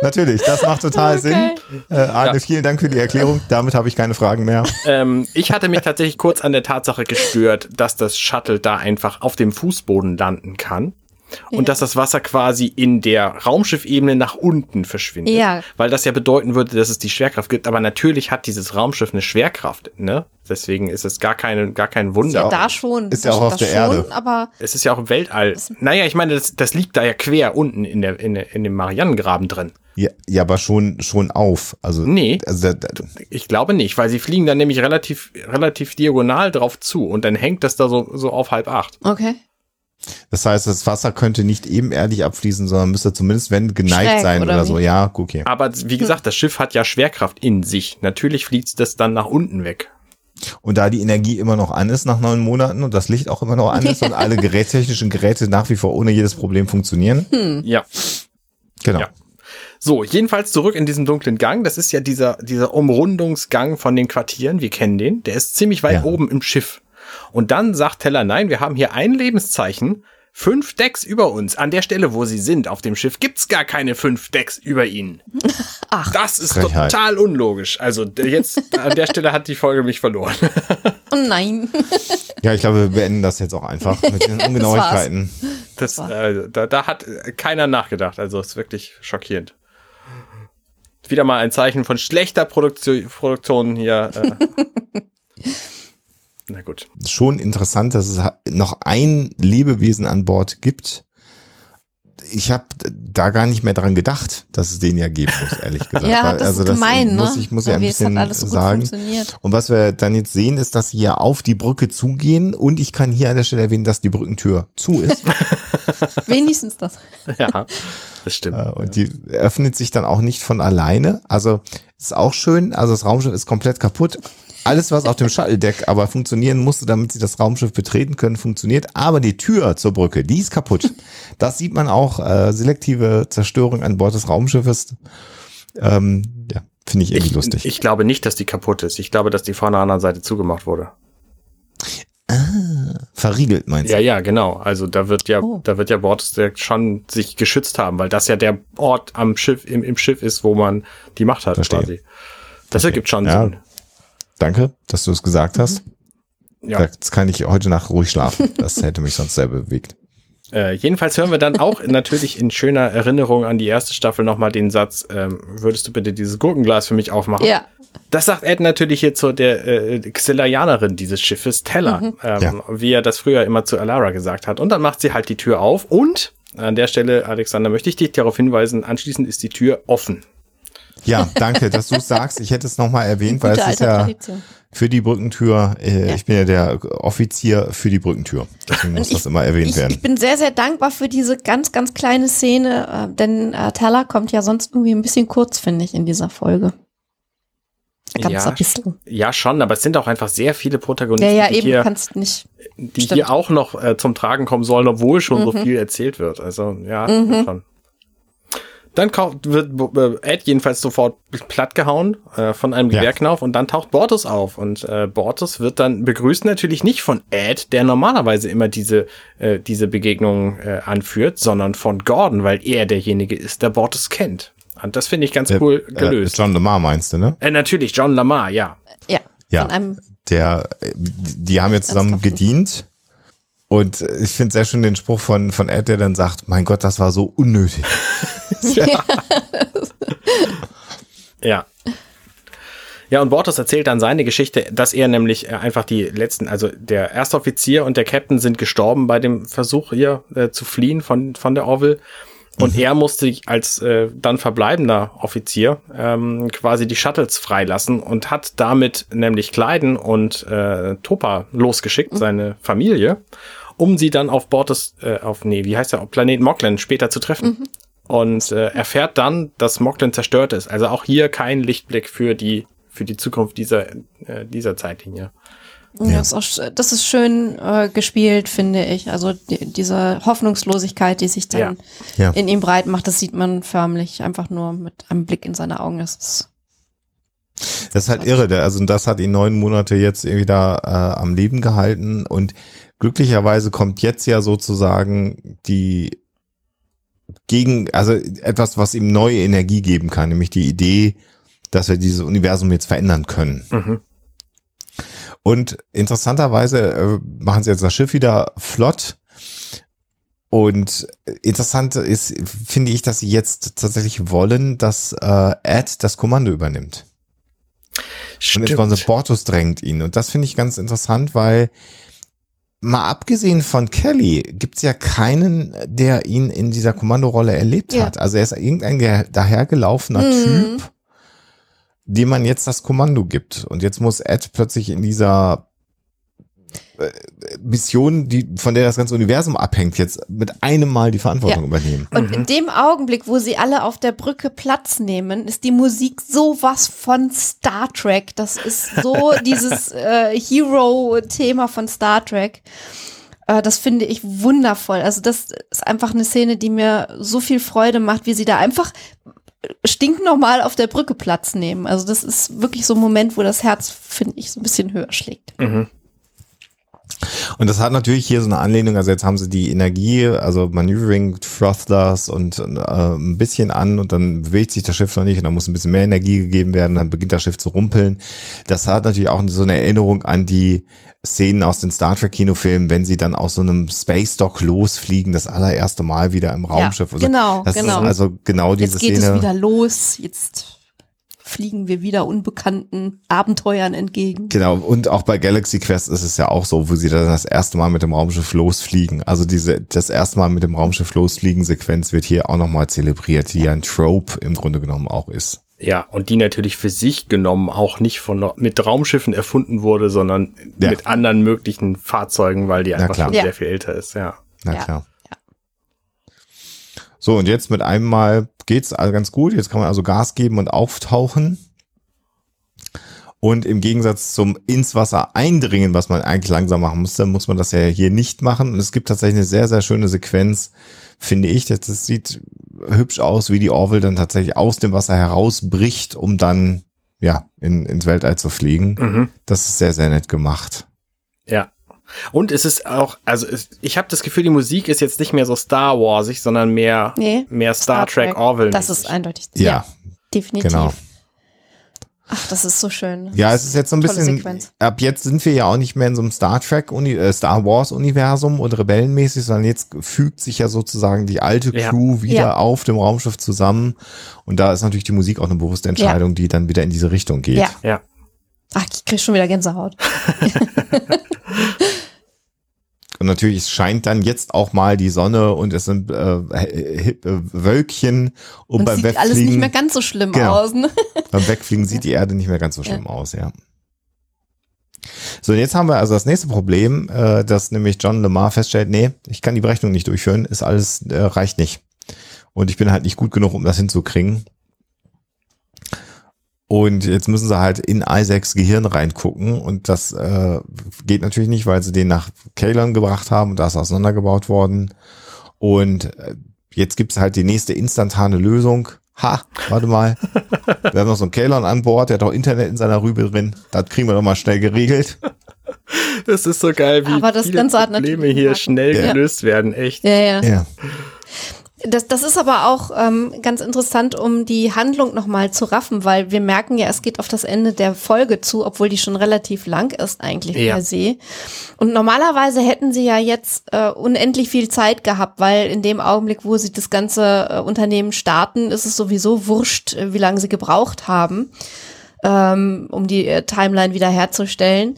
Natürlich, das macht total okay. Sinn. Äh, Arne, ja. vielen Dank für die Erklärung. Damit habe ich keine Fragen mehr. Ähm, ich hatte mich tatsächlich kurz an der Tatsache gestört, dass das Shuttle da einfach auf dem Fußboden landen kann. Und ja. dass das Wasser quasi in der Raumschiffebene nach unten verschwindet. Ja. Weil das ja bedeuten würde, dass es die Schwerkraft gibt. Aber natürlich hat dieses Raumschiff eine Schwerkraft, ne? Deswegen ist es gar keine, gar kein Wunder. Ja, da schon. Ist ja auch auf der schon, Erde. Aber es ist ja auch im Weltall. Naja, ich meine, das, das liegt da ja quer unten in der, in, der, in dem Marianengraben drin. Ja, ja, aber schon, schon auf. Also, nee, also da, da, ich glaube nicht, weil sie fliegen dann nämlich relativ, relativ diagonal drauf zu und dann hängt das da so, so auf halb acht. Okay. Das heißt, das Wasser könnte nicht ebenerdig abfließen, sondern müsste zumindest, wenn, geneigt Schräg, sein oder, oder so. Ja, okay. Aber wie gesagt, das Schiff hat ja Schwerkraft in sich. Natürlich fliegt das dann nach unten weg. Und da die Energie immer noch an ist nach neun Monaten und das Licht auch immer noch an ist und alle gerättechnischen Geräte nach wie vor ohne jedes Problem funktionieren. Hm. Ja. Genau. Ja. So, jedenfalls zurück in diesen dunklen Gang. Das ist ja dieser, dieser Umrundungsgang von den Quartieren. Wir kennen den. Der ist ziemlich weit ja. oben im Schiff. Und dann sagt Teller, nein, wir haben hier ein Lebenszeichen. Fünf Decks über uns. An der Stelle, wo sie sind, auf dem Schiff, gibt's gar keine fünf Decks über ihnen. Ach, das ist Frechheit. total unlogisch. Also jetzt an der Stelle hat die Folge mich verloren. Oh nein. Ja, ich glaube, wir beenden das jetzt auch einfach mit den Ungenauigkeiten. Das, das äh, da, da hat keiner nachgedacht. Also ist wirklich schockierend wieder mal ein Zeichen von schlechter Produktion, Produktion hier. Äh. Na gut. Schon interessant, dass es noch ein Lebewesen an Bord gibt. Ich habe da gar nicht mehr dran gedacht, dass es den ja geben muss, ehrlich gesagt. ja, das also ist das gemein, muss ne? ich muss ja ein bisschen sagen. Und was wir dann jetzt sehen, ist, dass sie ja auf die Brücke zugehen und ich kann hier an der Stelle erwähnen, dass die Brückentür zu ist. Wenigstens das. ja. Das stimmt. Äh, und die öffnet sich dann auch nicht von alleine. Also ist auch schön. Also das Raumschiff ist komplett kaputt. Alles, was auf dem Shuttle-Deck aber funktionieren musste, damit sie das Raumschiff betreten können, funktioniert. Aber die Tür zur Brücke, die ist kaputt. Das sieht man auch. Äh, selektive Zerstörung an Bord des Raumschiffes. Ähm, ja, finde ich irgendwie ich, lustig. Ich glaube nicht, dass die kaputt ist. Ich glaube, dass die von der anderen Seite zugemacht wurde. Ah, verriegelt meinst du? Ja, ja, genau. Also da wird ja, oh. da wird ja Bordstack schon sich geschützt haben, weil das ja der Ort am Schiff, im, im Schiff ist, wo man die Macht hat Verstehe. quasi. Das Verstehe. ergibt schon ja. Sinn. Danke, dass du es gesagt hast. Mhm. Ja. Jetzt kann ich heute Nacht ruhig schlafen. Das hätte mich sonst sehr bewegt. Äh, jedenfalls hören wir dann auch natürlich in schöner Erinnerung an die erste Staffel nochmal den Satz, ähm, würdest du bitte dieses Gurkenglas für mich aufmachen? Ja. Das sagt Ed natürlich hier zu der äh, Xilarianerin dieses Schiffes, Teller, mhm. ähm, ja. wie er das früher immer zu Alara gesagt hat. Und dann macht sie halt die Tür auf und an der Stelle, Alexander, möchte ich dich darauf hinweisen, anschließend ist die Tür offen. Ja, danke, dass du es sagst. Ich hätte es nochmal erwähnt, weil es ist ja Tradition. für die Brückentür, äh, ja. ich bin ja der Offizier für die Brückentür. Deswegen muss ich, das immer erwähnt ich, werden. Ich bin sehr, sehr dankbar für diese ganz, ganz kleine Szene, äh, denn äh, Teller kommt ja sonst irgendwie ein bisschen kurz, finde ich, in dieser Folge. Ganz ja, ein bisschen. Ja, schon, aber es sind auch einfach sehr viele Protagonisten, ja, ja, die, eben, hier, kannst nicht, die hier auch noch äh, zum Tragen kommen sollen, obwohl schon mhm. so viel erzählt wird. Also ja, mhm. schon. Dann wird äh, Ed jedenfalls sofort plattgehauen äh, von einem Gewehrknauf ja. und dann taucht Bortus auf. Und äh, Bortus wird dann begrüßt natürlich nicht von Ed, der normalerweise immer diese, äh, diese Begegnung äh, anführt, sondern von Gordon, weil er derjenige ist, der Bortus kennt. Und das finde ich ganz cool äh, gelöst. John Lamar meinst du, ne? Äh, natürlich, John Lamar, ja. Ja. Ja. Der, die haben jetzt zusammen gedient. Und ich finde sehr schön den Spruch von, von Ed, der dann sagt, mein Gott, das war so unnötig. ja. ja. Ja, und Bortos erzählt dann seine Geschichte, dass er nämlich äh, einfach die letzten, also der erste Offizier und der Captain sind gestorben bei dem Versuch hier äh, zu fliehen von, von der Orville. Und mhm. er musste als äh, dann verbleibender Offizier ähm, quasi die Shuttles freilassen und hat damit nämlich Kleiden und äh, Topa losgeschickt, mhm. seine Familie, um sie dann auf Bord des, äh, auf, nee, wie heißt der, Planet Moklen später zu treffen. Mhm. Und äh, erfährt dann, dass Moklen zerstört ist. Also auch hier kein Lichtblick für die, für die Zukunft dieser, äh, dieser Zeitlinie. Ja. Das, ist auch, das ist schön äh, gespielt, finde ich. Also die, diese Hoffnungslosigkeit, die sich dann ja. Ja. in ihm breit macht, das sieht man förmlich einfach nur mit einem Blick in seine Augen. Das ist, das ist halt irre. Der, also das hat ihn neun Monate jetzt irgendwie da äh, am Leben gehalten und glücklicherweise kommt jetzt ja sozusagen die gegen, also etwas, was ihm neue Energie geben kann, nämlich die Idee, dass wir dieses Universum jetzt verändern können. Mhm. Und interessanterweise äh, machen sie jetzt das Schiff wieder flott. Und interessant ist, finde ich, dass sie jetzt tatsächlich wollen, dass äh, Ed das Kommando übernimmt. Stimmt. Und insbesondere Bortus drängt ihn. Und das finde ich ganz interessant, weil mal abgesehen von Kelly gibt's ja keinen, der ihn in dieser Kommandorolle erlebt ja. hat. Also er ist irgendein dahergelaufener mhm. Typ, dem man jetzt das Kommando gibt. Und jetzt muss Ed plötzlich in dieser Mission, die, von der das ganze Universum abhängt, jetzt mit einem Mal die Verantwortung ja. übernehmen. Und mhm. in dem Augenblick, wo sie alle auf der Brücke Platz nehmen, ist die Musik sowas von Star Trek. Das ist so dieses äh, Hero-Thema von Star Trek. Äh, das finde ich wundervoll. Also das ist einfach eine Szene, die mir so viel Freude macht, wie sie da einfach stinknormal auf der Brücke Platz nehmen. Also das ist wirklich so ein Moment, wo das Herz, finde ich, so ein bisschen höher schlägt. Mhm. Und das hat natürlich hier so eine Anlehnung, also jetzt haben sie die Energie, also Maneuvering Thrustlers und äh, ein bisschen an und dann bewegt sich das Schiff noch nicht und dann muss ein bisschen mehr Energie gegeben werden, dann beginnt das Schiff zu rumpeln. Das hat natürlich auch so eine Erinnerung an die Szenen aus den Star Trek Kinofilmen, wenn sie dann aus so einem Space Dock losfliegen, das allererste Mal wieder im Raumschiff. Ja, genau, das genau. Ist also genau diese Jetzt geht Szene. es wieder los, jetzt fliegen wir wieder unbekannten Abenteuern entgegen. Genau, und auch bei Galaxy Quest ist es ja auch so, wo sie dann das erste Mal mit dem Raumschiff losfliegen. Also diese, das erste Mal mit dem Raumschiff losfliegen Sequenz wird hier auch nochmal zelebriert, die ja ein Trope im Grunde genommen auch ist. Ja, und die natürlich für sich genommen auch nicht von mit Raumschiffen erfunden wurde, sondern ja. mit anderen möglichen Fahrzeugen, weil die einfach schon ja. sehr viel älter ist, ja. Na klar. So, und jetzt mit einem Mal geht's also ganz gut. Jetzt kann man also Gas geben und auftauchen. Und im Gegensatz zum ins Wasser eindringen, was man eigentlich langsam machen musste, muss man das ja hier nicht machen. Und es gibt tatsächlich eine sehr, sehr schöne Sequenz, finde ich. Das, das sieht hübsch aus, wie die Orville dann tatsächlich aus dem Wasser herausbricht, um dann ja in, ins Weltall zu fliegen. Mhm. Das ist sehr, sehr nett gemacht. Ja. Und es ist auch, also es, ich habe das Gefühl, die Musik ist jetzt nicht mehr so Star Warsig, sondern mehr, nee, mehr Star, Star Trek, Orville. Das ist eindeutig. Ja, ja definitiv. Genau. Ach, das ist so schön. Ja, es ist jetzt so ein bisschen. Sequenz. Ab jetzt sind wir ja auch nicht mehr in so einem Star Trek, Uni, äh, Star Wars Universum und rebellenmäßig, sondern jetzt fügt sich ja sozusagen die alte Crew ja. wieder ja. auf dem Raumschiff zusammen. Und da ist natürlich die Musik auch eine bewusste Entscheidung, ja. die dann wieder in diese Richtung geht. Ja. ja. Ach, ich krieg schon wieder Gänsehaut. Und natürlich scheint dann jetzt auch mal die Sonne und es sind äh, äh, Wölkchen und, und beim sieht Wegfliegen. alles nicht mehr ganz so schlimm Genau. aus. Ne? beim Wegfliegen sieht die Erde nicht mehr ganz so schlimm aus, ja. So, und jetzt haben wir also das nächste Problem, äh, dass nämlich John Lemar feststellt, nee, ich kann die Berechnung nicht durchführen, ist alles, äh, reicht nicht. Und ich bin halt nicht gut genug, um das hinzukriegen. Und jetzt müssen sie halt in Isaacs Gehirn reingucken und das äh, geht natürlich nicht, weil sie den nach Kalon gebracht haben und da ist auseinandergebaut worden. Und äh, jetzt gibt's halt die nächste instantane Lösung. Ha, warte mal. Wir haben noch so einen Kalon an Bord, der hat auch Internet in seiner Rübe drin. Das kriegen wir doch mal schnell geregelt. Das ist so geil, wie Aber das viele Ganze hat Probleme hier schnell Ja. gelöst werden, echt. Ja, ja. Ja. Das, das ist aber auch ähm, ganz interessant, um die Handlung nochmal zu raffen, weil wir merken ja, es geht auf das Ende der Folge zu, obwohl die schon relativ lang ist eigentlich Ja. per se. Und normalerweise hätten sie ja jetzt äh, unendlich viel Zeit gehabt, weil in dem Augenblick, wo sie das ganze äh, Unternehmen starten, ist es sowieso wurscht, äh, wie lange sie gebraucht haben, ähm, um die äh, Timeline wiederherzustellen.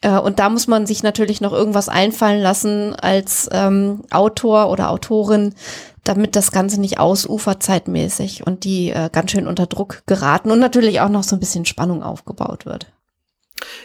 Äh, Und da muss man sich natürlich noch irgendwas einfallen lassen als ähm, Autor oder Autorin, damit das Ganze nicht ausufert zeitmäßig und die äh, ganz schön unter Druck geraten und natürlich auch noch so ein bisschen Spannung aufgebaut wird.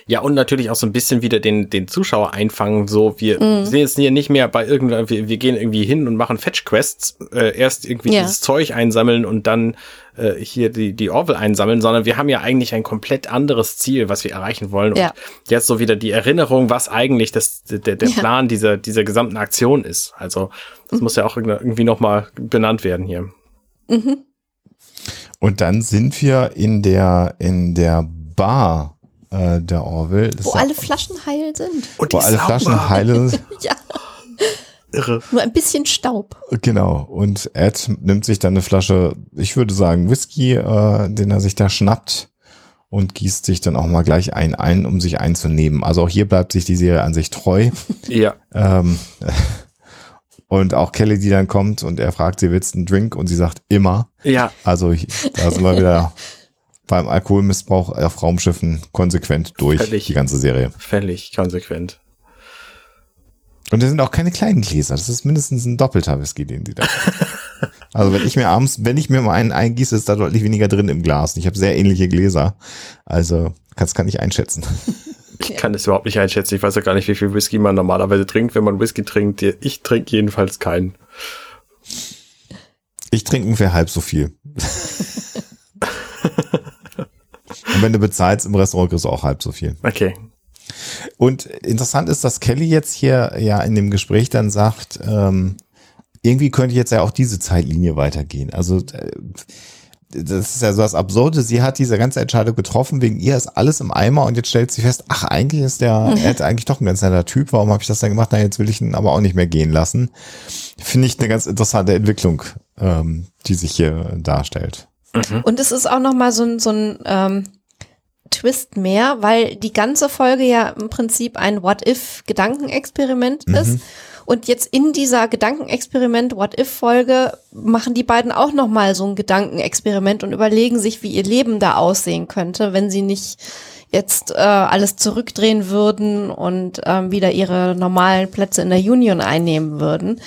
Ja, und natürlich auch so ein bisschen wieder den, den Zuschauer einfangen, so, wir Mhm. sind jetzt hier nicht mehr bei irgendeiner, wir, wir gehen irgendwie hin und machen Fetch-Quests, äh, erst irgendwie Ja. dieses Zeug einsammeln und dann äh, hier die, die Orville einsammeln, sondern wir haben ja eigentlich ein komplett anderes Ziel, was wir erreichen wollen. Ja. Und jetzt so wieder die Erinnerung, was eigentlich das, der, der Ja. Plan dieser, dieser gesamten Aktion ist. Also, das muss ja auch irgendwie nochmal benannt werden hier. Mhm. Und dann sind wir in der, in der Bar äh, der Orville. Das Wo alle Flaschen heil sind. Und wo alle Flaschen heile sind. Ja, Irre. nur ein bisschen Staub. Genau. Und Ed nimmt sich dann eine Flasche, ich würde sagen, Whisky, äh, den er sich da schnappt und gießt sich dann auch mal gleich ein ein, um sich einzunehmen. Also auch hier bleibt sich die Serie an sich treu. Ja. Ähm, und auch Kelly, die dann kommt und er fragt sie, willst du einen Drink? Und sie sagt immer. Ja. Also ich- da sind wir wieder beim Alkoholmissbrauch auf Raumschiffen konsequent durch Völlig. die ganze Serie. Völlig konsequent. Und das sind auch keine kleinen Gläser. Das ist mindestens ein doppelter Whisky, den die da. also wenn ich mir abends, wenn ich mir mal einen eingieße, ist da deutlich weniger drin im Glas. Und ich habe sehr ähnliche Gläser. Also das kann ich einschätzen. Ich kann das überhaupt nicht einschätzen. Ich weiß ja gar nicht, wie viel Whisky man normalerweise trinkt, wenn man Whisky trinkt. Ich trinke jedenfalls keinen. Ich trinke ungefähr halb so viel. Und wenn du bezahlst im Restaurant, kriegst du auch halb so viel. Okay. Und interessant ist, dass Kelly jetzt hier ja in dem Gespräch dann sagt, ähm, irgendwie könnte jetzt ja auch diese Zeitlinie weitergehen. Also äh, das ist ja so das Absurde. Sie hat diese ganze Entscheidung getroffen, wegen ihr ist alles im Eimer und jetzt stellt sie fest, ach, eigentlich ist der Ed eigentlich doch ein ganz netter Typ. Warum habe ich das dann gemacht? Na, jetzt will ich ihn aber auch nicht mehr gehen lassen. Finde ich eine ganz interessante Entwicklung, ähm, die sich hier darstellt. Und es ist auch noch mal so ein, so ein ähm, Twist mehr, weil die ganze Folge ja im Prinzip ein What-If-Gedankenexperiment ist. Und jetzt in dieser Gedankenexperiment-What-If-Folge machen die beiden auch noch mal so ein Gedankenexperiment und überlegen sich, wie ihr Leben da aussehen könnte, wenn sie nicht jetzt äh, alles zurückdrehen würden und ähm, wieder ihre normalen Plätze in der Union einnehmen würden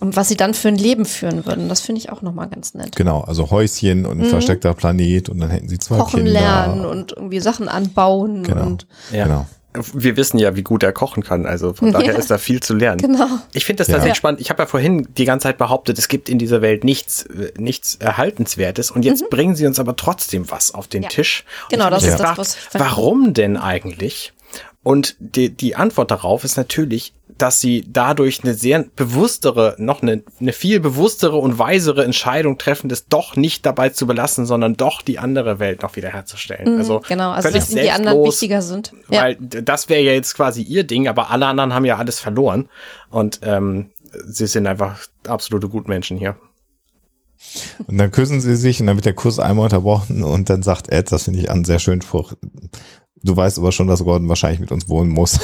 und was sie dann für ein Leben führen würden. Das finde ich auch noch mal ganz nett. Genau, also Häuschen und ein versteckter Planet und dann hätten sie zwei kochen Kinder. lernen und irgendwie Sachen anbauen Genau. und Ja. Genau. Wir wissen ja, wie gut er kochen kann. Also von daher Ja. ist da viel zu lernen. genau. Ich finde das Ja. tatsächlich spannend. Ich habe ja vorhin die ganze Zeit behauptet, es gibt in dieser Welt nichts, äh, nichts Erhaltenswertes. Und jetzt bringen sie uns aber trotzdem was auf den Ja. Tisch. Und Genau, das ist das, was. Warum denn eigentlich? Und die, die Antwort darauf ist natürlich, dass sie dadurch eine sehr bewusstere, noch eine, eine viel bewusstere und weisere Entscheidung treffen, das doch nicht dabei zu belassen, sondern doch die andere Welt noch wieder herzustellen. Also genau, also dass die anderen wichtiger sind. Ja. weil das wäre ja jetzt quasi ihr Ding, aber alle anderen haben ja alles verloren. Und ähm, sie sind einfach absolute Gutmenschen hier. Und dann küssen sie sich und dann wird der Kuss einmal unterbrochen und dann sagt Ed, das finde ich einen sehr schönen Spruch. Du weißt aber schon, dass Gordon wahrscheinlich mit uns wohnen muss.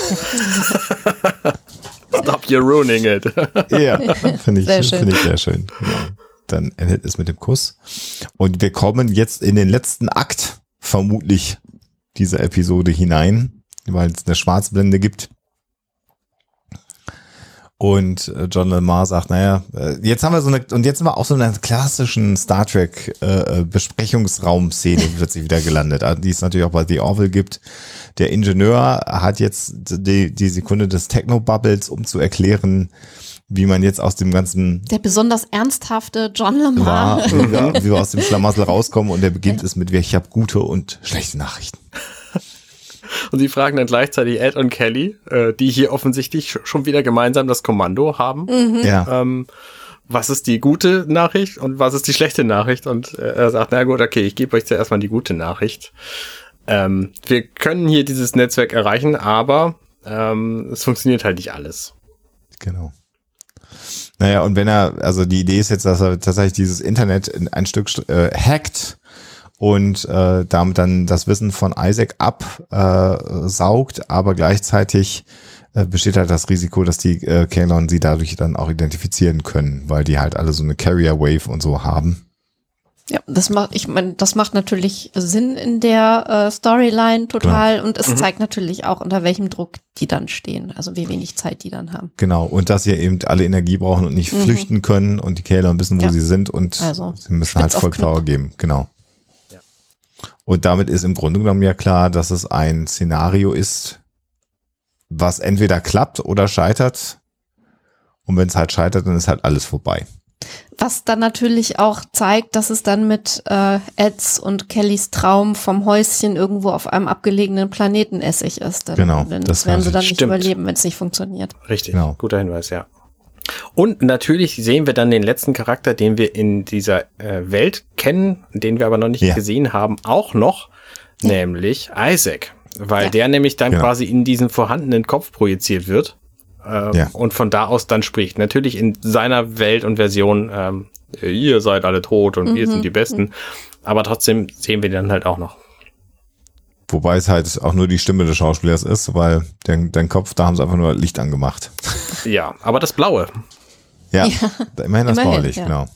Stop you're ruining it. ja, finde ich, Sehr schön. finde ich sehr schön. Genau. Dann endet es mit dem Kuss. Und wir kommen jetzt in den letzten Akt, vermutlich, dieser Episode hinein, weil es eine Schwarzblende gibt. Und äh, John Lamar sagt, naja, äh, jetzt haben wir so eine, und jetzt sind wir auch so in einer klassischen Star Trek äh, äh Besprechungsraum-Szene plötzlich wieder gelandet, die es natürlich auch bei The Orville gibt. Der Ingenieur hat jetzt die, die Sekunde des Techno-Bubbles, um zu erklären, wie man jetzt aus dem ganzen der besonders ernsthafte John Lamar war, wie, wir, wie wir aus dem Schlamassel rauskommen und der beginnt ja. es mit ich habe gute und schlechte Nachrichten. Und sie fragen dann gleichzeitig Ed und Kelly, äh, die hier offensichtlich schon wieder gemeinsam das Kommando haben. Mhm. Ja. Ähm, was ist die gute Nachricht und was ist die schlechte Nachricht? Und äh, er sagt, na gut, okay, ich gebe euch zuerst mal die gute Nachricht. Ähm, wir können hier dieses Netzwerk erreichen, aber ähm, es funktioniert halt nicht alles. Genau. Naja, und wenn er, also die Idee ist jetzt, dass er tatsächlich dieses Internet in ein Stück äh, hackt und äh, damit dann das Wissen von Isaac absaugt, äh, aber gleichzeitig äh, besteht halt das Risiko, dass die äh, Kalon sie dadurch dann auch identifizieren können, weil die halt alle so eine Carrier Wave und so haben. Ja, das macht, ich meine, das macht natürlich Sinn in der äh, Storyline total genau. und es mhm. zeigt natürlich auch, unter welchem Druck die dann stehen, also wie wenig Zeit die dann haben. Genau, und dass sie eben alle Energie brauchen und nicht mhm. flüchten können und die Kalon wissen, wo ja. sie sind und also, sie müssen halt Vollpower geben, genau. Und damit ist im Grunde genommen ja klar, dass es ein Szenario ist, was entweder klappt oder scheitert. Und wenn es halt scheitert, dann ist halt alles vorbei. Was dann natürlich auch zeigt, dass es dann mit äh, Eds und Kellys Traum vom Häuschen irgendwo auf einem abgelegenen Planeten Essig ist. Dann, genau. Das werden sie dann nicht überleben, wenn es nicht funktioniert. Richtig, genau. guter Hinweis, ja. Und natürlich sehen wir dann den letzten Charakter, den wir in dieser äh, Welt kennen, den wir aber noch nicht ja. gesehen haben, auch noch, ja. nämlich Isaac. Weil ja. der nämlich dann genau. quasi in diesen vorhandenen Kopf projiziert wird äh, und von da aus dann spricht. Natürlich in seiner Welt und Version, ähm, ihr seid alle tot und mhm. wir sind die Besten. Mhm. Aber trotzdem sehen wir den dann halt auch noch. Wobei es halt auch nur die Stimme des Schauspielers ist, weil dein, dein Kopf, da haben sie einfach nur Licht angemacht. Ja, aber das Blaue. Ja, ja. immerhin das blaue Licht, ja. genau.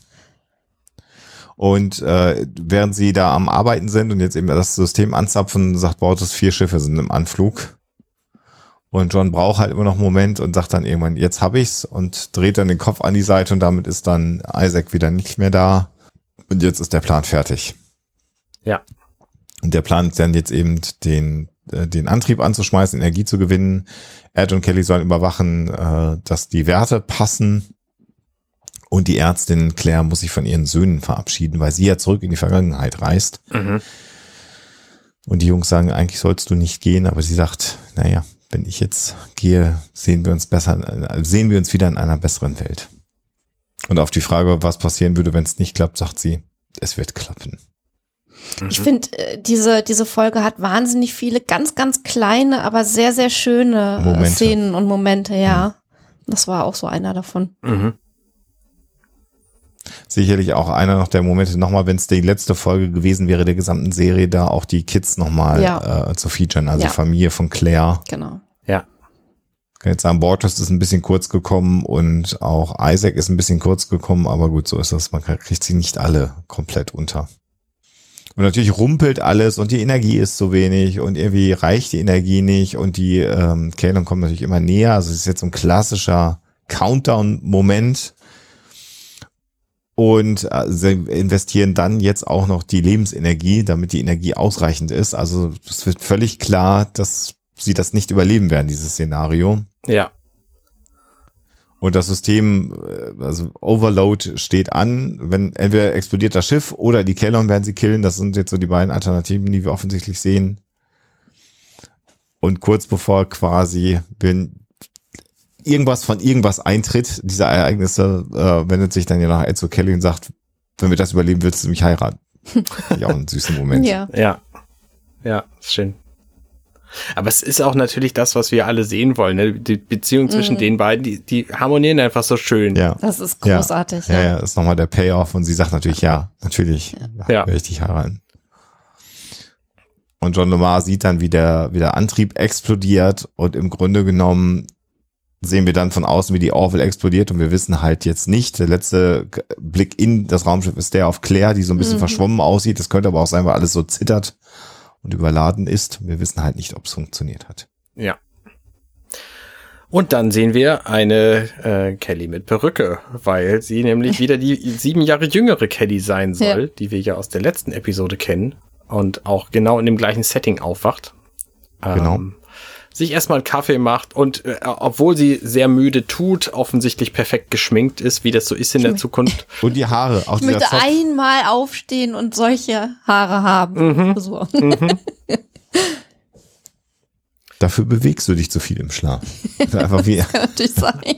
Und äh, während sie da am Arbeiten sind und jetzt eben das System anzapfen, sagt Bortus, vier Schiffe sind im Anflug. Und John braucht halt immer noch einen Moment und sagt dann irgendwann, jetzt hab ich's und dreht dann den Kopf an die Seite und damit ist dann Isaac wieder nicht mehr da. Und jetzt ist der Plan fertig. Ja. Und der Plan ist dann jetzt eben den, äh, den Antrieb anzuschmeißen, Energie zu gewinnen. Ed und Kelly sollen überwachen, äh, dass die Werte passen. Und die Ärztin Claire muss sich von ihren Söhnen verabschieden, weil sie ja zurück in die Vergangenheit reist. Mhm. Und die Jungs sagen, eigentlich sollst du nicht gehen, aber sie sagt, naja, wenn ich jetzt gehe, sehen wir uns besser, sehen wir uns wieder in einer besseren Welt. Und auf die Frage, was passieren würde, wenn es nicht klappt, sagt sie, es wird klappen. Ich finde, äh, diese, diese Folge hat wahnsinnig viele ganz, ganz kleine, aber sehr, sehr schöne äh, Momente. Szenen und Momente, ja. Mhm. Das war auch so einer davon. Mhm. Sicherlich auch einer noch der Momente, nochmal, wenn es die letzte Folge gewesen wäre der gesamten Serie, da auch die Kids nochmal ja. äh, zu featuren, also ja. Familie von Claire. Genau. Ja. Ich kann jetzt sagen, Bortus ist ein bisschen kurz gekommen und auch Isaac ist ein bisschen kurz gekommen, aber gut, so ist das. Man kriegt sie nicht alle komplett unter. Und natürlich rumpelt alles und die Energie ist zu wenig und irgendwie reicht die Energie nicht und die ähm, Kalen kommt natürlich immer näher. Also es ist jetzt so ein klassischer Countdown-Moment. Und äh, sie investieren dann jetzt auch noch die Lebensenergie, damit die Energie ausreichend ist. Also es wird völlig klar, dass sie das nicht überleben werden, dieses Szenario. Ja. Und das System, äh, also Overload steht an, wenn entweder explodiert das Schiff oder die Kellon werden sie killen. Das sind jetzt so die beiden Alternativen, die wir offensichtlich sehen. Und kurz bevor quasi, wenn irgendwas von irgendwas eintritt, diese Ereignisse, äh, wendet sich dann ja nach zu Kelly und sagt, wenn wir das überleben, willst du mich heiraten. ja, ein süßer Moment. Ja. Ja. Ja, ist schön. Aber es ist auch natürlich das, was wir alle sehen wollen. Ne? Die Beziehung zwischen mhm. den beiden, die, die harmonieren einfach so schön. Ja. Das ist großartig. Ja, ja, ja ist nochmal der Payoff und sie sagt natürlich, ja, natürlich, ja. ja. will ich dich heiraten. Und John Lamar sieht dann, wie der, wie der Antrieb explodiert und im Grunde genommen sehen wir dann von außen, wie die Orville explodiert und wir wissen halt jetzt nicht. Der letzte Blick in das Raumschiff ist der auf Claire, die so ein bisschen mhm. verschwommen aussieht. Das könnte aber auch sein, weil alles so zittert und überladen ist. Wir wissen halt nicht, ob es funktioniert hat. Ja. Und dann sehen wir eine äh, Kelly mit Perücke, weil sie nämlich wieder die sieben Jahre jüngere Kelly sein soll, ja. die wir ja aus der letzten Episode kennen und auch genau in dem gleichen Setting aufwacht. Genau. Ähm, sich erstmal Kaffee macht und äh, obwohl sie sehr müde tut, offensichtlich perfekt geschminkt ist, wie das so ist in der Zukunft. Und die Haare. Auch ich möchte Zopf. einmal aufstehen und solche Haare haben. Mhm. So. Mhm. Dafür bewegst du dich zu viel im Schlaf. Einfach wie. das kann natürlich sein.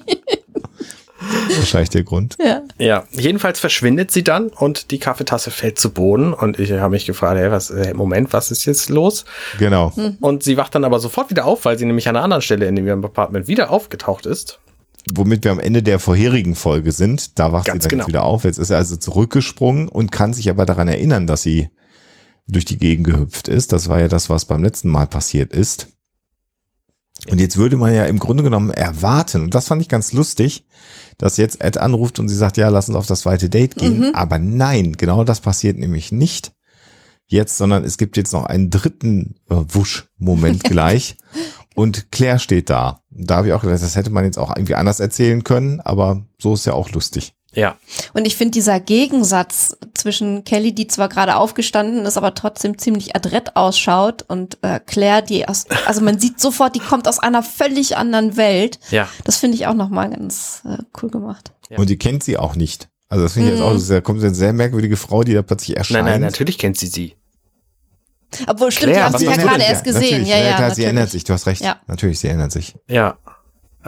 Wahrscheinlich der Grund. Ja. ja, jedenfalls verschwindet sie dann und die Kaffeetasse fällt zu Boden und ich habe mich gefragt, hey, was, hey, Moment, was ist jetzt los? Genau. Hm. Und sie wacht dann aber sofort wieder auf, weil sie nämlich an einer anderen Stelle in ihrem Apartment wieder aufgetaucht ist. Womit wir am Ende der vorherigen Folge sind. Da wacht Ganz sie dann genau. wieder auf. Jetzt ist er also zurückgesprungen und kann sich aber daran erinnern, dass sie durch die Gegend gehüpft ist. Das war ja das, was beim letzten Mal passiert ist. Und jetzt würde man ja im Grunde genommen erwarten, und das fand ich ganz lustig, dass jetzt Ed anruft und sie sagt, ja, lass uns auf das zweite Date gehen. Mhm. Aber nein, genau das passiert nämlich nicht jetzt, sondern es gibt jetzt noch einen dritten äh, Wusch-Moment gleich. Und Claire steht da. Da habe ich auch gedacht, das hätte man jetzt auch irgendwie anders erzählen können, aber so ist ja auch lustig. Ja. Und ich finde dieser Gegensatz zwischen Kelly, die zwar gerade aufgestanden ist, aber trotzdem ziemlich adrett ausschaut und äh, Claire, die aus, also man sieht sofort, die kommt aus einer völlig anderen Welt. Ja. Das finde ich auch nochmal ganz äh, cool gemacht. Ja. Und die kennt sie auch nicht. Also das finde ich mm. jetzt auch, da kommt eine sehr merkwürdige Frau, die da plötzlich erscheint. Nein, nein, natürlich kennt sie sie. Obwohl, stimmt, Claire, die haben sie ja gerade erst gesehen. Ja, ja, ja, sie ändert sich, du hast recht. Ja. Natürlich, sie ändert sich. Ja.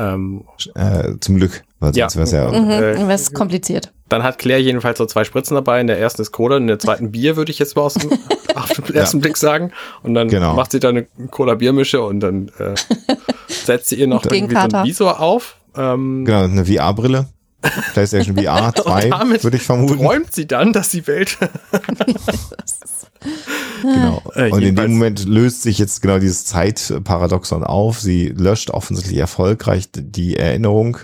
Ähm, äh, zum Glück, weil sonst ja. wäre ja. Mhm, äh, wäre es kompliziert. Dann hat Claire jedenfalls so zwei Spritzen dabei. In der ersten ist Cola, in der zweiten Bier, würde ich jetzt mal aus dem, auf den ersten ja. Blick sagen. Und dann genau. macht sie da eine Cola-Biermische und dann äh, setzt sie ihr noch irgendwie so ein Visor auf. Ähm, genau, eine VR-Brille. PlayStation VR 2, würde ich vermuten. träumt sie dann, dass die Welt Genau. Äh, und in dem Moment löst sich jetzt genau dieses Zeitparadoxon auf. Sie löscht offensichtlich erfolgreich die Erinnerung.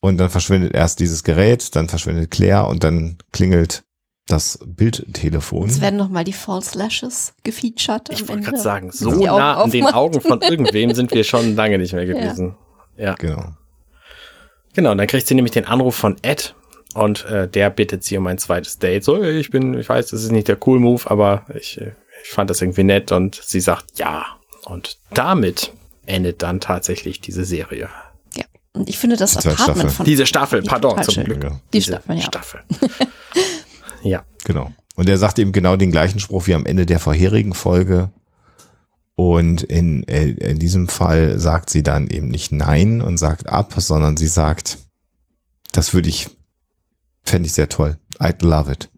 Und dann verschwindet erst dieses Gerät, dann verschwindet Claire und dann klingelt das Bildtelefon. Jetzt werden nochmal die False Lashes gefeatured. Ich wollte gerade sagen, so nah an den Augen von irgendwem sind wir schon lange nicht mehr gewesen. Ja. ja. Genau. Genau, und dann kriegt sie nämlich den Anruf von Ed und äh, der bittet sie um ein zweites Date. So, ich bin, ich weiß, das ist nicht der cool Move, aber ich, äh, ich fand das irgendwie nett und sie sagt ja. Und damit endet dann tatsächlich diese Serie. Ja, und ich finde das die Apartment Staffel. von diese Staffel, pardon, zum Glück. Ja. Die Staffel, ja. Staffel. ja. Genau. Und er sagt eben genau den gleichen Spruch wie am Ende der vorherigen Folge. Und in, äh, in diesem Fall sagt sie dann eben nicht Nein und sagt ab, sondern sie sagt, das würde ich Fände ich sehr toll. I'd love it.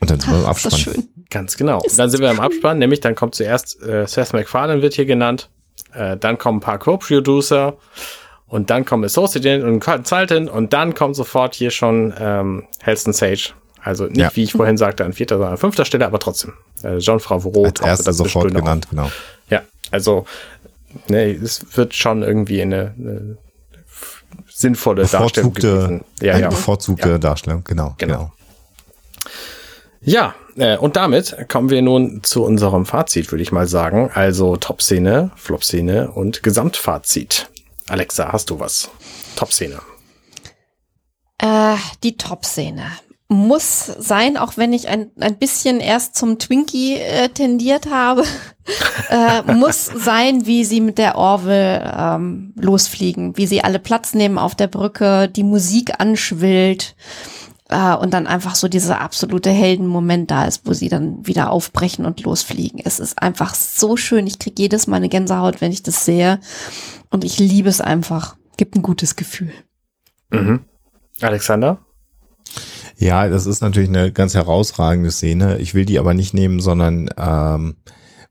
Und dann sind wir im Abspann. Ist schön. Ganz genau. Und dann sind wir im Abspann, nämlich dann kommt zuerst äh, Seth MacFarlane wird hier genannt, äh, dann kommen ein paar Co-Producer und dann kommen Associate und Consultant und dann kommt sofort hier schon ähm, Helston Sage. Also nicht, ja. wie ich vorhin sagte, an vierter, sondern an fünfter Stelle, aber trotzdem. Äh, John Favreau. Als erster sofort genannt, genau. Ja, also ne, es wird schon irgendwie eine, eine sinnvolle Darstellung gewesen. Ja, eine ja. bevorzugte ja. Darstellung, genau. Genau. genau. Ja, äh, und damit kommen wir nun zu unserem Fazit, würde ich mal sagen. Also Top-Szene, Flop-Szene und Gesamtfazit. Alexa, hast du was? Top-Szene. Äh, die Top-Szene muss sein, auch wenn ich ein, ein bisschen erst zum Twinkie äh, tendiert habe, äh, muss sein, wie sie mit der Orville ähm, losfliegen, wie sie alle Platz nehmen auf der Brücke, die Musik anschwillt äh, und dann einfach so dieser absolute Heldenmoment da ist, wo sie dann wieder aufbrechen und losfliegen. Es ist einfach so schön. Ich kriege jedes Mal eine Gänsehaut, wenn ich das sehe und ich liebe es einfach. Gibt ein gutes Gefühl. Mhm. Alexander? Ja, das ist natürlich eine ganz herausragende Szene. Ich will die aber nicht nehmen, sondern ähm,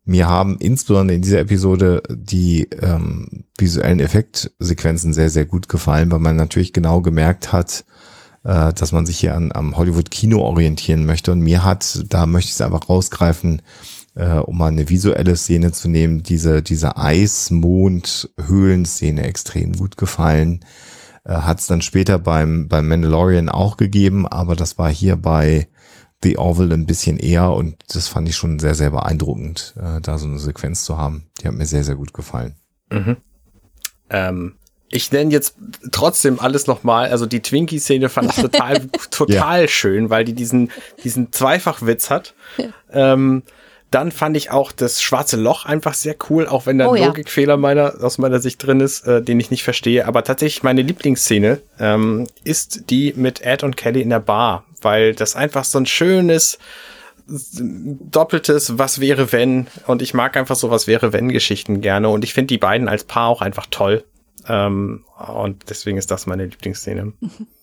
mir haben insbesondere in dieser Episode die ähm, visuellen Effektsequenzen sehr, sehr gut gefallen, weil man natürlich genau gemerkt hat, äh, dass man sich hier an, am Hollywood-Kino orientieren möchte. Und mir hat, da möchte ich es einfach rausgreifen, äh, um mal eine visuelle Szene zu nehmen, diese, diese Eis-Mond-Höhlenszene extrem gut gefallen äh, Hat es dann später beim, beim Mandalorian auch gegeben, aber das war hier bei The Orville ein bisschen eher und das fand ich schon sehr, sehr beeindruckend, äh, da so eine Sequenz zu haben. Die hat mir sehr, sehr gut gefallen. Mhm. Ähm, ich nenne jetzt trotzdem alles nochmal, also die Twinkie-Szene fand ich total, total ja. schön, weil die diesen, diesen Zweifachwitz hat. Ja. Ähm, dann fand ich auch das schwarze Loch einfach sehr cool, auch wenn da ein oh, Logikfehler meiner, aus meiner Sicht drin ist, äh, den ich nicht verstehe. Aber tatsächlich meine Lieblingsszene ähm, ist die mit Ed und Kelly in der Bar, weil das einfach so ein schönes, doppeltes Was wäre wenn und ich mag einfach so Was wäre wenn Geschichten gerne und ich finde die beiden als Paar auch einfach toll ähm, und deswegen ist das meine Lieblingsszene.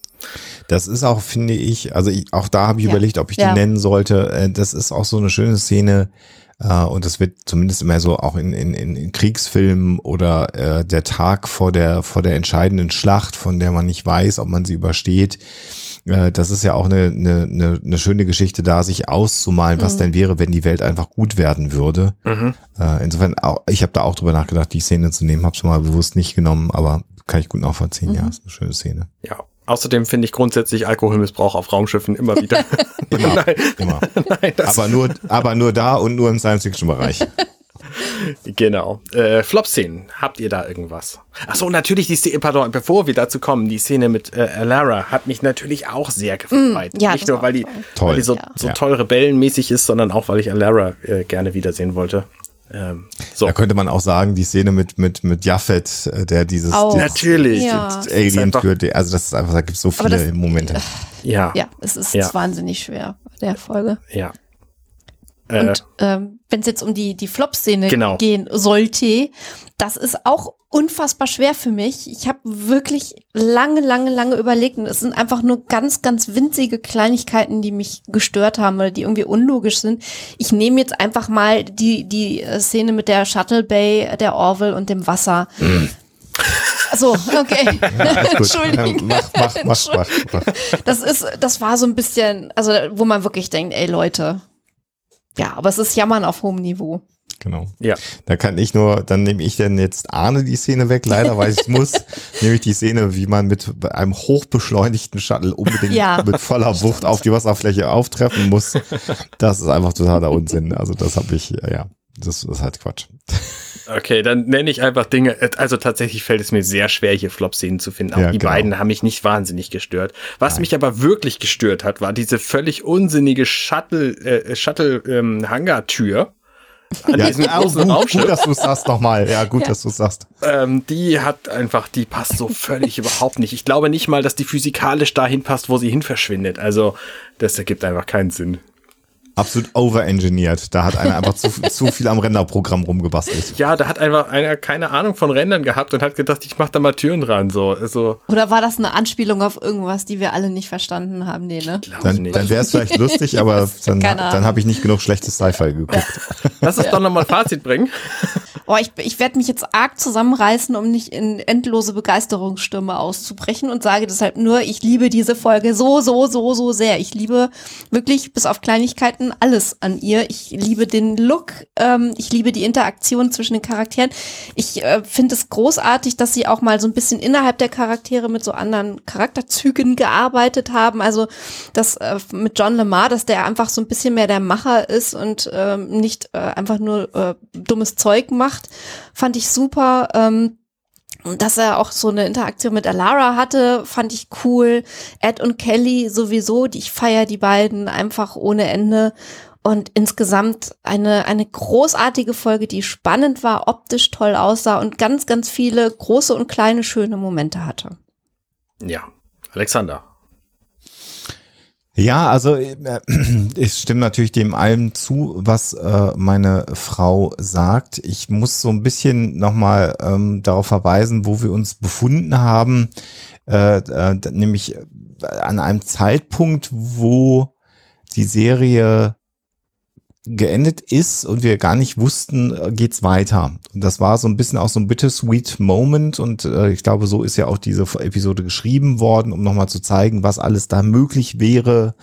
Das ist auch, finde ich, also ich, auch da habe ich ja. überlegt, ob ich ja. die nennen sollte. Äh, das ist auch so eine schöne Szene, äh, und das wird zumindest immer so auch in, in, in Kriegsfilmen oder äh, der Tag vor der, vor der entscheidenden Schlacht, von der man nicht weiß, ob man sie übersteht. Äh, das ist ja auch eine, eine, eine, eine schöne Geschichte da, sich auszumalen, mhm. was denn wäre, wenn die Welt einfach gut werden würde. Mhm. Äh, insofern, auch, ich habe da auch drüber nachgedacht, die Szene zu nehmen, habe es mal bewusst nicht genommen, aber kann ich gut nachvollziehen. Mhm. Ja, ist eine schöne Szene. Ja, Außerdem finde ich grundsätzlich Alkoholmissbrauch auf Raumschiffen immer wieder. immer, Nein. immer. Nein, aber nur, aber nur da und nur im Science-Fiction-Bereich. genau. Äh, Flop-Szenen. Habt ihr da irgendwas? Achso, natürlich die Szene, pardon, bevor wir dazu kommen, die Szene mit äh, Alara hat mich natürlich auch sehr gefreut. Mm, ja, Nicht nur, weil die, toll. weil die so, ja. so toll rebellenmäßig ist, sondern auch, weil ich Alara äh, gerne wiedersehen wollte. Ähm, so. Da könnte man auch sagen, die Szene mit, mit, mit Jaffet, äh, der dieses, auch. dieses natürlich ja. Alien führt, also das ist einfach, da gibt es so viele das, Momente. Ja. Ja, es ist ja. wahnsinnig schwer, der Folge. Ja. Und äh, ähm, wenn es jetzt um die, die Flop-Szene genau. gehen sollte, das ist auch unfassbar schwer für mich. Ich habe wirklich lange, lange, lange überlegt und es sind einfach nur ganz, ganz winzige Kleinigkeiten, die mich gestört haben oder die irgendwie unlogisch sind. Ich nehme jetzt einfach mal die, die Szene mit der Shuttle Bay, der Orville und dem Wasser. Mhm. So, okay. Entschuldigung. Mach, mach, mach, mach, mach. Das ist, das war so ein bisschen, also wo man wirklich denkt, ey Leute, ja, aber es ist Jammern auf hohem Niveau. Genau. Ja. Da kann ich nur, dann nehme ich denn jetzt Arne die Szene weg, leider, weil ich muss, nämlich die Szene, wie man mit einem hochbeschleunigten Shuttle unbedingt ja. mit voller Wucht auf die Wasserfläche auftreffen muss. Das ist einfach totaler Unsinn. Also das habe ich, ja, das ist halt Quatsch. Okay, dann nenne ich einfach Dinge. Also tatsächlich fällt es mir sehr schwer, hier Flop-Szenen zu finden. Auch ja, die genau. beiden haben mich nicht wahnsinnig gestört. Was Nein. mich aber wirklich gestört hat, war diese völlig unsinnige Shuttle, äh, Shuttle-Hangar-Tür. Ähm, an ja, diesem großen gut, Raumschiff. Gut, dass du sagst nochmal. Ja, gut, ja. dass du sagst. Ähm, die hat einfach, die passt so völlig überhaupt nicht. Ich glaube nicht mal, dass die physikalisch dahin passt, wo sie hin verschwindet. Also, das ergibt einfach keinen Sinn absolut overengineert. Da hat einer einfach zu, zu viel am Renderprogramm rumgebastelt. Ja, da hat einfach einer keine Ahnung von Rendern gehabt und hat gedacht, ich mach da mal Türen dran. So, also. Oder war das eine Anspielung auf irgendwas, die wir alle nicht verstanden haben? Nee, ne? Dann, dann wäre es vielleicht lustig, aber dann, dann habe ich nicht genug schlechtes Sci-Fi geguckt. Lass uns ja. doch nochmal Fazit bringen. Oh, ich, ich werde mich jetzt arg zusammenreißen, um nicht in endlose Begeisterungsstürme auszubrechen und sage deshalb nur, ich liebe diese Folge so, so, so, so sehr. Ich liebe wirklich bis auf Kleinigkeiten alles an ihr. Ich liebe den Look, ähm, ich liebe die Interaktion zwischen den Charakteren. Ich äh, finde es großartig, dass sie auch mal so ein bisschen innerhalb der Charaktere mit so anderen Charakterzügen gearbeitet haben. Also das äh, mit John Lemar, dass der einfach so ein bisschen mehr der Macher ist und ähm, nicht äh, einfach nur äh, dummes Zeug macht fand ich super. Ähm, dass er auch so eine Interaktion mit Alara hatte, fand ich cool. Ed und Kelly sowieso, die ich feier die beiden einfach ohne Ende. Und insgesamt eine, eine großartige Folge, die spannend war, optisch toll aussah und ganz, ganz viele große und kleine schöne Momente hatte. Ja, Alexander. Ja, also äh, ich stimme natürlich dem allem zu, was äh, meine Frau sagt. Ich muss so ein bisschen nochmal ähm, darauf verweisen, wo wir uns befunden haben, äh, äh, nämlich an einem Zeitpunkt, wo die Serie geendet ist und wir gar nicht wussten, äh, geht's weiter. Und das war so ein bisschen auch so ein bittersweet Moment und äh, ich glaube, so ist ja auch diese Episode geschrieben worden, um nochmal zu zeigen, was alles da möglich wäre.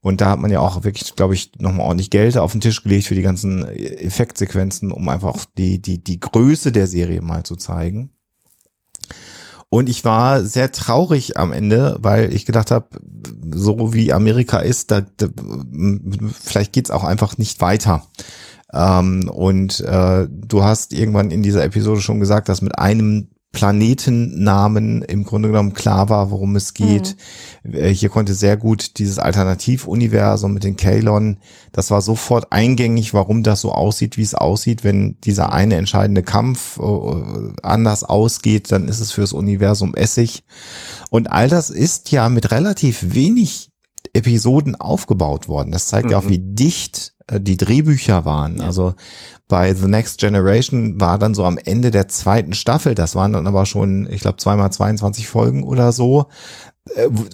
Und da hat man ja auch wirklich, glaube ich, nochmal ordentlich Geld auf den Tisch gelegt für die ganzen Effektsequenzen, um einfach auch die, die, die Größe der Serie mal zu zeigen. Und ich war sehr traurig am Ende, weil ich gedacht habe, so wie Amerika ist, da, da vielleicht geht's auch einfach nicht weiter. Ähm, und äh, du hast irgendwann in dieser Episode schon gesagt, dass mit einem Planetennamen im Grunde genommen klar war, worum es geht. Mhm. Hier konnte sehr gut dieses Alternativuniversum mit den Kalon, das war sofort eingängig, warum das so aussieht, wie es aussieht. Wenn dieser eine entscheidende Kampf äh, anders ausgeht, dann ist es fürs Universum Essig. Und all das ist ja mit relativ wenig Episoden aufgebaut worden. Das zeigt mhm. ja auch, mhm. wie dicht äh, die Drehbücher waren. Ja. Also bei The Next Generation war dann so am Ende der zweiten Staffel, das waren dann aber schon, ich glaube, zweimal 22 Folgen oder so, äh,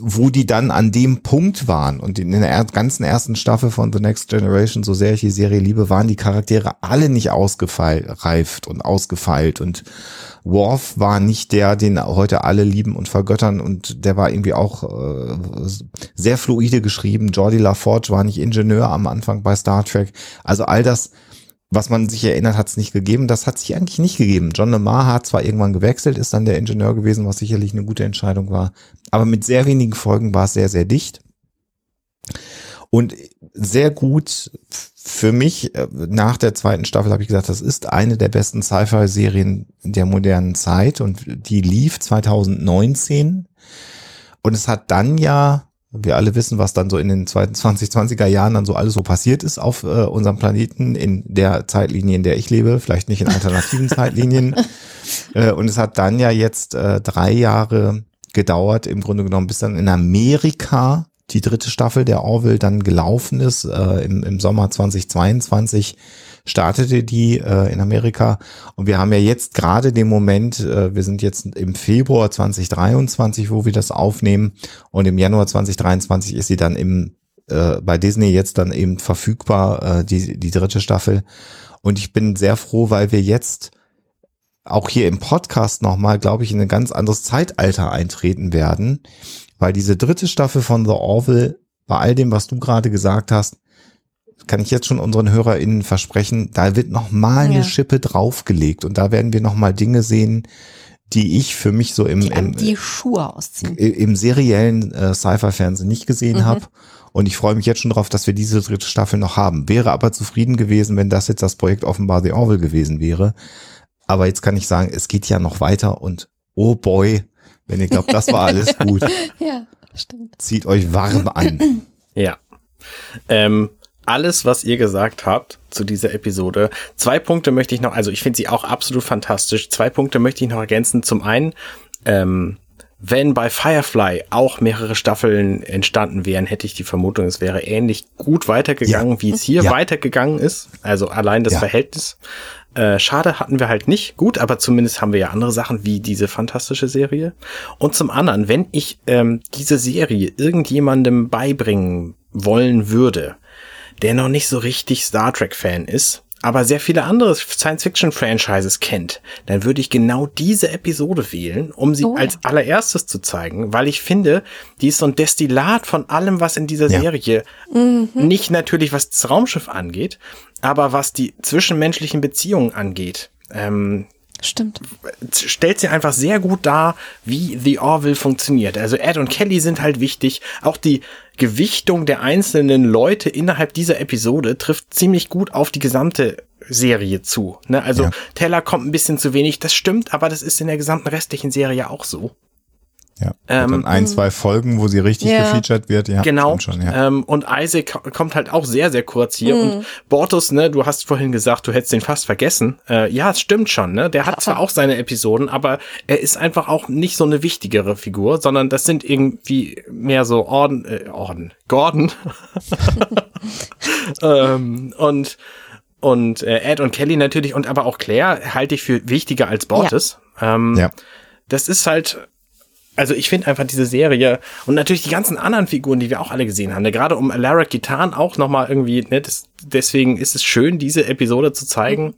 wo die dann an dem Punkt waren und in der ganzen ersten Staffel von The Next Generation, so sehr ich die Serie liebe, waren die Charaktere alle nicht ausgereift und ausgefeilt und Worf war nicht der, den heute alle lieben und vergöttern und der war irgendwie auch äh, sehr fluide geschrieben. Jordi LaForge war nicht Ingenieur am Anfang bei Star Trek. Also all das was man sich erinnert, hat es nicht gegeben. Das hat sich eigentlich nicht gegeben. John Lemar hat zwar irgendwann gewechselt, ist dann der Ingenieur gewesen, was sicherlich eine gute Entscheidung war. Aber mit sehr wenigen Folgen war es sehr, sehr dicht. Und sehr gut für mich, äh, nach der zweiten Staffel habe ich gesagt, das ist eine der besten Sci-Fi-Serien der modernen Zeit und die lief 2019. Und es hat dann ja wir alle wissen, was dann so in den 2020er Jahren dann so alles so passiert ist auf äh, unserem Planeten in der Zeitlinie, in der ich lebe, vielleicht nicht in alternativen Zeitlinien. Äh, und es hat dann ja jetzt äh, drei Jahre gedauert, im Grunde genommen, bis dann in Amerika die dritte Staffel der Orville dann gelaufen ist, äh, im, im Sommer 2022 startete die äh, in Amerika. Und wir haben ja jetzt gerade den Moment, äh, wir sind jetzt im Februar 2023, wo wir das aufnehmen. Und im Januar 2023 ist sie dann im, äh, bei Disney jetzt dann eben verfügbar, äh, die, die dritte Staffel. Und ich bin sehr froh, weil wir jetzt auch hier im Podcast nochmal, glaube ich, in ein ganz anderes Zeitalter eintreten werden, weil diese dritte Staffel von The Orville, bei all dem, was du gerade gesagt hast, kann ich jetzt schon unseren HörerInnen versprechen, da wird noch mal eine ja. Schippe draufgelegt und da werden wir noch mal Dinge sehen, die ich für mich so im, die, im, die Schuhe ausziehen. im seriellen äh, Sci-Fi-Fernsehen nicht gesehen mhm. habe. Und ich freue mich jetzt schon drauf, dass wir diese dritte Staffel noch haben. Wäre aber zufrieden gewesen, wenn das jetzt das Projekt offenbar The Orville gewesen wäre. Aber jetzt kann ich sagen, es geht ja noch weiter und oh boy, wenn ihr glaubt, das war alles gut. ja, stimmt. Zieht euch warm an. Ja. Ähm, alles, was ihr gesagt habt zu dieser Episode. Zwei Punkte möchte ich noch, also ich finde sie auch absolut fantastisch. Zwei Punkte möchte ich noch ergänzen. Zum einen, ähm, wenn bei Firefly auch mehrere Staffeln entstanden wären, hätte ich die Vermutung, es wäre ähnlich gut weitergegangen, ja. wie es hier ja. weitergegangen ist. Also allein das ja. Verhältnis. Äh, schade hatten wir halt nicht. Gut, aber zumindest haben wir ja andere Sachen wie diese fantastische Serie. Und zum anderen, wenn ich ähm, diese Serie irgendjemandem beibringen wollen würde, der noch nicht so richtig Star Trek-Fan ist, aber sehr viele andere Science-Fiction-Franchises kennt, dann würde ich genau diese Episode wählen, um sie oh. als allererstes zu zeigen, weil ich finde, die ist so ein Destillat von allem, was in dieser ja. Serie mhm. nicht natürlich was das Raumschiff angeht, aber was die zwischenmenschlichen Beziehungen angeht. Ähm, Stimmt. Stellt sie einfach sehr gut dar, wie The Orville funktioniert. Also Ed und Kelly sind halt wichtig. Auch die Gewichtung der einzelnen Leute innerhalb dieser Episode trifft ziemlich gut auf die gesamte Serie zu. Ne? Also ja. Teller kommt ein bisschen zu wenig, das stimmt, aber das ist in der gesamten restlichen Serie auch so. Ja, ähm, ein, zwei Folgen, wo sie richtig ja. gefeatured wird. Ja, genau. Schon, ja. Ähm, und Isaac kommt halt auch sehr, sehr kurz hier. Mhm. Und Bortus, ne, du hast vorhin gesagt, du hättest den fast vergessen. Äh, ja, es stimmt schon. Ne? Der hat zwar auch seine Episoden, aber er ist einfach auch nicht so eine wichtigere Figur, sondern das sind irgendwie mehr so Orden, äh, Orden, Gordon. ähm, und und äh, Ed und Kelly natürlich und aber auch Claire halte ich für wichtiger als Bortus. Ja. Ähm, ja. Das ist halt also ich finde einfach diese Serie und natürlich die ganzen anderen Figuren, die wir auch alle gesehen haben, ne, gerade um Alaric Gitan auch nochmal irgendwie, ne, das, deswegen ist es schön, diese Episode zu zeigen.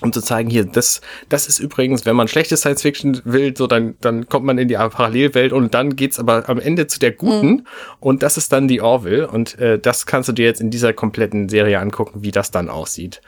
Um zu zeigen, hier, das, das ist übrigens, wenn man schlechte Science Fiction will, so dann, dann kommt man in die Parallelwelt und dann geht's aber am Ende zu der guten mhm. und das ist dann die Orville und äh, das kannst du dir jetzt in dieser kompletten Serie angucken, wie das dann aussieht.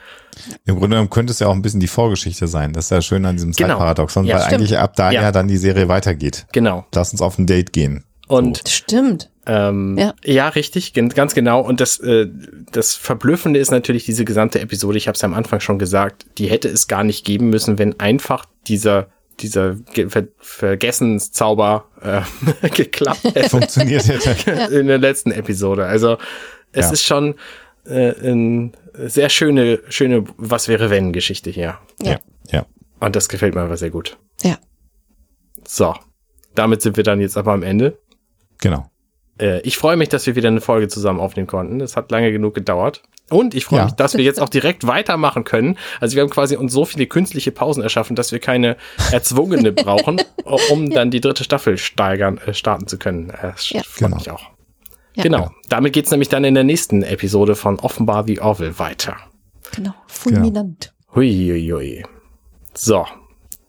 Im Grunde genommen könnte es ja auch ein bisschen die Vorgeschichte sein. Das ist ja schön an diesem genau. Zeitparadoxon, ja, weil stimmt. eigentlich ab da ja. ja dann die Serie weitergeht. Genau. Lass uns auf ein Date gehen. Und so. stimmt. Ähm, ja. ja, richtig, ganz genau. Und das, äh, das Verblüffende ist natürlich diese gesamte Episode, ich habe es ja am Anfang schon gesagt, die hätte es gar nicht geben müssen, wenn einfach dieser dieser Ver Vergessenszauber äh, geklappt hätte. Funktioniert hätte. in der letzten Episode. Also es Ja. ist schon äh, eine sehr schöne, schöne Was wäre wenn Geschichte hier. Ja. Ja. Und das gefällt mir aber sehr gut. Ja. So, damit sind wir dann jetzt aber am Ende. Genau. Äh, ich freue mich, dass wir wieder eine Folge zusammen aufnehmen konnten. Das hat lange genug gedauert. Und ich freue Ja. mich, dass wir jetzt auch direkt weitermachen können. Also wir haben quasi uns so viele künstliche Pausen erschaffen, dass wir keine erzwungene brauchen, um dann die dritte Staffel steigern, äh, starten zu können. Äh, Das Ja. freut Genau. mich auch. Ja. Genau. Damit geht's nämlich dann in der nächsten Episode von Offenbar the Orville weiter. Genau. Fulminant. Huiuiui. So,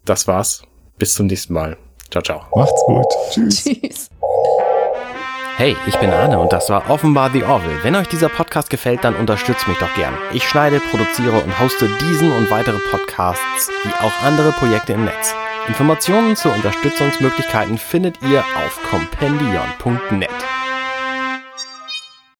das war's. Bis zum nächsten Mal. Ciao, ciao. Macht's gut. Tschüss. Tschüss. Hey, ich bin Arne und das war Offenbar The Orville. Wenn euch dieser Podcast gefällt, dann unterstützt mich doch gern. Ich schneide, produziere und hoste diesen und weitere Podcasts, wie auch andere Projekte im Netz. Informationen zu Unterstützungsmöglichkeiten findet ihr auf compendion.net.